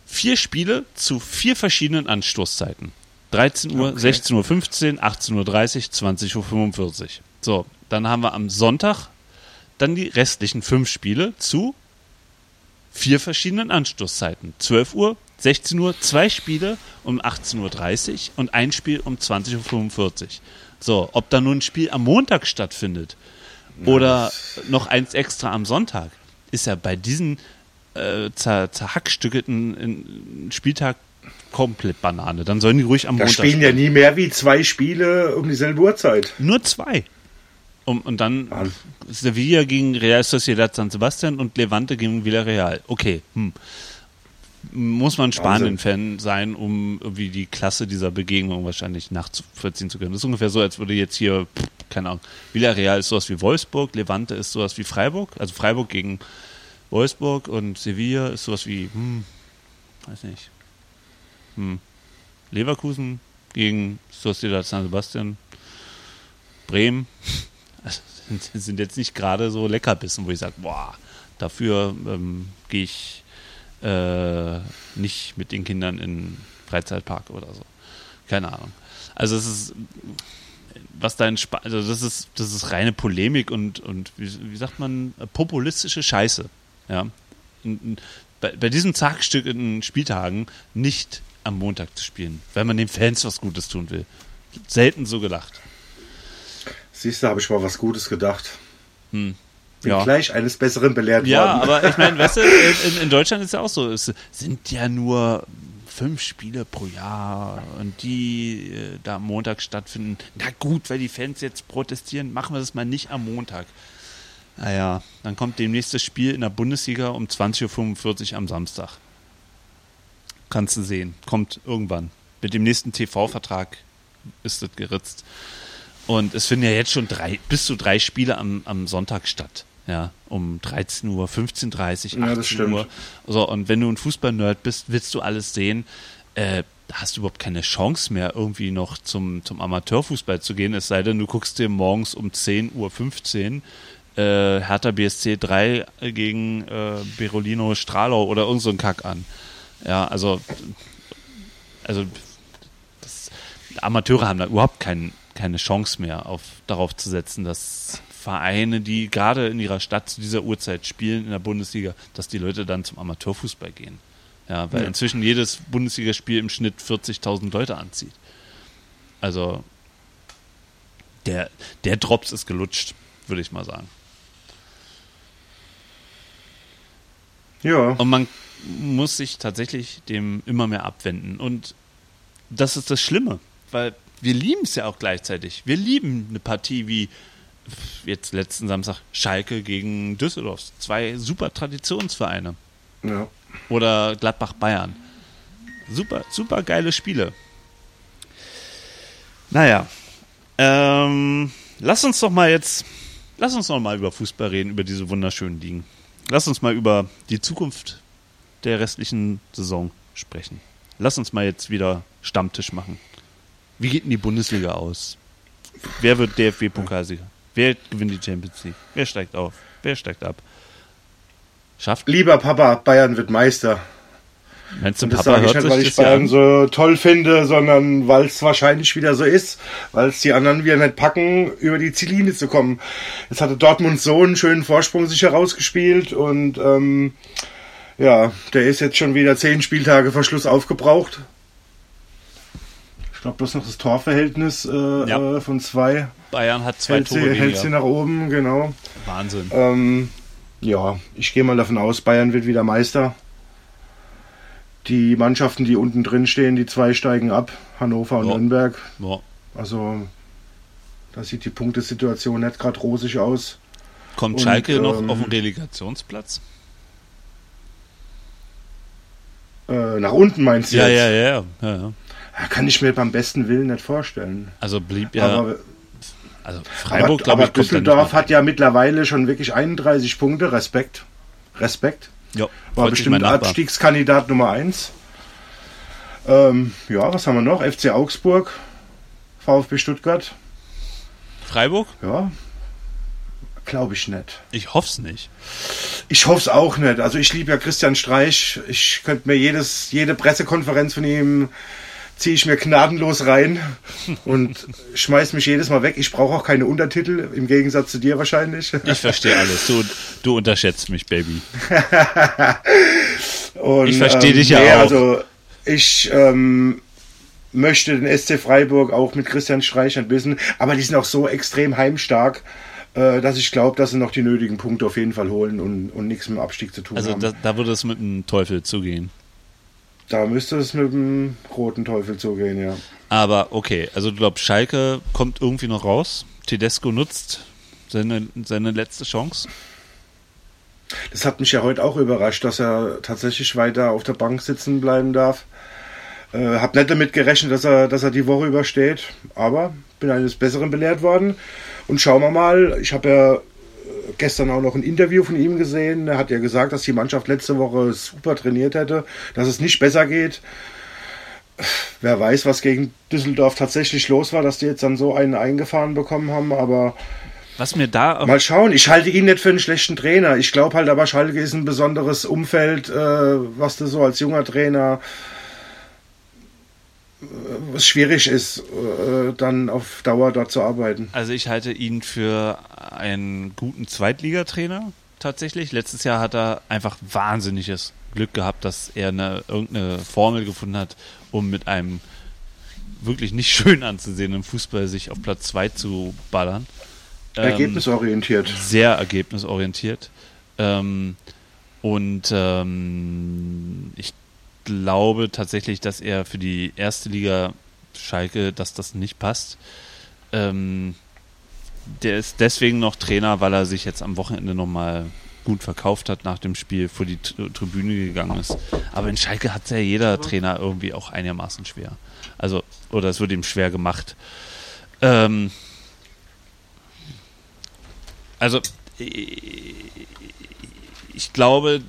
S2: vier Spiele zu vier verschiedenen Anstoßzeiten. 13 Uhr,
S3: Okay.
S2: 16 Uhr 15, 18 Uhr 30, 20 Uhr 45. So, dann haben wir am Sonntag dann die restlichen fünf Spiele zu vier verschiedenen Anstoßzeiten. 12 Uhr, 16 Uhr, zwei Spiele um 18.30 Uhr und ein Spiel um 20.45 Uhr. So, ob da nun ein Spiel am Montag stattfindet oder noch eins extra am Sonntag, ist ja bei diesen äh, zer zerhackstückelten Spieltag komplett Banane. Dann sollen die ruhig am
S3: Da
S2: Montag
S3: spielen ja nie mehr wie zwei Spiele um dieselbe Uhrzeit.
S2: Nur zwei. Um, und dann
S3: Wahnsinn.
S2: Sevilla gegen Real Sociedad San Sebastian und Levante gegen Villarreal. Okay, hm. Muss man Spanien-Fan sein, um irgendwie die Klasse dieser Begegnung wahrscheinlich nachvollziehen zu können. Das ist ungefähr so, als würde jetzt hier, keine Ahnung, Villarreal ist sowas wie Wolfsburg, Levante ist sowas wie Freiburg, also Freiburg gegen Wolfsburg und Sevilla ist sowas wie, hm, weiß nicht, hm, Leverkusen gegen Sociedad San Sebastian, Bremen, also sind, sind jetzt nicht gerade so Leckerbissen, wo ich sage, boah, dafür ähm, gehe ich äh, nicht mit den Kindern in Freizeitpark oder so. Keine Ahnung. Also es ist, was da in Spa also das ist, das ist reine Polemik und, und wie, wie sagt man, äh, populistische Scheiße. Ja. Und- und Bei, bei diesen zagstückenden Spieltagen nicht am Montag zu spielen, weil man den Fans was Gutes tun will. Selten so gedacht.
S3: Siehst du, habe ich mal was Gutes gedacht. Bin
S2: Ja.
S3: gleich eines Besseren belehrt
S2: Ja,
S3: worden.
S2: aber ich meine, weißt du, in, in Deutschland ist ja auch so, es sind ja nur fünf Spiele pro Jahr und die äh, da am Montag stattfinden. Na gut, weil die Fans jetzt protestieren, machen wir das mal nicht am Montag. Naja, dann kommt demnächst das Spiel in der Bundesliga um 20.45 Uhr am Samstag. Kannst du sehen, kommt irgendwann. Mit dem nächsten TV-Vertrag ist das geritzt. Und es finden ja jetzt schon drei, bis zu drei Spiele am, am Sonntag statt. Ja, um 13 Uhr, 15.30 Uhr,
S3: Ja,
S2: 18
S3: das stimmt.
S2: Uhr. So, und wenn du ein Fußball-Nerd bist, willst du alles sehen. Äh, da hast du überhaupt keine Chance mehr, irgendwie noch zum, zum Amateurfußball zu gehen. Es sei denn, du guckst dir morgens um 10.15 Uhr äh, Hertha BSC 3 gegen äh, Berolino Stralau oder irgend so Kack an. Ja, also, also das, Amateure haben da überhaupt kein, keine Chance mehr, auf, darauf zu setzen, dass Vereine, die gerade in ihrer Stadt zu dieser Uhrzeit spielen in der Bundesliga, dass die Leute dann zum Amateurfußball gehen. Ja, weil
S3: Ja.
S2: inzwischen jedes Bundesligaspiel im Schnitt 40.000 Leute anzieht. Also der, der Drops ist gelutscht, würde ich mal sagen.
S3: Ja.
S2: Und man muss sich tatsächlich dem immer mehr abwenden. Und das ist das Schlimme, weil wir lieben es ja auch gleichzeitig. Wir lieben eine Partie wie jetzt letzten Samstag Schalke gegen Düsseldorf. Zwei super Traditionsvereine.
S3: Ja.
S2: Oder Gladbach Bayern. Super, super geile Spiele. Naja. Ähm, lass uns doch mal jetzt, lass uns noch mal über Fußball reden, über diese wunderschönen Ligen. Lass uns mal über die Zukunft der restlichen Saison sprechen. Lass uns mal jetzt wieder Stammtisch machen. Wie geht denn die Bundesliga aus? Wer wird DFB-Pokalsieger? Wer gewinnt die Champions League? Wer steigt auf? Wer steigt ab? Schafft?
S3: Lieber Papa, Bayern wird Meister.
S2: Meinst du,
S3: Und das
S2: Papa
S3: sage ich nicht, weil
S2: sich
S3: ich Bayern so toll finde, sondern weil es wahrscheinlich wieder so ist, weil es die anderen wieder nicht packen, über die Ziellinie zu kommen. Jetzt hatte Dortmund so einen schönen Vorsprung sich herausgespielt und ähm, ja, der ist jetzt schon wieder zehn Spieltage vor Schluss aufgebraucht. Ich glaube, bloß noch das Torverhältnis äh,
S2: Ja.
S3: äh, von zwei
S2: Bayern hat zwei
S3: hält
S2: Tore
S3: sie, hält sie nach oben, genau.
S2: Wahnsinn.
S3: Ähm, ja, ich gehe mal davon aus, Bayern wird wieder Meister. Die Mannschaften, die unten drin stehen, die zwei steigen ab, Hannover und
S2: Ja.
S3: Nürnberg.
S2: Ja.
S3: Also da sieht die Punktesituation nicht gerade rosig aus.
S2: Kommt
S3: Und,
S2: Schalke noch
S3: ähm,
S2: auf den Relegationsplatz?
S3: Äh, nach unten meinst du
S2: Ja,
S3: jetzt?
S2: ja, ja, ja, ja.
S3: Kann ich mir beim besten Willen nicht vorstellen.
S2: Also blieb ja,
S3: aber
S2: also Freiburg, glaube ich,
S3: Düsseldorf hat ja mittlerweile schon wirklich 31 Punkte. Respekt. Respekt.
S2: Ja,
S3: War bestimmt. Abstiegskandidat Nummer 1. Ähm, ja, was haben wir noch? FC Augsburg, VfB Stuttgart.
S2: Freiburg?
S3: Ja, glaube ich nicht.
S2: Ich hoffe es nicht.
S3: Ich hoffe es auch nicht. Also ich liebe ja Christian Streich. Ich könnte mir jedes, jede Pressekonferenz von ihm ziehe ich mir gnadenlos rein und schmeiß mich jedes Mal weg. Ich brauche auch keine Untertitel, im Gegensatz zu dir wahrscheinlich.
S2: Ich verstehe alles. Du, du unterschätzt mich, Baby.
S3: Und,
S2: Ich versteh
S3: ähm,
S2: dich ja
S3: nee,
S2: auch.
S3: Also ich ähm, möchte den SC Freiburg auch mit Christian Streich ein bisschen, aber die sind auch so extrem heimstark, dass ich glaube, dass sie noch die nötigen Punkte auf jeden Fall holen und, und nichts mit dem Abstieg zu tun
S2: Also
S3: haben.
S2: da, da würde es mit dem Teufel zugehen.
S3: da müsste es mit dem roten Teufel zugehen, ja.
S2: Aber okay, also du glaubst, Schalke kommt irgendwie noch raus. Tedesco nutzt seine, seine letzte Chance.
S3: Das hat mich ja heute auch überrascht, dass er tatsächlich weiter auf der Bank sitzen bleiben darf. Äh, hab nicht damit gerechnet, dass er, dass er die Woche übersteht, aber bin eines Besseren belehrt worden. Und schauen wir mal, ich habe ja äh, gestern auch noch ein Interview von ihm gesehen. Er hat ja gesagt, dass die Mannschaft letzte Woche super trainiert hätte, dass es nicht besser geht. Wer weiß, was gegen Düsseldorf tatsächlich los war, dass die jetzt dann so einen eingefahren bekommen haben, aber
S2: Was mir da
S3: Mal schauen, ich halte ihn nicht für einen schlechten Trainer. Ich glaube halt aber, Schalke ist ein besonderes Umfeld, äh, was du so als junger Trainer was schwierig ist, äh, dann auf Dauer dort zu arbeiten.
S2: Also ich halte ihn für einen guten Zweitligatrainer tatsächlich. Letztes Jahr hat er einfach wahnsinniges Glück gehabt, dass er eine, irgendeine Formel gefunden hat, um mit einem wirklich nicht schön anzusehenden Fußball sich auf Platz 2 zu ballern. Ähm,
S3: Ergebnisorientiert.
S2: sehr ergebnisorientiert. Ähm, und ähm, ich glaube tatsächlich, dass er für die erste Liga Schalke, dass das nicht passt. Ähm, der ist deswegen noch Trainer, weil er sich jetzt am Wochenende nochmal gut verkauft hat nach dem Spiel, vor die Tribüne gegangen ist. Aber in Schalke hat ja jeder Trainer irgendwie auch einigermaßen schwer. Also, oder es wird ihm schwer gemacht. Ähm, also, ich glaube,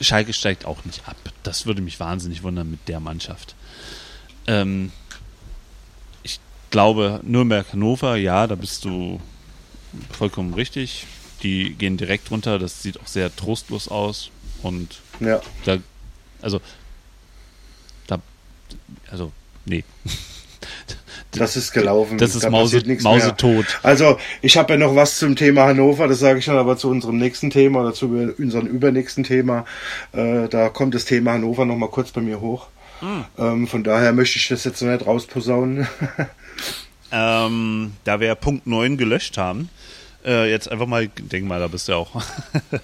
S2: Schalke steigt auch nicht ab. Das würde mich wahnsinnig wundern mit der Mannschaft. Ähm, ich glaube, Nürnberg-Hannover, ja, da bist du vollkommen richtig. Die gehen direkt runter. Das sieht auch sehr trostlos aus. Und
S3: Ja.
S2: da, also, da, also, nee.
S3: Das ist gelaufen.
S2: Das ist
S3: Da
S2: Mause. Mausetot.
S3: Also, ich habe ja noch was zum Thema Hannover, das sage ich dann aber zu unserem nächsten Thema oder zu unserem übernächsten Thema. Äh, da kommt das Thema Hannover noch mal kurz bei mir hoch. Ähm, von daher möchte ich das jetzt noch nicht rausposaunen.
S2: Ähm, da wir Punkt 9 gelöscht haben, äh, jetzt einfach mal, denk mal, da bist du ja auch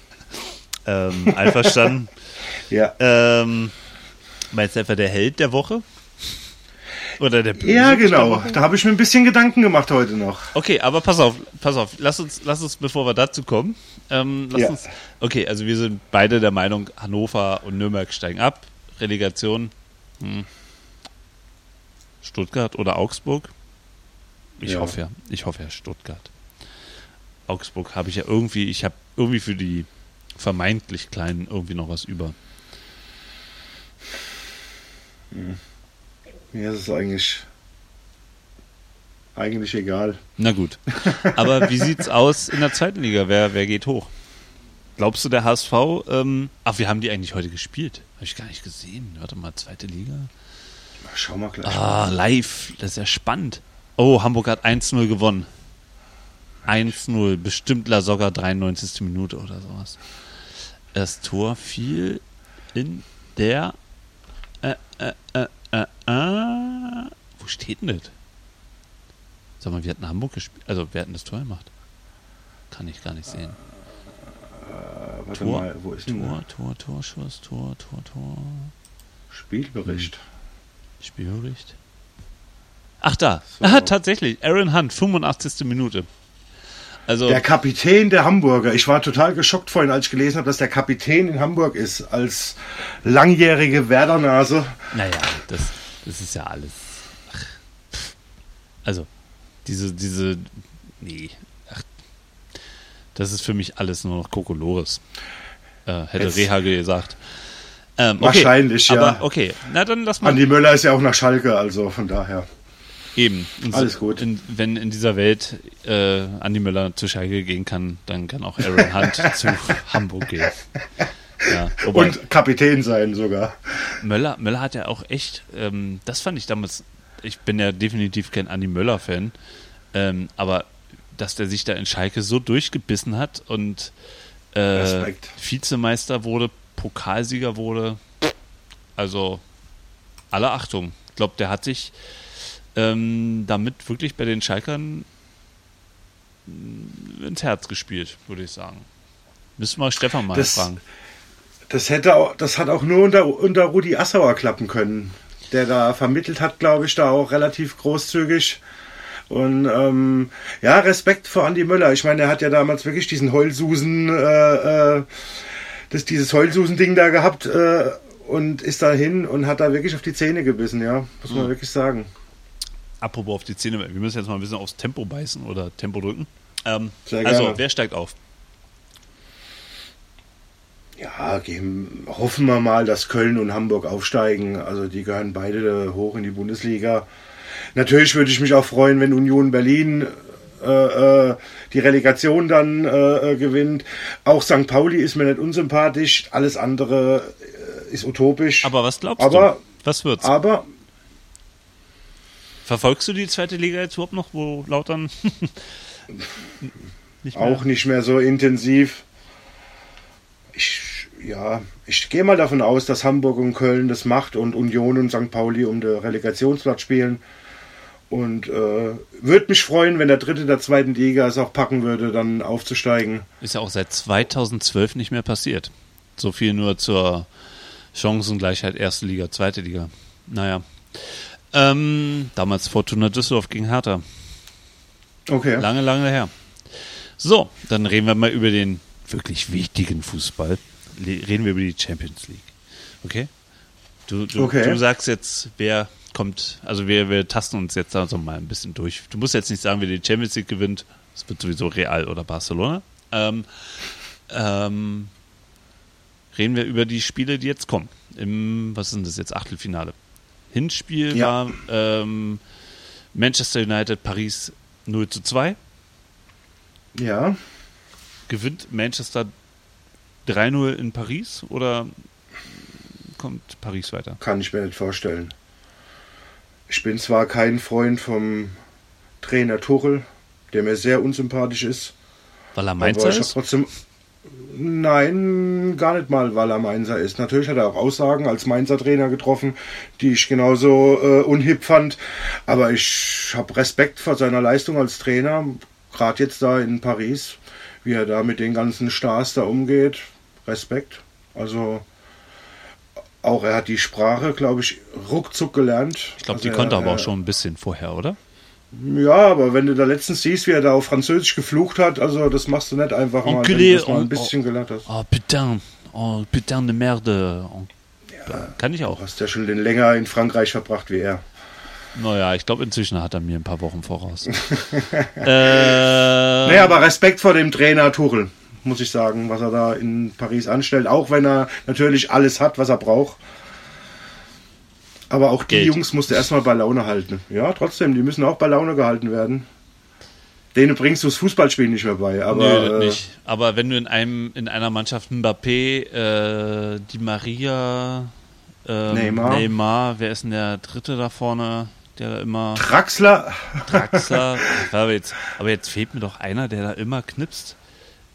S2: ähm, einverstanden.
S3: ja.
S2: ähm, meinst du einfach der Held der Woche? Oder der Böse
S3: Ja, genau. Da habe ich mir ein bisschen Gedanken gemacht heute noch.
S2: Okay, aber pass auf, pass auf, lass uns, lass uns, bevor wir dazu kommen, ähm, lass
S3: Ja.
S2: uns, okay, also wir sind beide der Meinung, Hannover und Nürnberg steigen ab, Relegation, hm. Stuttgart oder Augsburg? Ich
S3: Ja.
S2: hoffe ja, ich hoffe ja Stuttgart. Augsburg habe ich ja irgendwie, ich habe irgendwie für die vermeintlich Kleinen irgendwie noch was über.
S3: Mir ist es eigentlich, eigentlich egal.
S2: Na gut. Aber wie sieht's aus in der zweiten Liga? Wer, wer geht hoch? Glaubst du, der HSV? Ähm, ach, wir haben die eigentlich heute gespielt. Habe ich gar nicht gesehen. Warte mal, zweite Liga.
S3: Schau mal gleich.
S2: Ah, live. Das ist ja spannend. Oh, Hamburg hat 1-0 gewonnen. 1-0. Bestimmt La Soga 93. Minute oder sowas. Das Tor fiel in der. Äh, äh, äh, äh, äh, wo steht denn das? Sag mal, wir hatten Hamburg gespielt. Also, wir hatten das Tor gemacht. Kann ich gar nicht sehen.
S3: Äh, warte
S2: Tor,
S3: mal, wo ist
S2: Tor,
S3: der
S2: Tor, Torschuss, Tor, Tor, Tor.
S3: Spielbericht?
S2: Spielbericht. Ach da.
S3: So.
S2: Tatsächlich. Aaron Hunt, 85. Minute. Also,
S3: Der Kapitän der Hamburger. Ich war total geschockt vorhin, als ich gelesen habe, dass der Kapitän in Hamburg ist. Als langjährige Werdernase.
S2: naja, das, das ist ja alles. Ach, also, diese, diese, nee, ach, das ist für mich alles nur noch Kokolores. Äh, hätte
S3: Jetzt-
S2: Rehage gesagt. Ähm, okay,
S3: Wahrscheinlich, ja.
S2: Aber okay, na dann lass mal.
S3: Andi Möller ist ja auch nach Schalke, also von daher.
S2: Eben. Und
S3: Alles
S2: so-
S3: gut.
S2: In, wenn in dieser Welt äh, Andi Möller zu Schalke gehen kann, dann kann auch Aaron Hunt zu Hamburg gehen. Ja, wobei
S3: Und Kapitän sein sogar.
S2: Möller, Möller hat ja auch echt, ähm, das fand ich damals, ich bin ja definitiv kein Andi Möller-Fan, ähm, aber dass der sich da in Schalke so durchgebissen hat und äh. Vizemeister wurde, Pokalsieger wurde, also alle Achtung. Ich glaube, der hat sich ähm, damit wirklich bei den Schalkern mh, ins Herz gespielt, würde ich sagen. Müssen wir Stefan mal
S3: Das-
S2: fragen.
S3: Das hätte auch, das hat auch nur unter, unter Rudi Assauer klappen können. Der da vermittelt hat, glaube ich, da auch relativ großzügig. Und ähm, ja, Respekt vor Andi Möller. Ich meine, er hat ja damals wirklich diesen Heulsusen, äh, äh, das, dieses Heulsusen-Ding da gehabt äh, und ist da hin und hat da wirklich auf die Zähne gebissen, ja. Muss man
S2: Mhm.
S3: wirklich sagen.
S2: Apropos auf die Zähne, wir müssen jetzt mal ein bisschen aufs Tempo beißen oder Tempo drücken. Ähm, also, wer steigt auf?
S3: Ja, gehen, hoffen wir mal, dass Köln und Hamburg aufsteigen. Also die gehören beide hoch in die Bundesliga. Natürlich würde ich mich auch freuen, wenn Union Berlin äh, äh, die Relegation dann äh, äh, gewinnt. Auch St. Pauli ist mir nicht unsympathisch. Alles andere äh, ist utopisch.
S2: Aber was glaubst
S3: Aber-
S2: du? Was wird's?
S3: Aber
S2: Verfolgst du die zweite Liga jetzt überhaupt noch, wo Lautern nicht mehr?
S3: auch nicht mehr so intensiv. Ich, ja, ich gehe mal davon aus, dass Hamburg und Köln das macht und Union und St. Pauli um den Relegationsplatz spielen. Und äh, würde mich freuen, wenn der Dritte der zweiten Liga es auch packen würde, dann aufzusteigen.
S2: Ist ja auch seit 2012 nicht mehr passiert. So viel nur zur Chancengleichheit erste Liga, zweite Liga. Naja. Ähm, damals Fortuna Düsseldorf gegen Hertha.
S3: Okay.
S2: Lange, lange her. So, dann reden wir mal über den wirklich wichtigen Fußball. Reden wir über die Champions League. Okay? Du, du,
S3: Okay.
S2: du sagst jetzt, wer kommt, also wir, wir tasten uns jetzt also mal ein bisschen durch. Du musst jetzt nicht sagen, wer die Champions League gewinnt. Es wird sowieso Real oder Barcelona. Ähm, ähm, reden wir über die Spiele, die jetzt kommen. Im, was sind das jetzt, Achtelfinale. Hinspiel
S3: Ja.
S2: war ähm, Manchester United Paris 0 zu 2.
S3: Ja,
S2: Gewinnt Manchester 3-0 in Paris oder kommt Paris weiter?
S3: kann ich mir nicht vorstellen. Ich bin zwar kein Freund vom Trainer Tuchel, der mir sehr unsympathisch ist.
S2: Weil er
S3: Aber
S2: Mainzer ist?
S3: trotzdem. Nein, gar nicht mal, weil er Mainzer ist. Natürlich hat er auch Aussagen als Mainzer Trainer getroffen, die ich genauso äh, unhip fand. Aber ich habe Respekt vor seiner Leistung als Trainer, gerade jetzt da in Paris, wie er da mit den ganzen Stars da umgeht. Respekt. Also auch er hat die Sprache, glaube ich, ruckzuck gelernt.
S2: Ich glaube,
S3: Also
S2: die konnte
S3: er,
S2: aber auch
S3: er-
S2: schon ein bisschen vorher, oder?
S3: Ja, aber wenn du da letztens siehst, wie er da auf Französisch geflucht hat, also das machst du nicht einfach mal, wenn
S2: Enculé,
S3: du das mal ein bisschen gelernt hast.
S2: Oh, putain. Oh, putain de merde. Oh, Kann ich auch.
S3: Du hast ja schon den länger in Frankreich verbracht wie er.
S2: Naja, ich glaube, inzwischen hat er mir ein paar Wochen voraus. äh,
S3: Naja, aber Respekt vor dem Trainer Tuchel, muss ich sagen, was er da in Paris anstellt. Auch wenn er natürlich alles hat, was er braucht. Aber auch die
S2: Geld.
S3: Jungs musste erstmal bei Laune halten. Ja, trotzdem, die müssen auch bei Laune gehalten werden. Denen bringst du das Fußballspiel nicht mehr bei. Aber
S2: Nö, das
S3: äh,
S2: nicht. Aber wenn du in einem in einer Mannschaft Mbappé, äh, Di Maria, ähm,
S3: Neymar.
S2: Neymar, wer ist denn der Dritte da vorne, der da immer
S3: Draxler,
S2: Draxler, aber jetzt, aber jetzt fehlt mir doch einer, der da immer knipst.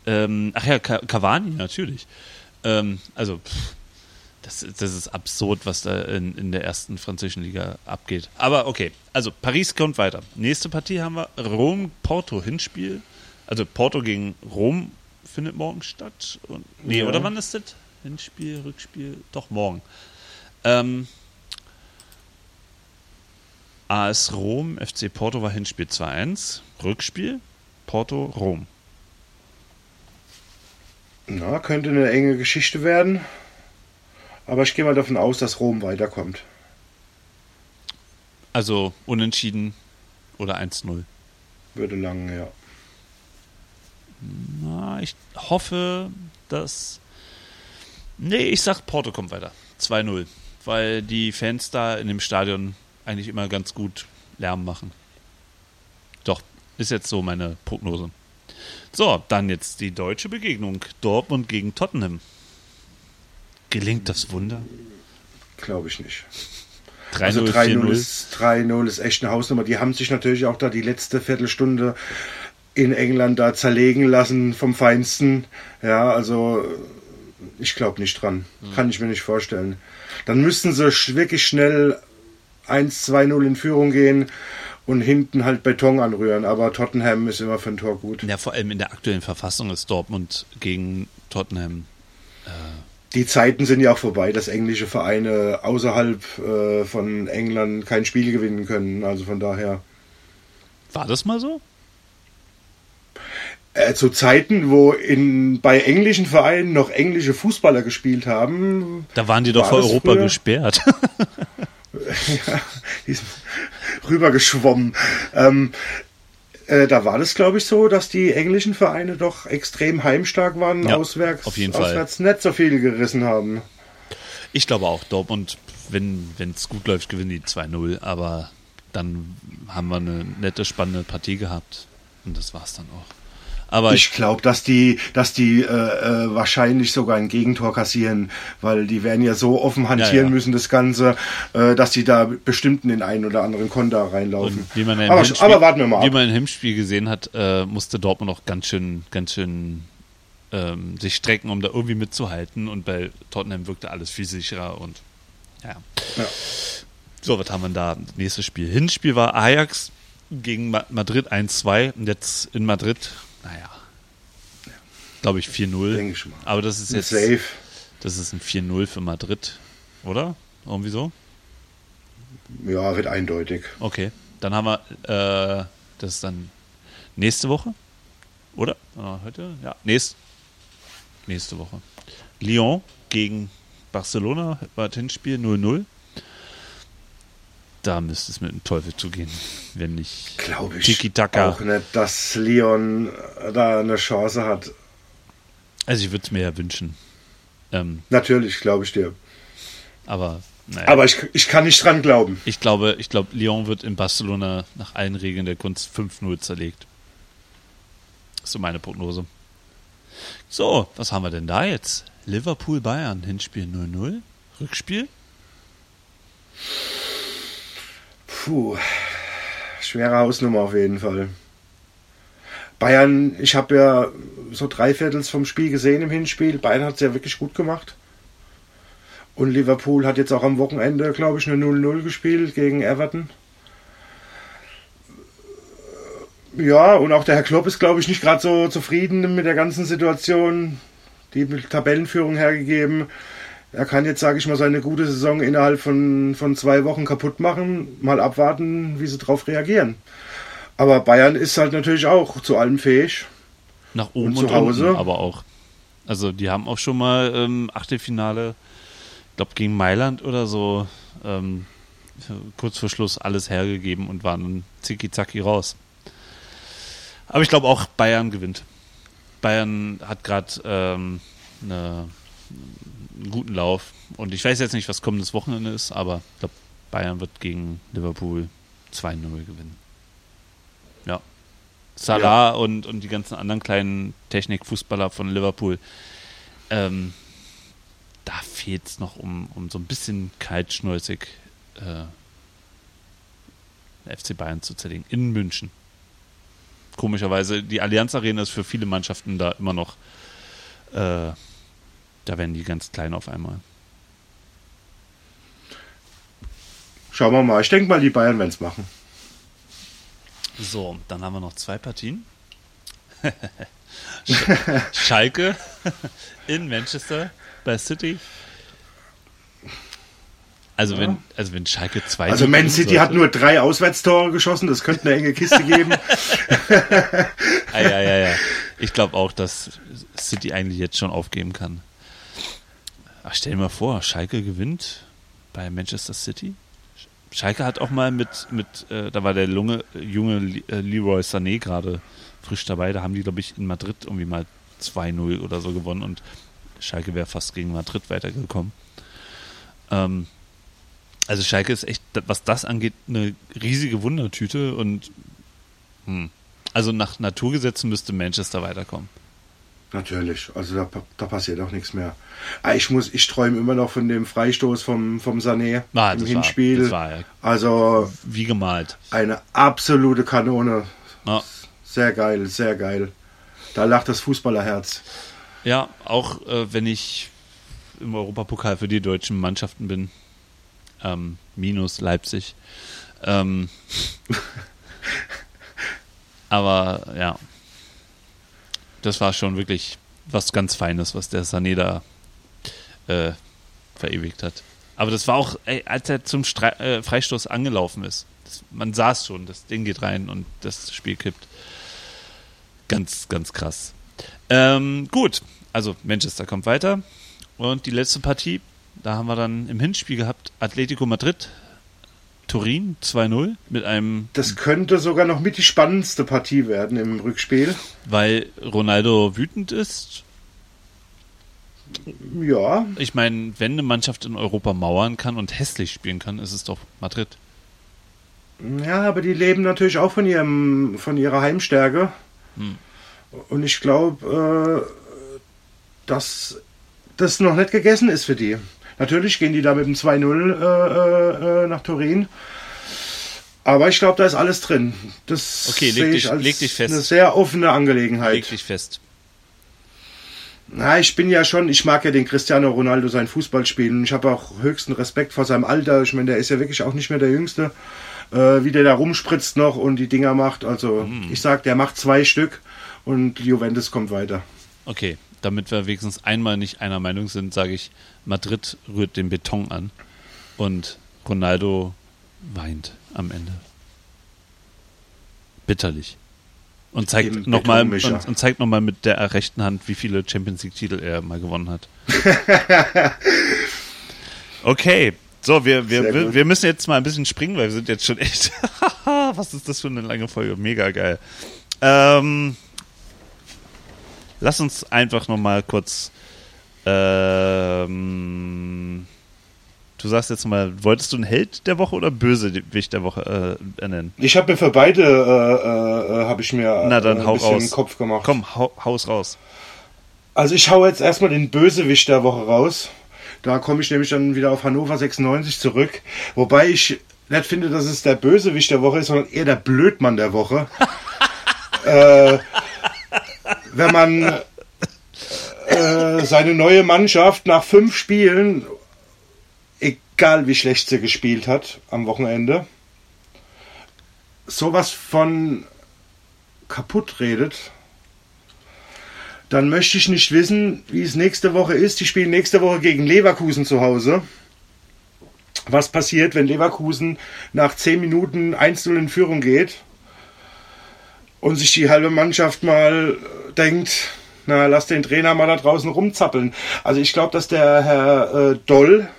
S2: Ähm, ach ja, Cavani natürlich. Ähm, also pff, das, das ist absurd, was da in, in der ersten französischen Liga abgeht. Aber okay, also Paris kommt weiter. Nächste Partie haben wir Rom-Porto Hinspiel. Also Porto gegen Rom findet morgen statt. Und, nee,
S3: Ja.
S2: oder wann ist das? Hinspiel, Rückspiel? Doch, morgen. Ähm, AS Rom, FC Porto war Hinspiel 2-1. Rückspiel, Porto, Rom.
S3: na, könnte eine enge Geschichte werden. Aber ich gehe mal davon aus, dass Rom weiterkommt.
S2: Also unentschieden oder 1-0.
S3: Würde lang, ja.
S2: Na, ich hoffe, dass. Nee, ich sag, Porto kommt weiter. 2-0. Weil die Fans da in dem Stadion eigentlich immer ganz gut Lärm machen. Doch, ist jetzt so meine Prognose. So, dann jetzt die deutsche Begegnung. Dortmund gegen Tottenham. Gelingt das Wunder?
S3: Glaube ich nicht.
S2: 3-0,
S3: Also 3-0
S2: 4-0.
S3: ist, 3-0 ist echt eine Hausnummer. Die haben sich natürlich auch da die letzte Viertelstunde in England da zerlegen lassen vom Feinsten. Ja, also ich glaube nicht dran.
S2: Hm.
S3: Kann ich mir nicht vorstellen. Dann müssten sie wirklich schnell 1-2-0 in Führung gehen und hinten halt Beton anrühren. Aber Tottenham ist immer für ein Tor gut.
S2: Ja, vor allem in der aktuellen Verfassung ist Dortmund gegen Tottenham.
S3: Die Zeiten sind ja auch vorbei, dass englische Vereine außerhalb äh, von England kein Spiel gewinnen können. Also von daher.
S2: War das mal so?
S3: Äh, zu Zeiten, wo in, bei englischen Vereinen noch englische Fußballer gespielt haben,
S2: Da waren die doch
S3: War
S2: vor Europa
S3: früher?
S2: gesperrt.
S3: die sind rübergeschwommen. Ähm, äh, da war das, glaube ich, so, dass die englischen Vereine doch extrem heimstark waren,
S2: Ja,
S3: auswärts,
S2: auf jeden Fall.
S3: auswärts nicht so viel gerissen haben.
S2: Ich glaube auch, Dortmund, wenn es gut läuft, gewinnen die 2-0, aber dann haben wir eine nette, spannende Partie gehabt. Und das war's dann auch. Aber
S3: Ich glaube, dass die, dass die äh, äh, wahrscheinlich sogar ein Gegentor kassieren, weil die werden ja so offen hantieren
S2: Ja, ja.
S3: müssen, das Ganze, äh, dass die da bestimmt in den einen oder anderen Konter reinlaufen.
S2: Und wie man
S3: aber, aber warten wir mal
S2: Wie
S3: ab.
S2: man im Hinspiel gesehen hat, äh, musste Dortmund auch ganz schön, ganz schön ähm, sich strecken, um da irgendwie mitzuhalten. Und bei Tottenham wirkte alles viel sicherer und ja.
S3: Ja.
S2: So, was haben wir da? Nächstes Spiel. Hinspiel war Ajax gegen Ma Madrid 1-2 und jetzt in Madrid, naja, glaube ich 4-0.
S3: Denke ich mal.
S2: Aber das ist jetzt
S3: Safe.
S2: das ist ein 4-0 für Madrid, oder? Irgendwie so?
S3: Ja, wird eindeutig.
S2: Okay, dann haben wir äh, das dann nächste Woche, oder? Ah, heute? Ja, nächst, nächste Woche. Lyon gegen Barcelona war das Hinspiel 0-0. Da müsste es mit dem Teufel zugehen, wenn nicht
S3: Glaube ich
S2: Tiki-Taka.
S3: auch nicht, dass Leon da eine Chance hat.
S2: Also ich würde es mir ja wünschen. Ähm,
S3: Natürlich, glaube ich dir.
S2: aber naja.
S3: Aber ich, ich kann nicht dran glauben.
S2: Ich glaube, ich glaube, Lyon wird in Barcelona nach allen Regeln der Kunst 5-0 zerlegt. Das ist so meine Prognose. So, was haben wir denn da jetzt? Liverpool Bayern, Hinspiel 0-0. Rückspiel?
S3: Puh, schwere Hausnummer auf jeden Fall. Bayern, ich habe ja so drei Viertels vom Spiel gesehen im Hinspiel. Bayern hat es ja wirklich gut gemacht. Und Liverpool hat jetzt auch am Wochenende, glaube ich, eine 0-0 gespielt gegen Everton. Ja, und auch der Herr Klopp ist, glaube ich, nicht gerade so zufrieden mit der ganzen Situation. Die Tabellenführung hergegeben. Er kann jetzt, sage ich mal, seine gute Saison innerhalb von, von zwei Wochen kaputt machen. Mal abwarten, wie sie darauf reagieren. Aber Bayern ist halt natürlich auch zu allem fähig.
S2: Nach oben und, und zu Hause. Unten, aber auch. Also die haben auch schon mal ähm, Achtelfinale, ich glaube gegen Mailand oder so, ähm, kurz vor Schluss alles hergegeben und waren zicki-zacki raus. Aber ich glaube auch Bayern gewinnt. Bayern hat gerade ähm, eine einen guten Lauf. Und ich weiß jetzt nicht, was kommendes Wochenende ist, aber ich glaube, Bayern wird gegen Liverpool 2-0 gewinnen. Ja. Salah ja. Und, und die ganzen anderen kleinen Technikfußballer von Liverpool. Ähm, da fehlt es noch, um, um so ein bisschen kaltschnäuzig äh, FC Bayern zu zerlegen. In München. Komischerweise, die Allianz Arena ist für viele Mannschaften da immer noch äh, da werden die ganz klein auf einmal.
S3: Schauen wir mal. Ich denke mal, die Bayern werden es machen.
S2: So, dann haben wir noch zwei Partien. Schalke in Manchester bei City. Also ja. wenn, also wenn Schalke 2
S3: Also Man City sollte. hat nur drei Auswärtstore geschossen, das könnte eine enge Kiste geben.
S2: ah, ja, ja, ja. Ich glaube auch, dass City eigentlich jetzt schon aufgeben kann. Ach, stell dir mal vor, Schalke gewinnt bei Manchester City. Schalke hat auch mal mit, mit äh, da war der junge, junge äh, Leroy Sané gerade frisch dabei. Da haben die, glaube ich, in Madrid irgendwie mal 2-0 oder so gewonnen und Schalke wäre fast gegen Madrid weitergekommen. Ähm, also Schalke ist echt, was das angeht, eine riesige Wundertüte und hm, also nach Naturgesetzen müsste Manchester weiterkommen.
S3: Natürlich, also da, da passiert auch nichts mehr. Ah, ich muss, ich träume immer noch von dem Freistoß vom, vom Sané
S2: ah, im Hinspiel. War, war ja
S3: also
S2: wie gemalt.
S3: Eine absolute Kanone. Ah. Sehr geil, sehr geil. Da lacht das Fußballerherz.
S2: Ja, auch äh, wenn ich im Europapokal für die deutschen Mannschaften bin. Ähm, minus Leipzig. Ähm, aber ja, das war schon wirklich was ganz Feines, was der Sané da äh, verewigt hat. Aber das war auch, ey, als er zum Stre äh, Freistoß angelaufen ist. Das, man sah es schon, das Ding geht rein und das Spiel kippt. Ganz, ganz krass. Ähm, gut, also Manchester kommt weiter. Und die letzte Partie, da haben wir dann im Hinspiel gehabt Atletico Madrid Turin 2-0 mit einem.
S3: Das könnte sogar noch mit die spannendste Partie werden im Rückspiel.
S2: Weil Ronaldo wütend ist.
S3: Ja.
S2: Ich meine, wenn eine Mannschaft in Europa mauern kann und hässlich spielen kann, ist es doch Madrid.
S3: Ja, aber die leben natürlich auch von ihrem, von ihrer Heimstärke. Hm. Und ich glaube, äh, dass das noch nicht gegessen ist für die. Natürlich gehen die da mit dem 2-0 äh, äh, nach Turin. Aber ich glaube, da ist alles drin. Das
S2: okay, leg dich, als leg dich fest.
S3: eine sehr offene Angelegenheit.
S2: Leg dich fest.
S3: Na, ich bin ja schon, ich mag ja den Cristiano Ronaldo sein Fußball spielen. Ich habe auch höchsten Respekt vor seinem Alter. Ich meine, der ist ja wirklich auch nicht mehr der Jüngste. Äh, wie der da rumspritzt noch und die Dinger macht. Also, mm. ich sag, der macht zwei Stück und Juventus kommt weiter.
S2: Okay, damit wir wenigstens einmal nicht einer Meinung sind, sage ich, Madrid rührt den Beton an und Ronaldo weint am Ende. Bitterlich. Und zeigt nochmal und, und zeigt noch mit der rechten Hand, wie viele Champions League-Titel er mal gewonnen hat. okay, so, wir, wir, wir, wir, müssen jetzt mal ein bisschen springen, weil wir sind jetzt schon echt. Was ist das für eine lange Folge? Mega geil. Ähm, lass uns einfach nochmal kurz. Ähm, du sagst jetzt mal, wolltest du einen Held der Woche oder Bösewicht der Woche äh, nennen?
S3: Ich habe mir für beide äh, äh, habe ich mir
S2: Na, dann
S3: äh,
S2: ein bisschen
S3: raus. Kopf gemacht.
S2: Komm, hau, haus raus.
S3: Also ich hau jetzt erstmal den Bösewicht der Woche raus. Da komme ich nämlich dann wieder auf Hannover 96 zurück. Wobei ich nicht finde, dass es der Bösewicht der Woche ist, sondern eher der Blödmann der Woche. äh, wenn man äh, seine neue Mannschaft nach fünf Spielen, egal wie schlecht sie gespielt hat am Wochenende, sowas von kaputt redet, dann möchte ich nicht wissen, wie es nächste Woche ist. Die spielen nächste Woche gegen Leverkusen zu Hause. Was passiert, wenn Leverkusen nach 10 Minuten 1-0 in Führung geht und sich die halbe Mannschaft mal denkt, na, lass den Trainer mal da draußen rumzappeln. Also ich glaube, dass der Herr äh, Doll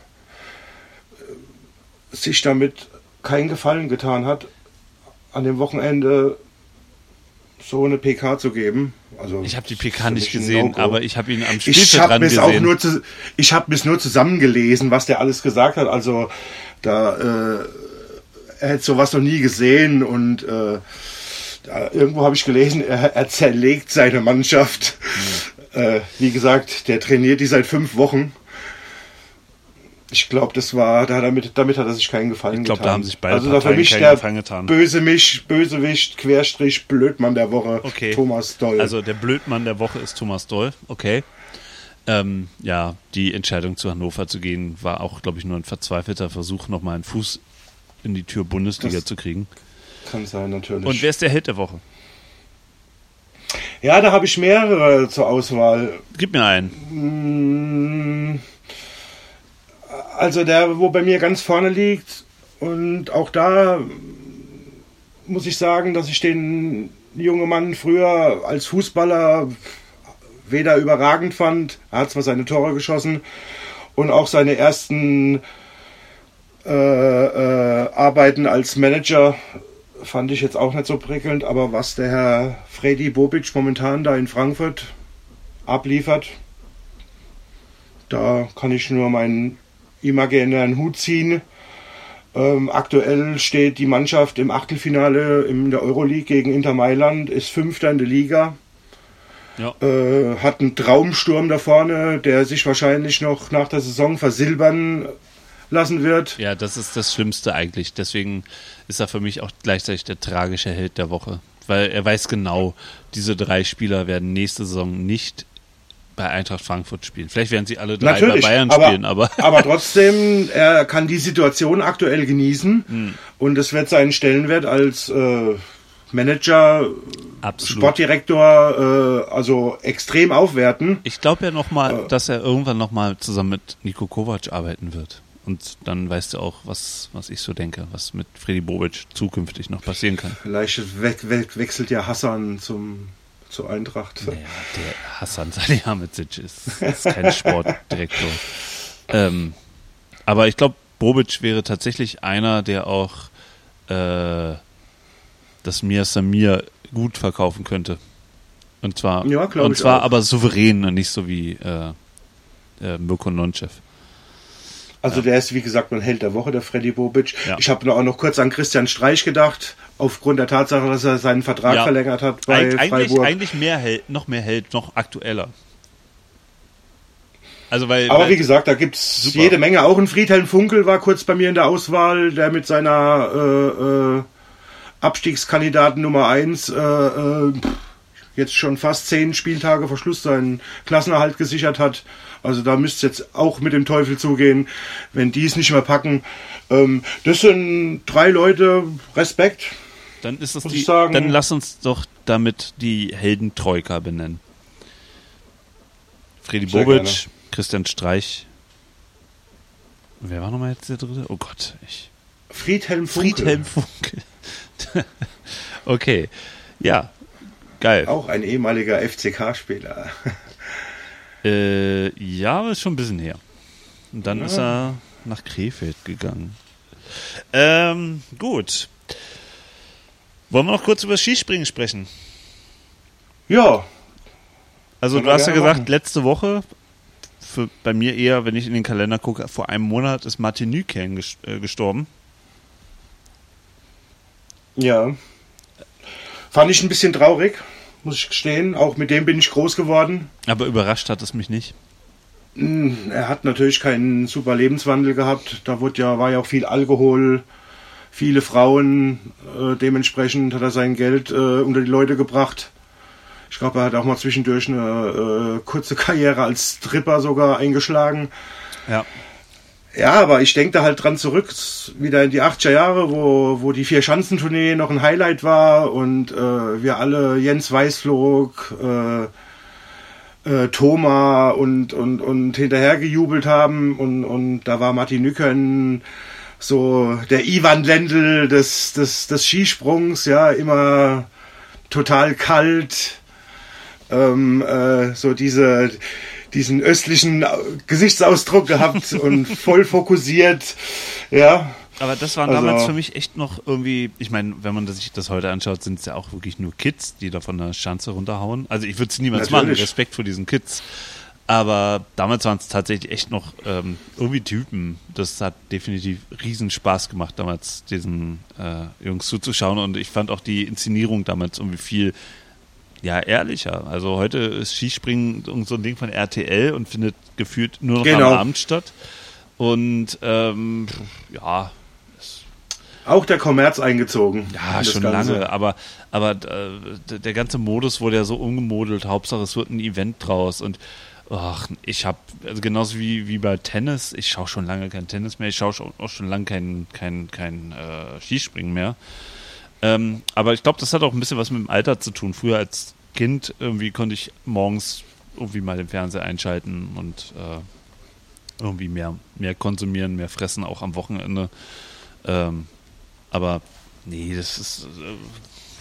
S3: äh, sich damit keinen Gefallen getan hat, an dem Wochenende so eine PK zu geben. Also
S2: ich habe die PK nicht gesehen,
S3: no
S2: aber ich habe ihn am Spielfeld dran
S3: es auch
S2: gesehen.
S3: nur zu, ich habe es nur zusammengelesen, was der alles gesagt hat. Also da äh, er hätte sowas noch nie gesehen und äh, irgendwo habe ich gelesen, er, er zerlegt seine Mannschaft. Äh, wie gesagt, der trainiert die seit fünf Wochen. Ich glaube, das war, da hat er mit, damit hat er sich keinen Gefallen
S2: Ich glaub,
S3: getan.
S2: da haben sich beide
S3: also
S2: Parteien
S3: mich
S2: keinen
S3: der
S2: Gefallen getan.
S3: Böse mich, Bösewicht, Querstrich, Blödmann der Woche,
S2: Okay.
S3: Thomas Doll.
S2: Also der Blödmann der Woche ist Thomas Doll. Okay. Ähm, ja, die Entscheidung zu Hannover zu gehen war auch, glaube ich, nur ein verzweifelter Versuch, nochmal einen Fuß in die Tür Bundesliga
S3: Das-
S2: zu kriegen.
S3: Kann sein, natürlich.
S2: Und wer ist der Held der Woche?
S3: Ja, da habe ich mehrere zur Auswahl.
S2: Gib mir einen.
S3: Mm, Also der, wo bei mir ganz vorne liegt. Und auch da muss ich sagen, dass ich den jungen Mann früher als Fußballer weder überragend fand. Er hat zwar seine Tore geschossen und auch seine ersten äh, äh, Arbeiten als Manager fand ich jetzt auch nicht so prickelnd. Aber was der Herr Freddy Bobic momentan da in Frankfurt abliefert, da kann ich nur meinen imaginären Hut ziehen. Ähm, aktuell steht die Mannschaft im Achtelfinale in der Euroleague gegen Inter Mailand, ist Fünfter in der Liga,
S2: Ja.
S3: äh, hat einen Traumsturm da vorne, der sich wahrscheinlich noch nach der Saison versilbern lassen wird.
S2: Ja, das ist das Schlimmste eigentlich. Deswegen ist er für mich auch gleichzeitig der tragische Held der Woche. Weil er weiß genau, diese drei Spieler werden nächste Saison nicht bei Eintracht Frankfurt spielen. Vielleicht werden sie alle drei
S3: Natürlich,
S2: bei Bayern
S3: aber,
S2: spielen, aber
S3: aber trotzdem, er kann die Situation aktuell genießen
S2: Hm.
S3: und es wird seinen Stellenwert als äh, Manager,
S2: absolut.
S3: Sportdirektor, äh, also extrem aufwerten.
S2: Ich glaube ja noch mal,
S3: Äh.
S2: dass er irgendwann noch mal zusammen mit Nico Kovac arbeiten wird. Und dann weißt du auch, was, was ich so denke, was mit Freddy Bobic zukünftig noch passieren kann.
S3: Vielleicht we we wechselt ja Hassan zum, zur Eintracht.
S2: Naja, der Hassan Salihamidzic ist, ist kein Sportdirektor. Ähm, aber ich glaube, Bobic wäre tatsächlich einer, der auch äh, das Mir Samir gut verkaufen könnte. Und zwar,
S3: Ja,
S2: und zwar
S3: auch.
S2: aber souverän und nicht so wie äh, äh, Mirko Nonchev.
S3: Also der ist, wie gesagt, mein Held der Woche, der Freddy Bobic.
S2: Ja.
S3: Ich habe auch noch kurz an Christian Streich gedacht, aufgrund der Tatsache, dass er seinen Vertrag
S2: Ja.
S3: verlängert hat bei
S2: Eig eigentlich,
S3: Freiburg.
S2: eigentlich mehr Held, noch mehr Held, noch aktueller. Also weil,
S3: Aber
S2: weil
S3: wie gesagt, da gibt's
S2: Super.
S3: jede Menge. Auch ein Friedhelm Funkel war kurz bei mir in der Auswahl, der mit seiner äh, äh, Abstiegskandidaten Nummer 1 äh, äh, jetzt schon fast zehn Spieltage vor Schluss seinen Klassenerhalt gesichert hat. Also da müsste es jetzt auch mit dem Teufel zugehen, wenn die es nicht mehr packen. Ähm, das sind drei Leute, Respekt.
S2: dann ist das
S3: muss
S2: die,
S3: ich sagen-
S2: dann lass uns doch damit die Heldentroika benennen. Freddy
S3: Sehr
S2: Bobic,
S3: gerne.
S2: Christian Streich. Wer war nochmal jetzt der dritte? Oh Gott, ich.
S3: Friedhelm Funkel.
S2: Friedhelm Funkel. okay. Ja. Geil.
S3: Auch ein ehemaliger FCK-Spieler.
S2: Äh, ja, aber ist schon ein bisschen her. Und dann ist er nach Krefeld gegangen. Ähm, gut. Wollen wir noch kurz über Skispringen sprechen?
S3: Ja,
S2: Also du hast ja gesagt,
S3: machen.
S2: letzte Woche, für, bei mir eher, wenn ich in den Kalender gucke, vor einem Monat ist Martin Nykern äh, gestorben.
S3: Ja. Fand ich ein bisschen traurig, muss ich gestehen. Auch mit dem bin ich groß geworden.
S2: Aber überrascht hat es mich nicht.
S3: Mm, Er hat natürlich keinen super Lebenswandel gehabt. Da wurde ja, war ja auch viel Alkohol, viele Frauen. Äh, dementsprechend hat er sein Geld äh, unter die Leute gebracht. Ich glaube, er hat auch mal zwischendurch eine äh, kurze Karriere als Stripper sogar eingeschlagen.
S2: Ja.
S3: Ja, aber ich denke da halt dran zurück, wieder in die 80er Jahre, wo, wo die Vier-Schanzentournee noch ein Highlight war und äh, wir alle, Jens Weißflog, äh, äh, Thoma und, und, und hinterher gejubelt haben. Und, und da war Martin Nückern so der Ivan Lendl des, des, des Skisprungs, ja, immer total kalt. Ähm, äh, so diese diesen östlichen Gesichtsausdruck gehabt und voll fokussiert, ja.
S2: Aber das waren also, damals für mich echt noch irgendwie, ich meine, wenn man sich das heute anschaut, sind es ja auch wirklich nur Kids, die da von der Schanze runterhauen. Also ich würde es niemals natürlich. machen, Respekt vor diesen Kids. Aber damals waren es tatsächlich echt noch ähm, irgendwie Typen. Das hat definitiv riesen Spaß gemacht, damals diesen äh, Jungs zuzuschauen. Und ich fand auch die Inszenierung damals irgendwie viel ja, ehrlicher. Also heute ist Skispringen so ein Ding von RTL und findet gefühlt nur noch genau. am Abend statt. Und ähm, ja,
S3: auch der Kommerz eingezogen.
S2: Ja, schon lange, aber, aber äh, der ganze Modus wurde ja so umgemodelt. Hauptsache, es wird ein Event draus. Und ach, ich habe, also genauso wie, wie bei Tennis, ich schaue schon lange kein Tennis mehr, ich schaue auch schon lange kein, kein, kein äh, Skispringen mehr. Ähm, aber ich glaube, das hat auch ein bisschen was mit dem Alter zu tun. Früher als Kind irgendwie konnte ich morgens irgendwie mal den Fernseher einschalten und äh, irgendwie mehr, mehr konsumieren, mehr fressen, auch am Wochenende. Ähm, aber nee, das ist, äh,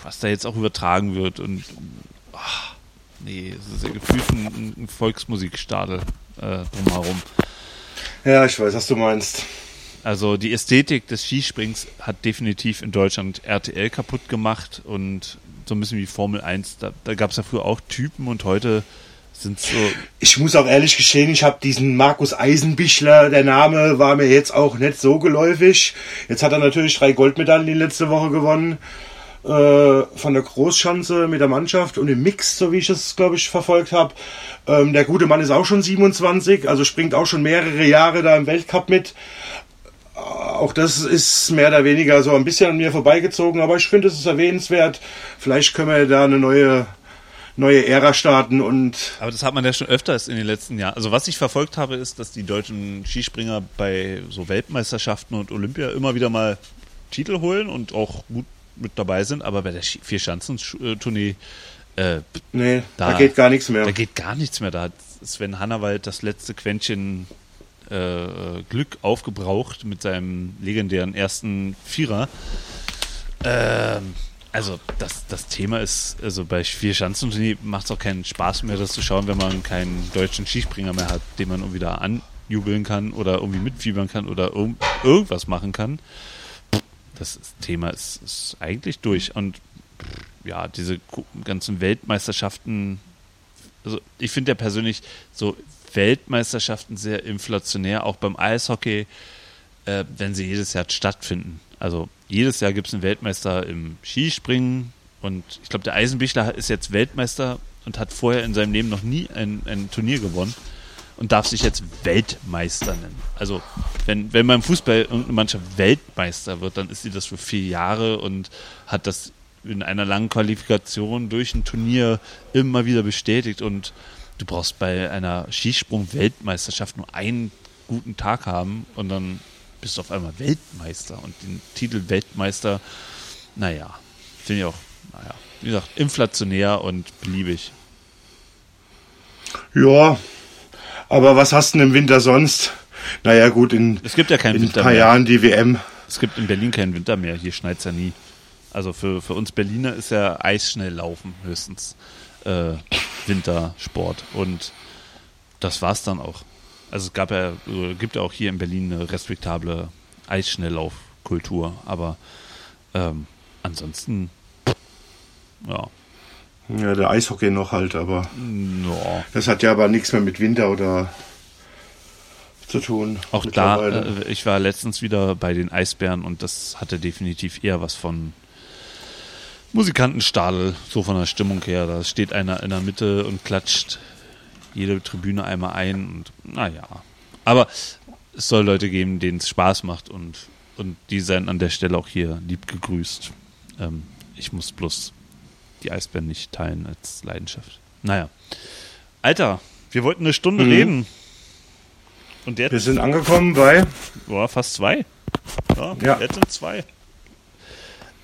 S2: was da jetzt auch übertragen wird und ach, nee, es ist ja gefühlt ein, ein Volksmusikstadel äh, drumherum.
S3: Ja, ich weiß, was du meinst.
S2: Also die Ästhetik des Skisprings hat definitiv in Deutschland RTL kaputt gemacht und so ein bisschen wie Formel 1. Da, da gab es ja früher auch Typen und heute sind so.
S3: Ich muss auch ehrlich gestehen, ich habe diesen Markus Eisenbichler, der Name war mir jetzt auch nicht so geläufig. Jetzt hat er natürlich drei Goldmedaillen die letzte Woche gewonnen äh, von der Großschanze mit der Mannschaft und im Mix, so wie ich es, glaube ich, verfolgt habe. Ähm, der gute Mann ist auch schon 27, also springt auch schon mehrere Jahre da im Weltcup mit. Auch das ist mehr oder weniger so ein bisschen an mir vorbeigezogen, aber ich finde, es ist erwähnenswert. Vielleicht können wir da eine neue neue Ära starten und.
S2: Aber das hat man ja schon öfters in den letzten Jahren. Also was ich verfolgt habe, ist, dass die deutschen Skispringer bei so Weltmeisterschaften und Olympia immer wieder mal Titel holen und auch gut mit dabei sind, aber bei der Vier-Schanzen-Tournee
S3: äh, nee, da, da, geht gar nichts mehr.
S2: Da geht gar nichts mehr. Da hat Sven Hannawald das letzte Quäntchen äh, Glück aufgebraucht mit seinem legendären ersten Vierer. Ähm, also das, das Thema ist, also bei vier Schanzentournee macht es auch keinen Spaß mehr, das zu schauen, wenn man keinen deutschen Skispringer mehr hat, den man irgendwie da anjubeln kann oder irgendwie mitfiebern kann oder irg irgendwas machen kann. Das Thema ist, ist eigentlich durch. Und ja, diese ganzen Weltmeisterschaften, also ich finde ja persönlich so Weltmeisterschaften sehr inflationär, auch beim Eishockey, äh, wenn sie jedes Jahr stattfinden. Also jedes Jahr gibt es einen Weltmeister im Skispringen und ich glaube, der Eisenbichler ist jetzt Weltmeister und hat vorher in seinem Leben noch nie ein, ein Turnier gewonnen und darf sich jetzt Weltmeister nennen. Also, wenn, wenn beim Fußball irgendeine Mannschaft Weltmeister wird, dann ist sie das für vier Jahre und hat das in einer langen Qualifikation durch ein Turnier immer wieder bestätigt. Und du brauchst bei einer Skisprung-Weltmeisterschaft nur einen guten Tag haben und dann bist du auf einmal Weltmeister und den Titel Weltmeister, naja, finde ich auch, naja, wie gesagt, inflationär und beliebig.
S3: Ja, aber was hast du denn im Winter sonst? Naja, gut, in,
S2: es gibt ja keinen
S3: in
S2: Winter
S3: ein paar mehr. Jahren die WM.
S2: Es gibt in Berlin keinen Winter mehr, hier schneit es ja nie. Also für, für uns Berliner ist ja Eisschnell laufen höchstens äh, Wintersport. Und das war's dann auch. Also es gab ja, gibt ja auch hier in Berlin eine respektable Eisschnelllaufkultur, aber ähm, ansonsten, ja.
S3: Ja, der Eishockey noch halt, aber no. das hat ja aber nichts mehr mit Winter oder zu tun.
S2: Auch da, äh, ich war letztens wieder bei den Eisbären und das hatte definitiv eher was von Musikantenstadel, so von der Stimmung her. Da steht einer in der Mitte und klatscht jede Tribüne einmal ein und naja. Aber es soll Leute geben, denen es Spaß macht und, und die seien an der Stelle auch hier lieb gegrüßt. Ähm, ich muss bloß die Eisbären nicht teilen als Leidenschaft. Naja. Alter, wir wollten eine Stunde mhm. reden.
S3: Und jetzt, wir sind angekommen bei.
S2: Boah, fast zwei. Ja, ja. jetzt sind zwei.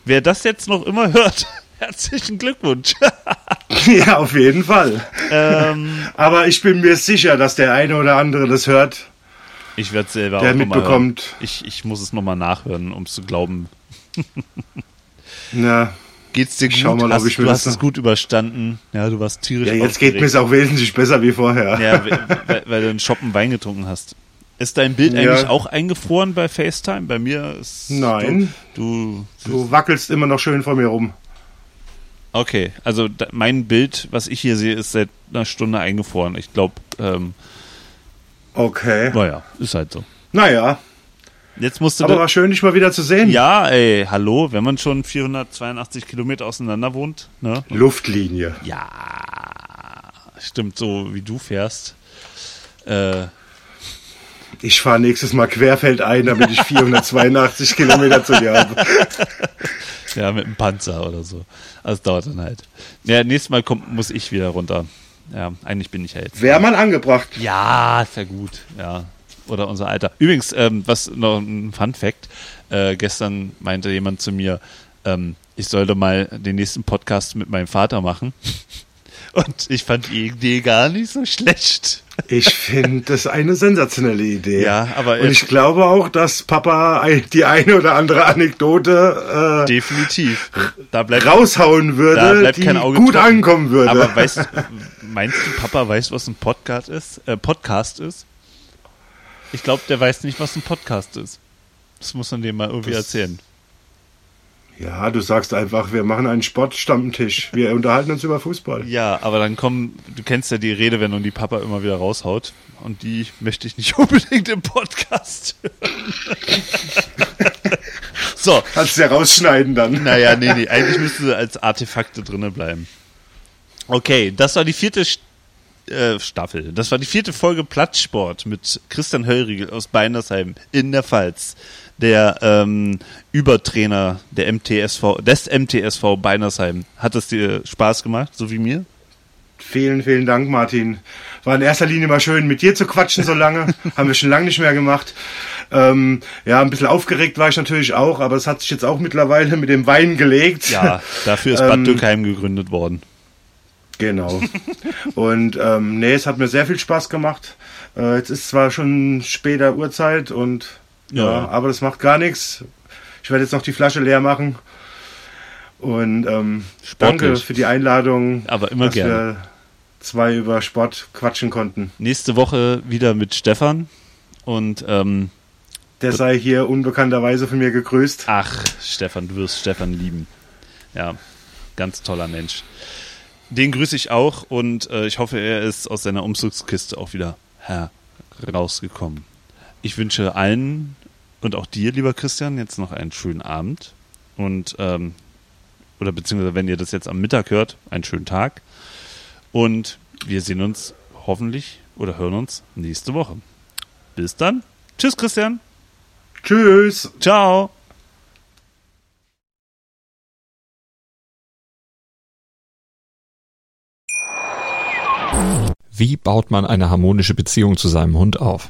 S2: Wer das jetzt noch immer hört, Herzlichen Glückwunsch.
S3: ja, auf jeden Fall.
S2: ähm,
S3: Aber ich bin mir sicher, dass der eine oder andere das hört.
S2: ich werde selber
S3: Der
S2: auch noch mal
S3: mitbekommt.
S2: hören. Ich, ich muss es nochmal nachhören, um es zu glauben.
S3: Ja,
S2: Geht's dir gut?
S3: Schau mal, ob
S2: hast,
S3: ich mir
S2: du hast es gut überstanden. Ja, du warst tierisch
S3: ja jetzt geht mir es
S2: aufgeregt.
S3: auch wesentlich besser wie vorher.
S2: Ja, weil, weil- weil du einen Shoppen Wein getrunken hast. Ist dein Bild
S3: Ja.
S2: eigentlich auch eingefroren bei FaceTime? Bei mir ist.
S3: Nein.
S2: Du. du
S3: Du wackelst immer noch schön vor mir rum.
S2: okay, also da, mein Bild, was ich hier sehe, ist seit einer Stunde eingefroren. Ich glaube, ähm,
S3: Okay.
S2: naja, ist halt so.
S3: Naja,
S2: Jetzt musst du.
S3: aber war schön, dich mal wieder zu sehen.
S2: ja, ey, hallo, wenn man schon 482 Kilometer auseinander wohnt, ne?
S3: Luftlinie.
S2: Ja, stimmt, so wie du fährst. Äh,
S3: Ich fahre nächstes Mal querfeldein, damit ich 482 Kilometer zu dir habe.
S2: Ja, mit einem Panzer oder so. Also es dauert dann halt. Ja, nächstes Mal kommt, muss ich wieder runter. Ja, eigentlich bin ich ja jetzt.
S3: Wäre mal angebracht.
S2: Ja, ja gut. Ja. Oder unser Alter. Übrigens, ähm, was noch ein Fun Fact. Äh, gestern meinte jemand zu mir, ähm, ich sollte mal den nächsten Podcast mit meinem Vater machen. Und ich fand die Idee gar nicht so schlecht.
S3: Ich finde das eine sensationelle Idee.
S2: Ja, aber
S3: Und ich glaube auch, dass Papa die eine oder andere Anekdote
S2: Definitiv. Da
S3: äh,
S2: bleibt
S3: raushauen würde, die gut
S2: trocken.
S3: ankommen würde.
S2: Aber weißt, meinst du, Papa weiß, was ein Podcast ist? Äh, Podcast ist? Ich glaube, der weiß nicht, was ein Podcast ist. Das muss man dem mal irgendwie
S3: Das-
S2: erzählen.
S3: Ja, du sagst einfach, wir machen einen Sportstammtisch. Wir unterhalten uns über Fußball.
S2: Ja, aber dann kommen, du kennst ja die Redewendung, die Papa immer wieder raushaut. Und die möchte ich nicht unbedingt im Podcast hören. so,
S3: Kannst du ja rausschneiden dann.
S2: naja, nee, nee, eigentlich müsste sie als Artefakte drinne bleiben. Okay, das war die vierte äh, Staffel. Das war die vierte Folge Platzsport mit Christian Höllriegel aus Beinersheim in der Pfalz. Der ähm, Übertrainer der MTSV, des MTSV Beinersheim. Hat es dir Spaß gemacht, so wie mir?
S3: Vielen, vielen Dank, Martin. War in erster Linie mal schön, mit dir zu quatschen so lange. Haben wir schon lange nicht mehr gemacht. Ähm, ja, ein bisschen aufgeregt war ich natürlich auch, aber es hat sich jetzt auch mittlerweile mit dem Wein gelegt.
S2: Ja, dafür ist Bad
S3: Ähm,
S2: Dürkheim gegründet worden.
S3: Genau. Und ähm, nee, es hat mir sehr viel Spaß gemacht. Äh, jetzt ist zwar schon später Uhrzeit und ja,
S2: Ja.
S3: aber das macht gar nichts. Ich werde jetzt noch die Flasche leer machen. Und ähm, danke für die Einladung,
S2: Aber immer
S3: dass
S2: gerne.
S3: wir zwei über Sport quatschen konnten.
S2: Nächste Woche wieder mit Stefan. Und ähm,
S3: Der sei hier unbekannterweise von mir gegrüßt.
S2: ach, Stefan, du wirst Stefan lieben. Ja, ganz toller Mensch. Den grüße ich auch und äh, ich hoffe, er ist aus seiner Umzugskiste auch wieder herausgekommen. Ich wünsche allen und auch dir, lieber Christian, jetzt noch einen schönen Abend. Und, ähm, oder beziehungsweise, wenn ihr das jetzt am Mittag hört, einen schönen Tag. Und wir sehen uns hoffentlich oder hören uns nächste Woche. Bis dann. Tschüss, Christian.
S3: Tschüss.
S2: Ciao.
S4: Wie baut man eine harmonische Beziehung zu seinem Hund auf?